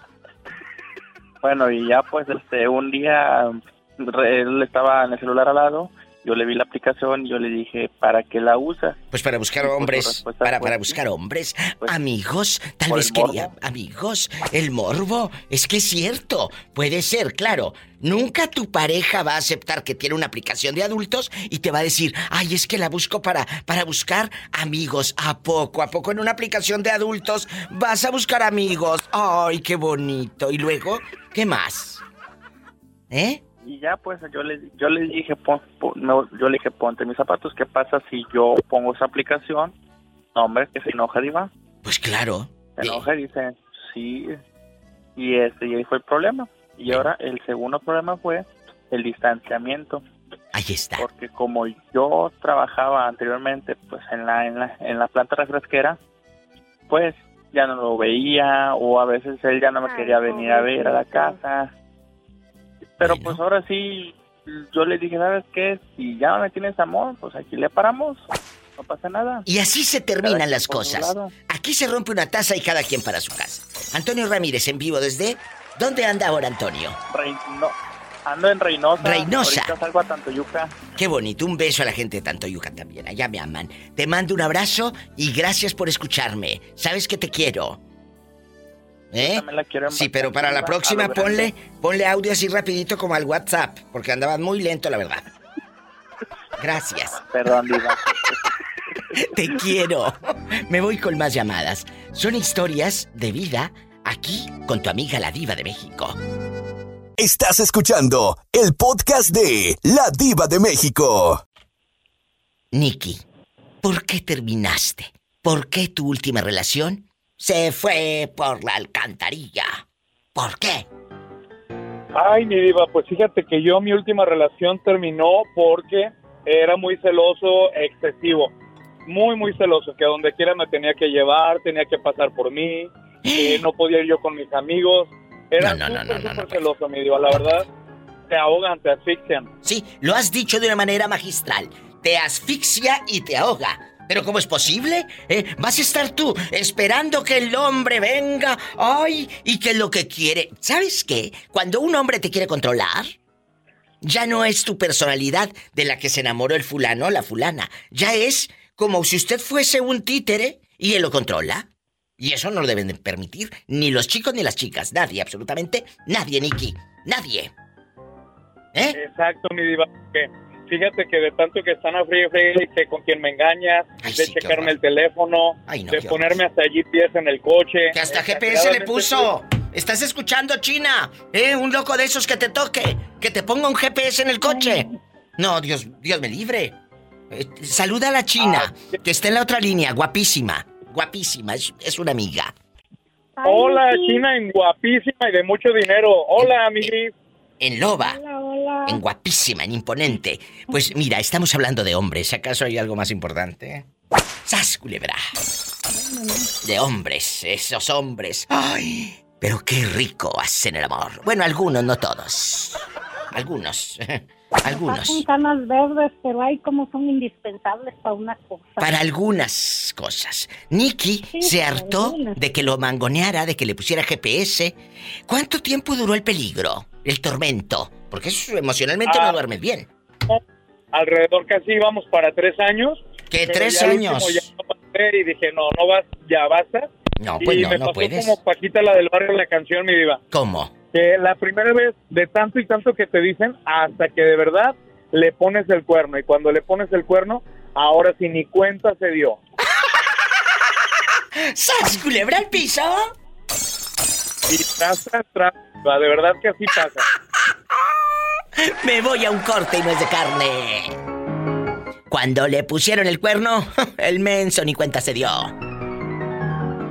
Bueno, y ya pues este un día él estaba en el celular al lado, yo le vi la aplicación y yo le dije, ¿para qué la usa? Pues para buscar pues, hombres, para, para buscar hombres, amigos, tal ¿Por vez morbo? quería amigos, el morbo, es que es cierto, puede ser, claro, nunca tu pareja va a aceptar que tiene una aplicación de adultos y te va a decir, ay, es que la busco para, para buscar amigos, ¿a poco, a poco en una aplicación de adultos vas a buscar amigos? Ay, qué bonito, y luego, ¿qué más? ¿Eh? Y ya pues yo le yo le dije pon- pon- no, yo le dije ponte mis zapatos, ¿qué pasa si yo pongo esa aplicación? No, hombre, que se enoja, Diva. Pues claro. Se enoja y dice, sí. Y este y ahí fue el problema. Y ahora el segundo problema fue el distanciamiento. Ahí está. Porque como yo trabajaba anteriormente pues en la en la en la planta refresquera, pues ya no lo veía o a veces él ya no me quería venir a ver a la casa. Pero pues ahora sí yo le dije, ¿sabes qué? Si ya no me tienes amor, pues aquí le paramos. No pasa nada. Y así se terminan las cosas. Aquí se rompe una taza y cada quien para su casa. Antonio Ramírez en vivo desde... ¿Dónde anda ahora Antonio? Rey- no, ando en Reynosa. Reynosa. Ahorita salgo a Tantoyuca. Qué bonito, un beso a la gente de Tantoyuca también, allá me aman. Te mando un abrazo y gracias por escucharme. Sabes que te quiero. ¿Eh? la Sí, pero para la próxima ponle, ponle audio así rapidito como al WhatsApp, porque andabas muy lento, la verdad. Gracias. Perdón, Diva. Te quiero. Me voy con más llamadas. Son historias de vida aquí con tu amiga la diva de México. Estás escuchando el podcast de La Diva de México. Nikki, ¿por qué terminaste? ¿Por qué tu última relación se fue por la alcantarilla? ¿Por qué? Ay, mi diva, pues fíjate que yo mi última relación terminó porque era muy celoso, excesivo. Muy, muy celoso, que a donde quiera me tenía que llevar, tenía que pasar por mí, eh, no podía ir yo con mis amigos. Era No, no, no, súper, no, no, súper celoso, mi diva, la verdad. Te ahogan, te asfixian. Sí, lo has dicho de una manera magistral. Te asfixia y te ahoga. Pero ¿cómo es posible? ¿Eh? ¿Vas a estar tú esperando que el hombre venga? ¡Ay! Y que lo que quiere... ¿Sabes qué? Cuando un hombre te quiere controlar, ya no es tu personalidad de la que se enamoró el fulano o la fulana. Ya es como si usted fuese un títere y él lo controla. Y eso no lo deben de permitir ni los chicos ni las chicas. Nadie, absolutamente nadie, Nicky. Nadie. ¿Eh? Exacto, mi diva. que fíjate que de tanto que están a frío, frío, que con quien me engañas, Ay, de sí, checarme el teléfono, Ay, no, de ponerme hasta allí pies en el coche. Que hasta Exageradamente GPS le puso. ¿Estás escuchando, China? ¿Eh? Un loco de esos que te toque. Que te ponga un GPS en el coche. No, Dios, Dios me libre. Eh, saluda a la China, que está en la otra línea, guapísima. Guapísima, es, es una amiga. Hola, China, en guapísima y de mucho dinero. Hola, amigui. En loba. En guapísima, en imponente. Pues mira, estamos hablando de hombres. ¿Acaso hay algo más importante? ¡Sas, culebra! De hombres, esos hombres. ¡Ay! Pero qué rico hacen el amor. Bueno, algunos, no todos. Algunos. Algunos. Canas verdes, pero hay como son indispensables para una cosa. Para algunas cosas. Nicky se hartó de que lo mangoneara, de que le pusiera GPS. ¿Cuánto tiempo duró el peligro? El tormento. Porque eso emocionalmente no Ah. duermes bien. Alrededor casi íbamos para tres años. ¿Qué, tres años? no y dije, no, no vas, ya basta. No, y pues no, me no pasó puedes. como Paquita la del barrio en la canción, mi diva. ¿Cómo? Que la primera vez de tanto y tanto que te dicen, hasta que de verdad le pones el cuerno. Y cuando le pones el cuerno, ahora sí ni cuenta se dio. ¡Sas, culebra al piso! Y tras, De verdad que así pasa. Me voy a un corte y no es de carne. Cuando le pusieron el cuerno, el menso ni cuenta se dio.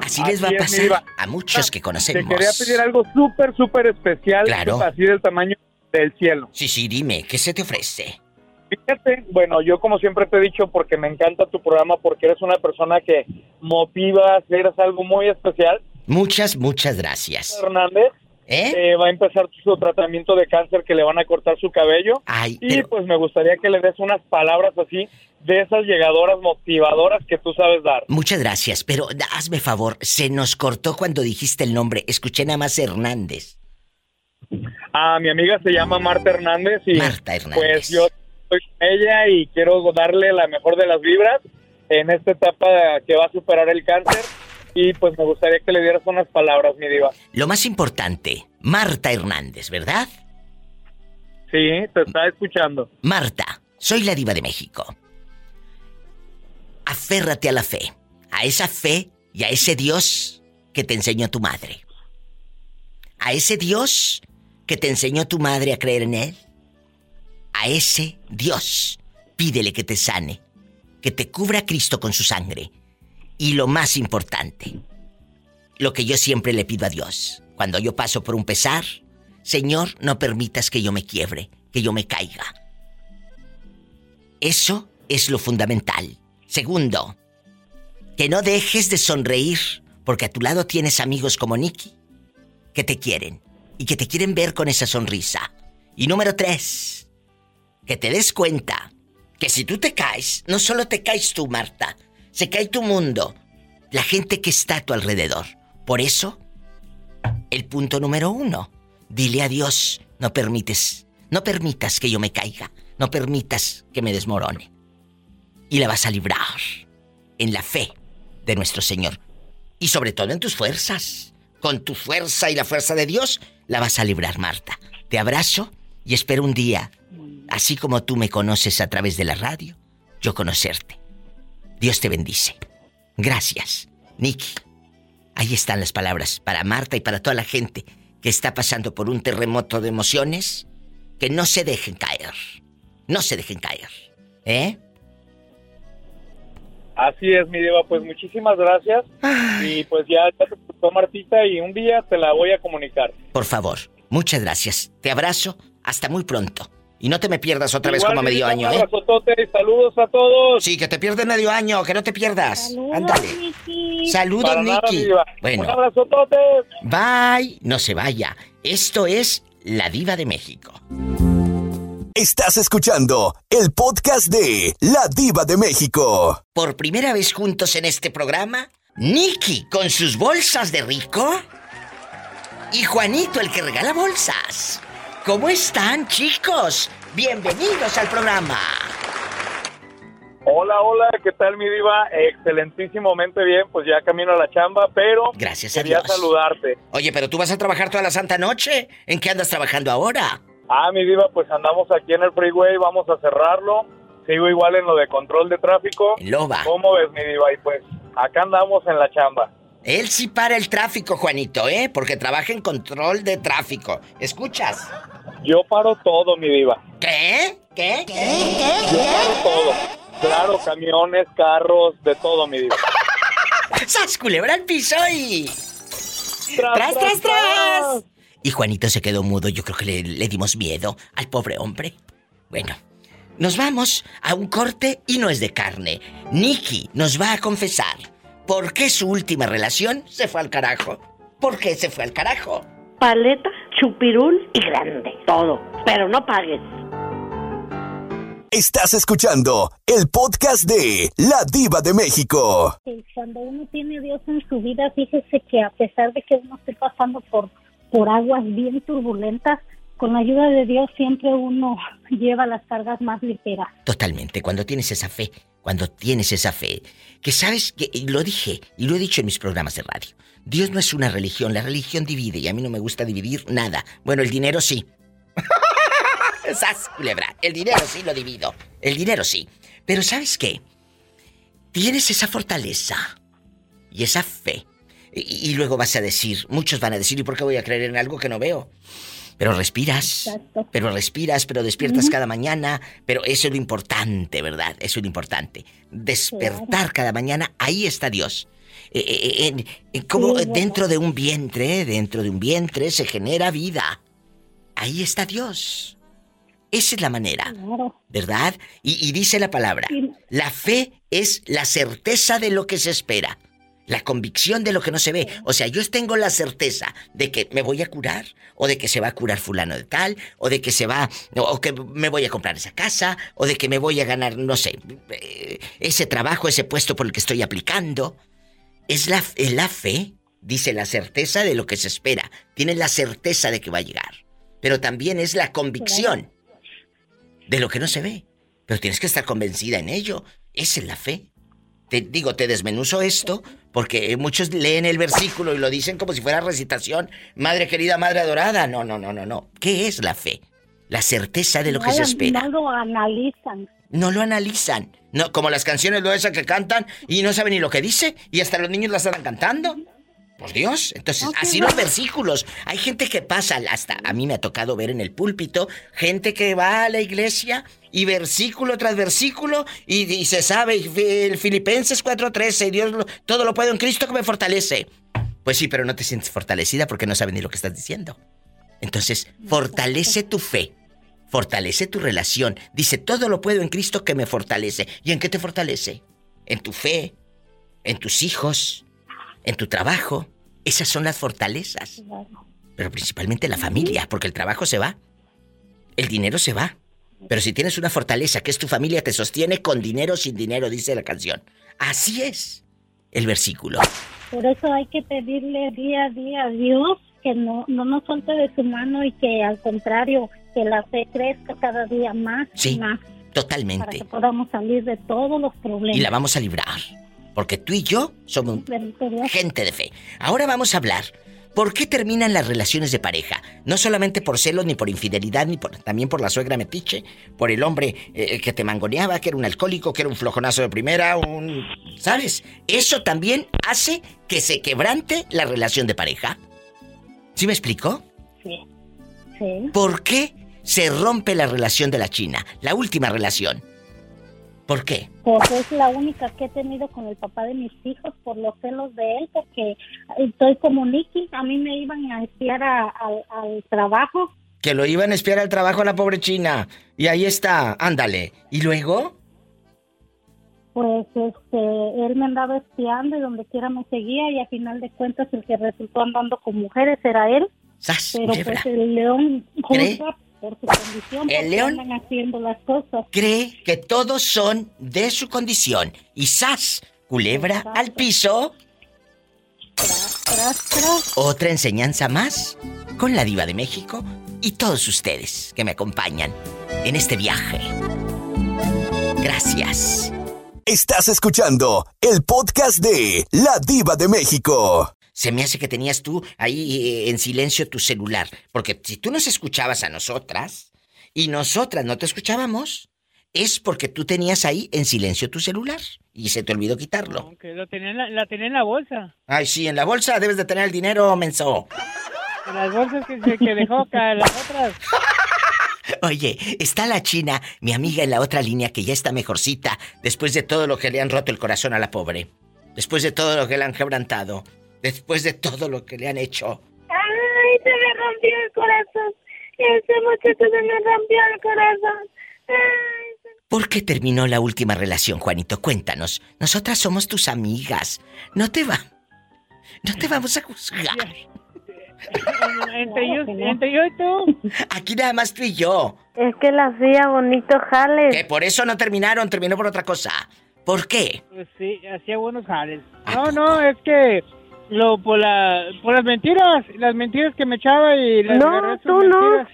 Así les va a pasar a muchos que Te conocemos. quería pedir algo súper, súper especial. Claro. Así del tamaño del cielo. Sí, sí, dime, ¿qué se te ofrece? Fíjate, bueno, yo como siempre te he dicho, porque me encanta tu programa, porque eres una persona que motiva hacer algo muy especial. Muchas, muchas gracias. Hernández ¿Eh? eh, va a empezar su tratamiento de cáncer que le van a cortar su cabello. Ay, y pues me gustaría que le des unas palabras así de esas llegadoras motivadoras que tú sabes dar. Muchas gracias, pero hazme favor, se nos cortó cuando dijiste el nombre. Escuché nada más Hernández. Ah, mi amiga se llama Marta Hernández y Marta Hernández. pues yo soy con ella y quiero darle la mejor de las vibras en esta etapa que va a superar el cáncer y pues me gustaría que le dieras unas palabras, mi diva. Lo más importante, Marta Hernández, ¿verdad? Sí, te está escuchando. Marta, soy la diva de México. Aférrate a la fe, a esa fe y a ese Dios que te enseñó tu madre. A ese Dios que te enseñó tu madre a creer en Él. A ese Dios, pídele que te sane, que te cubra Cristo con su sangre. Y lo más importante, lo que yo siempre le pido a Dios, cuando yo paso por un pesar, Señor, no permitas que yo me quiebre, que yo me caiga. Eso es lo fundamental. Segundo, que no dejes de sonreír, porque a tu lado tienes amigos como Nicky, que te quieren y que te quieren ver con esa sonrisa. Y número tres, que te des cuenta que si tú te caes, no solo te caes tú, Marta, se cae tu mundo, la gente que está a tu alrededor. Por eso, el punto número uno, dile a Dios, no permites, no permitas que yo me caiga, no permitas que me desmorone. Y la vas a librar en la fe de nuestro Señor. Y sobre todo en tus fuerzas. Con tu fuerza y la fuerza de Dios, la vas a librar, Marta. Te abrazo y espero un día, así como tú me conoces a través de la radio, yo conocerte. Dios te bendice. Gracias, Nicky. Ahí están las palabras para Marta y para toda la gente que está pasando por un terremoto de emociones. Que no se dejen caer. No se dejen caer. ¿Eh? Así es, mi diva, pues muchísimas gracias. Y pues ya, ya te escuchó Martita y un día te la voy a comunicar. Por favor, muchas gracias. Te abrazo. Hasta muy pronto. Y no te me pierdas otra vez como medio año, ¿eh? abrazotote saludos a todos. Sí, que te pierdes medio año, que no te pierdas. Ándale. Saludos, Nicky. Bueno. Un abrazotote. Bye. No se vaya. Esto es La Diva de México. Estás escuchando el podcast de La Diva de México. Por primera vez juntos en este programa, Nicky con sus bolsas de rico y Juanito el que regala bolsas. ¿Cómo están, chicos? Bienvenidos al programa. Hola, hola, ¿qué tal mi diva? Excelentísimamente bien, pues ya camino a la chamba, pero Gracias a quería Dios. saludarte. Oye, pero tú vas a trabajar toda la santa noche. ¿En qué andas trabajando ahora? Ah, mi diva, pues andamos aquí en el freeway, vamos a cerrarlo. Sigo igual en lo de control de tráfico. Loba. ¿Cómo ves, mi diva? Y pues acá andamos en la chamba. Él sí para el tráfico, Juanito, ¿eh? Porque trabaja en control de tráfico. ¿Escuchas? Yo paro todo, mi diva. ¿Qué? ¿Qué? ¿Qué? Yo paro todo. Claro, camiones, carros, de todo, mi diva. ¡Sas, culebra al piso y... ¡Tras, tras, tras! Y Juanito se quedó mudo. Yo creo que le, le dimos miedo al pobre hombre. Bueno, nos vamos a un corte y no es de carne. Nicky nos va a confesar por qué su última relación se fue al carajo. ¿Por qué se fue al carajo? Paleta, chupirul y grande. Todo. Pero no pagues. Estás escuchando el podcast de La Diva de México. cuando uno tiene a Dios en su vida, fíjese que a pesar de que uno esté pasando por, por aguas bien turbulentas, con la ayuda de Dios siempre uno lleva las cargas más ligeras. Totalmente, cuando tienes esa fe, cuando tienes esa fe, que sabes que y lo dije y lo he dicho en mis programas de radio. Dios no es una religión, la religión divide y a mí no me gusta dividir nada. Bueno, el dinero sí. ¡Sas, culebra! El dinero sí lo divido. El dinero sí. Pero ¿sabes qué? Tienes esa fortaleza y esa fe. Y, y luego vas a decir, muchos van a decir, ¿y por qué voy a creer en algo que no veo? Pero respiras, pero respiras, pero despiertas cada mañana, pero eso es lo importante, ¿verdad? Eso es lo importante. Despertar cada mañana, ahí está Dios. Eh, eh, en como Sí, dentro de un vientre, dentro de un vientre se genera vida. Ahí está Dios. Esa es la manera, ¿verdad? Y, y dice la palabra, la fe es la certeza de lo que se espera. La convicción de lo que no se ve. O sea, yo tengo la certeza de que me voy a curar, o de que se va a curar fulano de tal, o de que se va, o, que me voy a comprar esa casa, o de que me voy a ganar, no sé, eh, ese trabajo, ese puesto por el que estoy aplicando. Es la, es la fe, dice la certeza de lo que se espera. Tienes la certeza de que va a llegar. Pero también es la convicción de lo que no se ve. Pero tienes que estar convencida en ello. Esa es la fe. Te digo, te desmenuzo esto porque muchos leen el versículo y lo dicen como si fuera recitación. Madre querida, madre adorada. No, no, no, no, no. ¿Qué es la fe? La certeza de lo que se No- espera. No lo analizan. No lo analizan. No, como las canciones lo esas que cantan y no saben ni lo que dice y hasta los niños las están cantando. Por Dios, entonces así los versículos. Hay gente que pasa, hasta a mí me ha tocado ver en el púlpito, gente que va a la iglesia y versículo tras versículo y, y se sabe el Filipenses 4:13, Dios lo- todo lo puedo en Cristo que me fortalece. Pues sí, pero no te sientes fortalecida porque no sabes ni lo que estás diciendo. Entonces, fortalece tu fe. Fortalece tu relación. Dice, todo lo puedo en Cristo que me fortalece. ¿Y en qué te fortalece? En tu fe, en tus hijos, en tu trabajo. Esas son las fortalezas. Pero principalmente la familia, porque el trabajo se va. El dinero se va. Pero si tienes una fortaleza que es tu familia, te sostiene con dinero o sin dinero, dice la canción. Así es el versículo. Por eso hay que pedirle día a día a Dios que no, no nos suelte de su mano y que al contrario, que la fe crezca cada día más y Sí, más para totalmente. que podamos salir de todos los problemas. Y la vamos a librar. Porque tú y yo somos gente de fe. Ahora vamos a hablar. ¿Por qué terminan las relaciones de pareja? No solamente por celos, ni por infidelidad, ni por, también por la suegra metiche, por el hombre eh, que te mangoneaba, que era un alcohólico, que era un flojonazo de primera, un... ¿Sabes? Eso también hace que se quebrante la relación de pareja. ¿Sí me explico? Sí. Sí. ¿Por qué se rompe la relación de la China? La última relación. ¿Por qué? Porque es la única que he tenido con el papá de mis hijos por los celos de él, porque estoy como Nicky, a mí me iban a espiar a- al- al trabajo Que lo iban a espiar al trabajo a la pobre China. Y ahí está, ándale. ¿Y luego? Pues este, él me andaba espiando y donde quiera me seguía y a final de cuentas el que resultó andando con mujeres era él. ¡Sas, Pero pues el león por su condición, ¿El león? andan haciendo las cosas. Cree que todos son de su condición. Y ¡zas! Culebra al piso. Tras, tras. Otra enseñanza más con la diva de México y todos ustedes que me acompañan en este viaje. Gracias. Estás escuchando el podcast de La Diva de México. Se me hace que tenías tú ahí eh, en silencio tu celular. Porque si tú nos escuchabas a nosotras y nosotras no te escuchábamos, es porque tú tenías ahí en silencio tu celular y se te olvidó quitarlo. Aunque lo tenía en la, la tenía en la bolsa. Ay, sí, en la bolsa debes de tener el dinero, menso. En las bolsas que, que dejó ca- las otras. Oye, está la china, mi amiga en la otra línea que ya está mejorcita, después de todo lo que le han roto el corazón a la pobre. Después de todo lo que le han quebrantado. Después de todo lo que le han hecho. Ay, se me rompió el corazón. Ese muchacho se me rompió el corazón. Ay, ¿Por qué terminó la última relación, Juanito? Cuéntanos. Nosotras somos tus amigas. No te va. No te vamos a juzgar. entre, yo, entre yo y tú. Aquí nada más tú y yo. Es que la hacía bonito jales. Que por eso no terminaron, terminó por otra cosa. ¿Por qué? Pues sí, hacía buenos jales. No, no, es que lo por, la, por las mentiras, las mentiras que me echaba y las No, tú no. mentiras.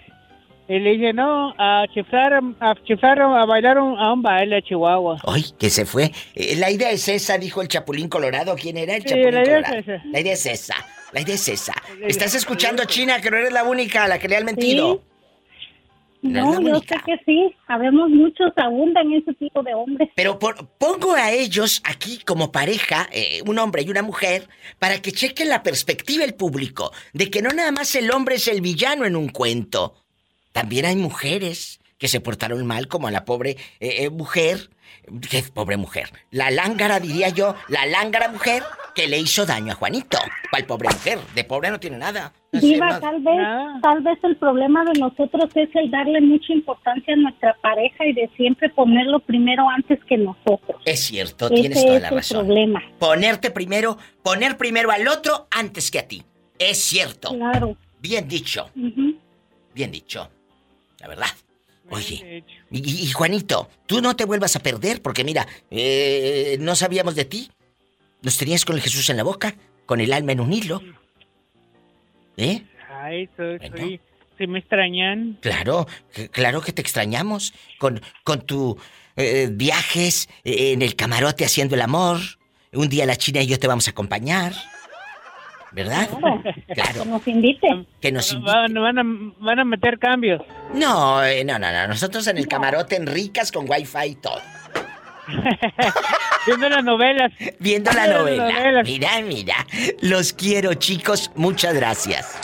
Y le dije, no, a chiflar, a chiflar, a bailar un- a un baile a Chihuahua. Ay, que se fue. Eh, la idea es esa, dijo el Chapulín Colorado. ¿Quién era el Sí, Chapulín la idea es Colorado? esa. La idea es esa. La idea es esa. ¿Estás escuchando, China, que no eres la única a la que le han mentido? No, yo sé que sí. Habemos muchos, abundan ese tipo de hombres. Pero por- pongo a ellos aquí como pareja, eh, un hombre y una mujer, para que chequen la perspectiva el público, de que no nada más el hombre es el villano en un cuento. También hay mujeres que se portaron mal, como a la pobre eh, eh, mujer, qué pobre mujer, la lángara diría yo, la lángara mujer que le hizo daño a Juanito. ¿Cuál pobre mujer? De pobre no tiene nada. No Diva, tal vez, tal vez el problema de nosotros es el darle mucha importancia a nuestra pareja y de siempre ponerlo primero antes que nosotros. Es cierto, Ese tienes toda es la el razón. problema. Ponerte primero, poner primero al otro antes que a ti. Es cierto. Claro. Bien dicho. Bien dicho. La verdad. Oye, y, y- y Juanito, tú no te vuelvas a perder porque mira, eh, no sabíamos de ti. Nos tenías con el Jesús en la boca, con el alma en un hilo. ¿Eh? Ay, soy, soy, se me extrañan. Claro, claro que te extrañamos. Con, con tu eh, viajes eh, en el camarote haciendo el amor. Un día la China y yo te vamos a acompañar. ¿Verdad? Claro. Que nos invite. Que nos invi- Van, van a, van a meter cambios. No, eh, no, no, no. Nosotros en el camarote en ricas con wifi y todo. Viendo las novelas. Viendo la Viendo las novela. novelas. Mira, mira. Los quiero, chicos. Muchas gracias.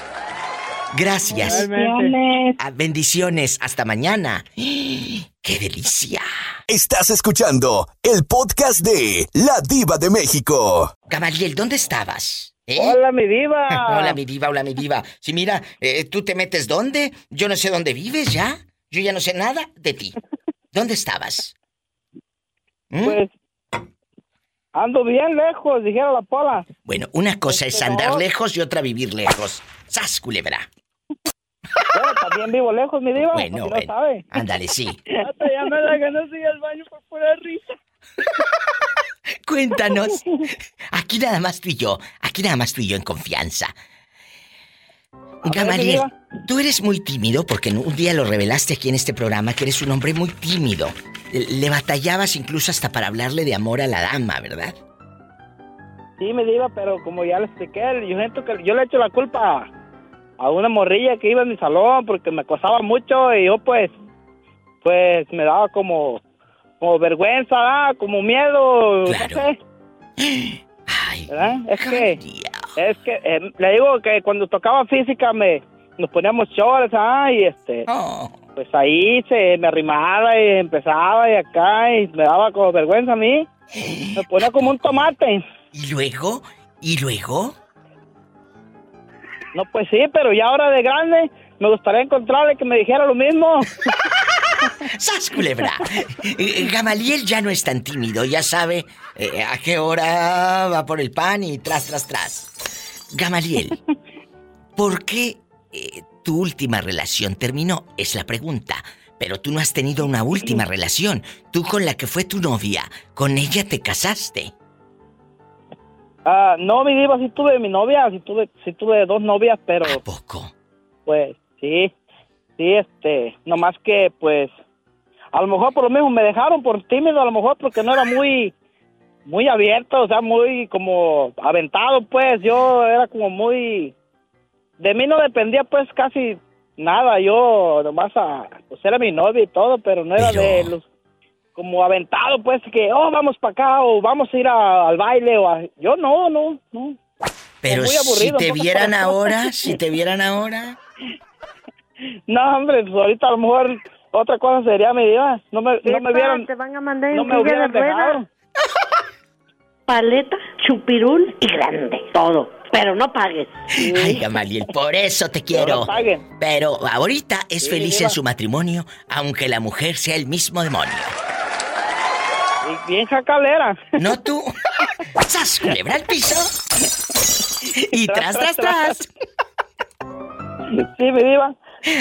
Gracias. Igualmente. Ah, bendiciones. Hasta mañana. ¡Qué delicia! Estás escuchando el podcast de La Diva de México. Gamaliel, ¿dónde estabas? ¿Eh? Hola, mi diva. hola, mi diva, hola, mi diva. Sí, mira, eh, tú te metes dónde? Yo no sé dónde vives ya. Yo ya no sé nada de ti. ¿Dónde estabas? ¿Mm? Pues ando bien lejos, dijera la pola. Bueno, una cosa es andar lejos y otra vivir lejos. ¡Sas, culebra! Bueno, también vivo lejos, mi diva. Bueno, no bueno. sabe. Ándale, sí. Hasta ya me da ganas de ir al baño por pura risa. Cuéntanos. Aquí nada más tú y yo. Aquí nada más tú y yo en confianza. Gamaliel, tú eres muy tímido porque un día lo revelaste aquí en este programa que eres un hombre muy tímido. Le batallabas incluso hasta para hablarle de amor a la dama, ¿verdad? Sí, mi diva, pero como ya le expliqué, yo siento que yo le echo la culpa a una morrilla que iba en mi salón porque me acosaba mucho y yo pues, pues me daba como, como vergüenza, ¿verdad? como miedo, no sé. ¿Verdad? Es que, es que, eh, le digo que cuando tocaba física me, nos poníamos shorts, ah, y este, pues ahí se me arrimaba y empezaba y acá y me daba como vergüenza a mí, me ponía como un tomate. ¿Y luego? ¿Y luego? No, pues sí, pero ya ahora de grande me gustaría encontrarle que me dijera lo mismo. ¡Sas, culebra! Eh, Gamaliel ya no es tan tímido, ya sabe eh, a qué hora va por el pan y tras, tras, tras. Gamaliel, ¿por qué eh, tu última relación terminó? Es la pregunta. Pero tú no has tenido una última relación. Tú con la que fue tu novia, con ella te casaste. Ah, no, mi diva, sí tuve mi novia, sí tuve, sí tuve dos novias, pero... ¿A poco? Pues, sí, sí, este, nomás que, pues, a lo mejor por lo mismo me dejaron por tímido, a lo mejor porque no era muy, muy abierto, o sea, muy como aventado, pues, yo era como muy... De mí no dependía, pues, casi nada, yo nomás, a, pues, era mi novia y todo, pero no era de los como aventado, pues, que, oh, vamos para acá, o vamos a ir a- al baile, o a... Yo no, no, no. Pero muy si te vieran ahora, si te vieran ahora. No, hombre, pues ahorita a lo mejor otra cosa sería mi vida. No me, no me Epa, vieran... Te van a mandar no me hubieran dejado. Paleta, chupirul y grande. Todo. Pero no pagues. Ay, Gamaliel, por eso te quiero. no paguen. Pero ahorita es Sí, feliz en su matrimonio, aunque la mujer sea el mismo demonio. Y bien jacalera. No tú. ¡Sas, culebra al piso! Y tras, tras, tras. Sí, mi diva.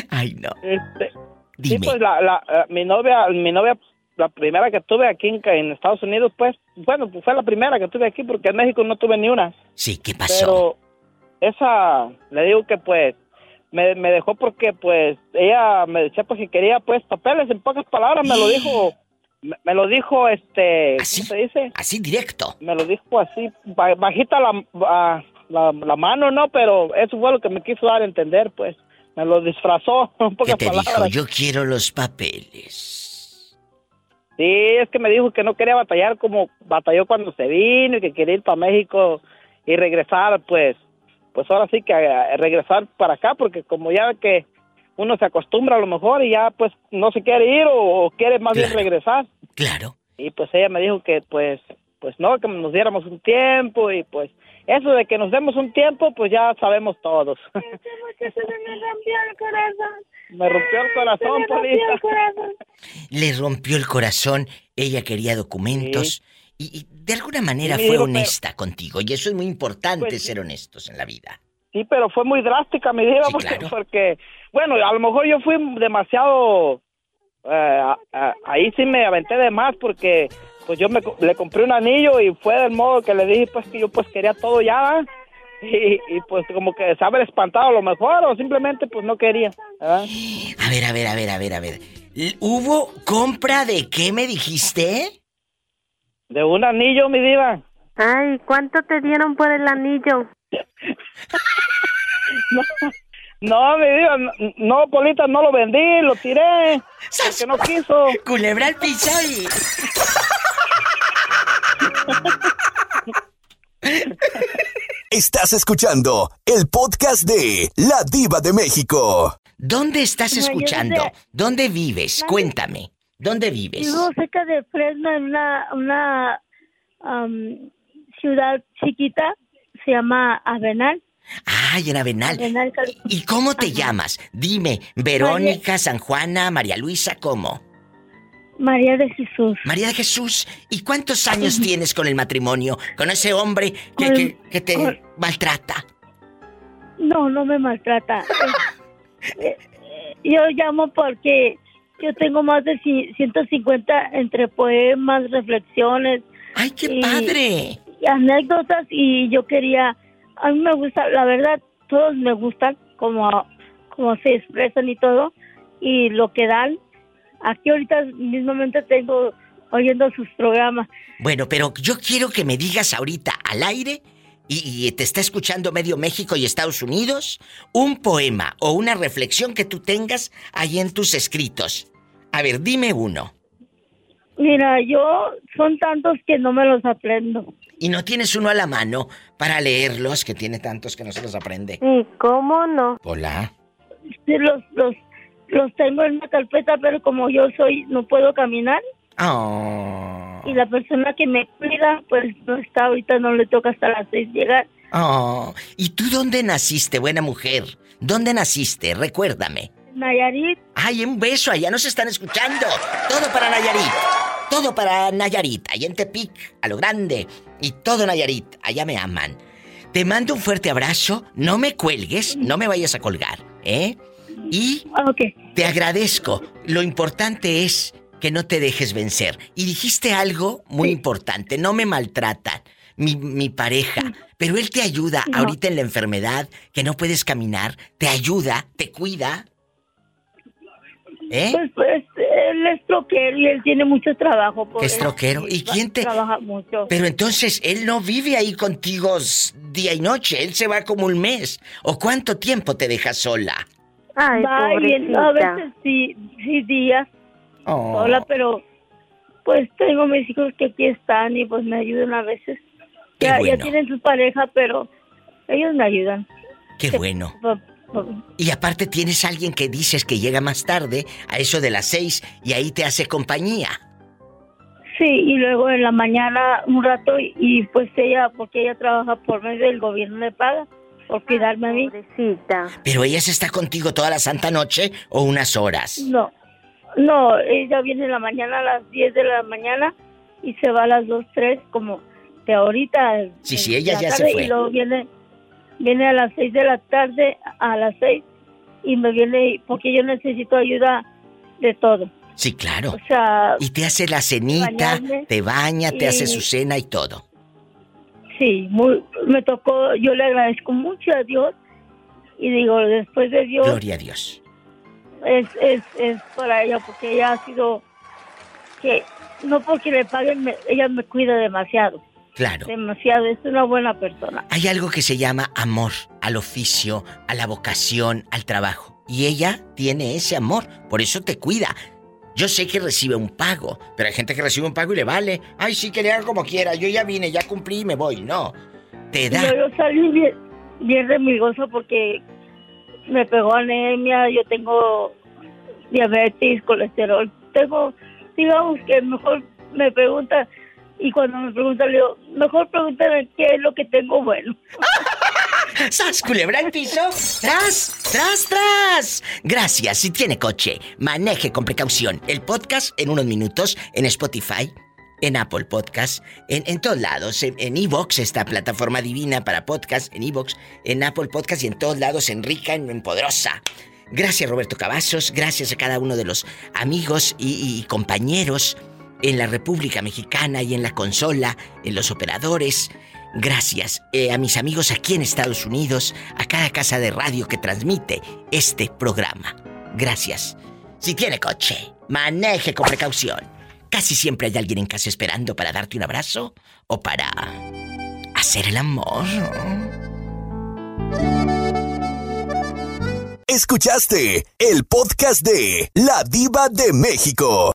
Ay, no. Este, Dime. Sí, pues la, la, eh, mi novia, mi novia, la primera que tuve aquí en, en Estados Unidos, pues, bueno, pues fue la primera que tuve aquí porque en México no tuve ni una. Sí, ¿qué pasó? Pero esa, le digo que pues, me, me dejó porque pues ella me decía pues que quería pues papeles, en pocas palabras me lo dijo, me, me lo dijo este, ¿cómo se dice? Así directo. Me lo dijo así, ba- bajita la, la, la mano, ¿no? Pero eso fue lo que me quiso dar a entender, pues. Me lo disfrazó, en ¿Qué pocas te palabras. dijo? Yo quiero los papeles. Sí, es que me dijo que no quería batallar como batalló cuando se vino y que quería ir para México y regresar, pues, pues ahora sí que eh, regresar para acá, porque como ya que uno se acostumbra a lo mejor y ya pues no se quiere ir o, o quiere más bien regresar. Claro. Y pues ella me dijo que pues, pues no, que nos diéramos un tiempo y pues eso de que nos demos un tiempo, pues ya sabemos todos. Que se me rompió el corazón. Me rompió el corazón, me rompió el Polita. corazón. Le rompió el corazón, ella quería documentos y, y de alguna manera Sí, fue pero- honesta contigo y eso es muy importante Pues ser honestos en la vida. Sí, pero fue muy drástica mi vida Sí, porque, claro. porque, bueno, a lo mejor yo fui demasiado, eh, a- a- ahí sí me aventé de más porque pues yo me, le compré un anillo y fue del modo que le dije pues que yo pues quería todo ya. y, y, pues como que se haber espantado a lo mejor o simplemente pues no quería. ¿verdad? A ver, a ver, a ver, a ver, a ver. ¿Hubo compra de qué me dijiste? De un anillo, mi diva. Ay, ¿cuánto te dieron por el anillo? No, mi diva, no, no, Polita, no lo vendí, lo tiré porque no quiso. Culebra al piso y... Estás escuchando el podcast de La Diva de México. ¿Dónde estás No, escuchando? ¿Dónde vives? Cuéntame. ¿Dónde vives? Vivo cerca de Fresno, en una, una am, ciudad chiquita, se llama Avenal. Ay, en Avenal. ¿Y cómo te llamas? Dime, Verónica, San Juana, María Luisa, ¿cómo? María de Jesús. María de Jesús, ¿y cuántos años tienes con el matrimonio? Con ese hombre que, Con- que- que te con- maltrata. No, no me maltrata. Eh, eh, yo llamo porque yo tengo más de ci- 150 entre poemas, reflexiones. ¡Ay, qué y- padre! y anécdotas y yo quería, a mí me gusta, la verdad, todos me gustan como, como se expresan y todo y lo que dan. Aquí ahorita mismamente tengo oyendo sus programas. Bueno, pero yo quiero que me digas ahorita al aire, y, y te está escuchando medio México y Estados Unidos, un poema o una reflexión que tú tengas ahí en tus escritos. A ver, dime uno. Mira, yo son tantos que no me los aprendo. Y no tienes uno a la mano para leerlos, que tiene tantos que no se los aprende. ¿Y cómo no? Hola. Sí, Los, los, los tengo en una carpeta, pero como yo soy, no puedo caminar Oh. y la persona que me cuida, pues no está ahorita, no le toca hasta las seis llegar. Oh. ¿Y tú dónde naciste, buena mujer? ¿Dónde naciste? Recuérdame. Nayarit, Ay, un beso, allá nos están escuchando. Todo para Nayarit. Todo para Nayarit, allá en Tepic, a lo grande. Y todo Nayarit, allá me aman. Te mando un fuerte abrazo, no me cuelgues, no me vayas a colgar, ¿eh? Y te agradezco. Lo importante es que no te dejes vencer. Y dijiste algo muy importante, no me maltratan. Mi, mi pareja, pero él te ayuda No. ahorita en la enfermedad, que no puedes caminar, te ayuda, te cuida. ¿Eh? Pues, pues él es troquero y él tiene mucho trabajo. Por Es troquero. ¿Y quién te...? Trabaja mucho. Pero entonces él no vive ahí contigo día y noche, él se va como un mes. ¿O cuánto tiempo te deja sola? Ay, Va y él- a pobrecita. veces sí, sí días Oh. sola, pero pues tengo mis hijos que aquí están y pues me ayudan a veces. Qué Ya, ya tienen su pareja, pero ellos me ayudan. Qué bueno. Y aparte tienes a alguien que dices que llega más tarde, a eso de las seis, y ahí te hace compañía. Sí, y luego en la mañana un rato y, y, pues ella, porque ella trabaja por medio del gobierno le paga por cuidarme a mí. Pero ella se está contigo toda la santa noche o unas horas. No, no, ella viene en la mañana a las 10 de la mañana y se va a las 2, 3 como de ahorita. Sí, sí, ella la ya se fue. Y luego viene, viene a las 6 de la tarde, a las 6 y me viene porque yo necesito ayuda de todo. Sí, claro. O sea, Y te hace la cenita, bañarme te baña, te hace y- su cena y todo. Sí, muy, me tocó, yo le agradezco mucho a Dios y digo, después de Dios Gloria a Dios. es, es, es para ella porque ella ha sido que no porque le paguen me- ella me cuida demasiado Claro. demasiado es una buena persona Hay algo que se llama amor al oficio, a la vocación, al trabajo. Y ella tiene ese amor, por eso te cuida. Yo sé que recibe un pago, pero hay gente que recibe un pago y le vale. Ay, sí, que le haga como quiera. Yo ya vine, ya cumplí y me voy. No. Te da. yo, salí bien, bien remilgosa porque me pegó anemia yo tengo diabetes colesterol tengo digamos que mejor me pregunta y cuando me pregunta le digo mejor pregúntame qué es lo que tengo bueno ¡Sas, culebra el piso! ¡Tras, tras, tras! Gracias. Si tiene coche, maneje con precaución. El podcast en unos minutos en Spotify, en Apple Podcast, en, en todos lados. En Evox, esta plataforma divina para podcast, en Evox, en Apple Podcast y en todos lados, en Rica, en, en Poderosa. Gracias Roberto Cavazos, gracias a cada uno de los amigos y, y compañeros en la República Mexicana y en la consola, en los operadores. Gracias eh, a mis amigos aquí en Estados Unidos, a cada casa de radio que transmite este programa. Gracias. Si tiene coche, maneje con precaución. Casi siempre hay alguien en casa esperando para darte un abrazo o para hacer el amor. Escuchaste el podcast de La Diva de México.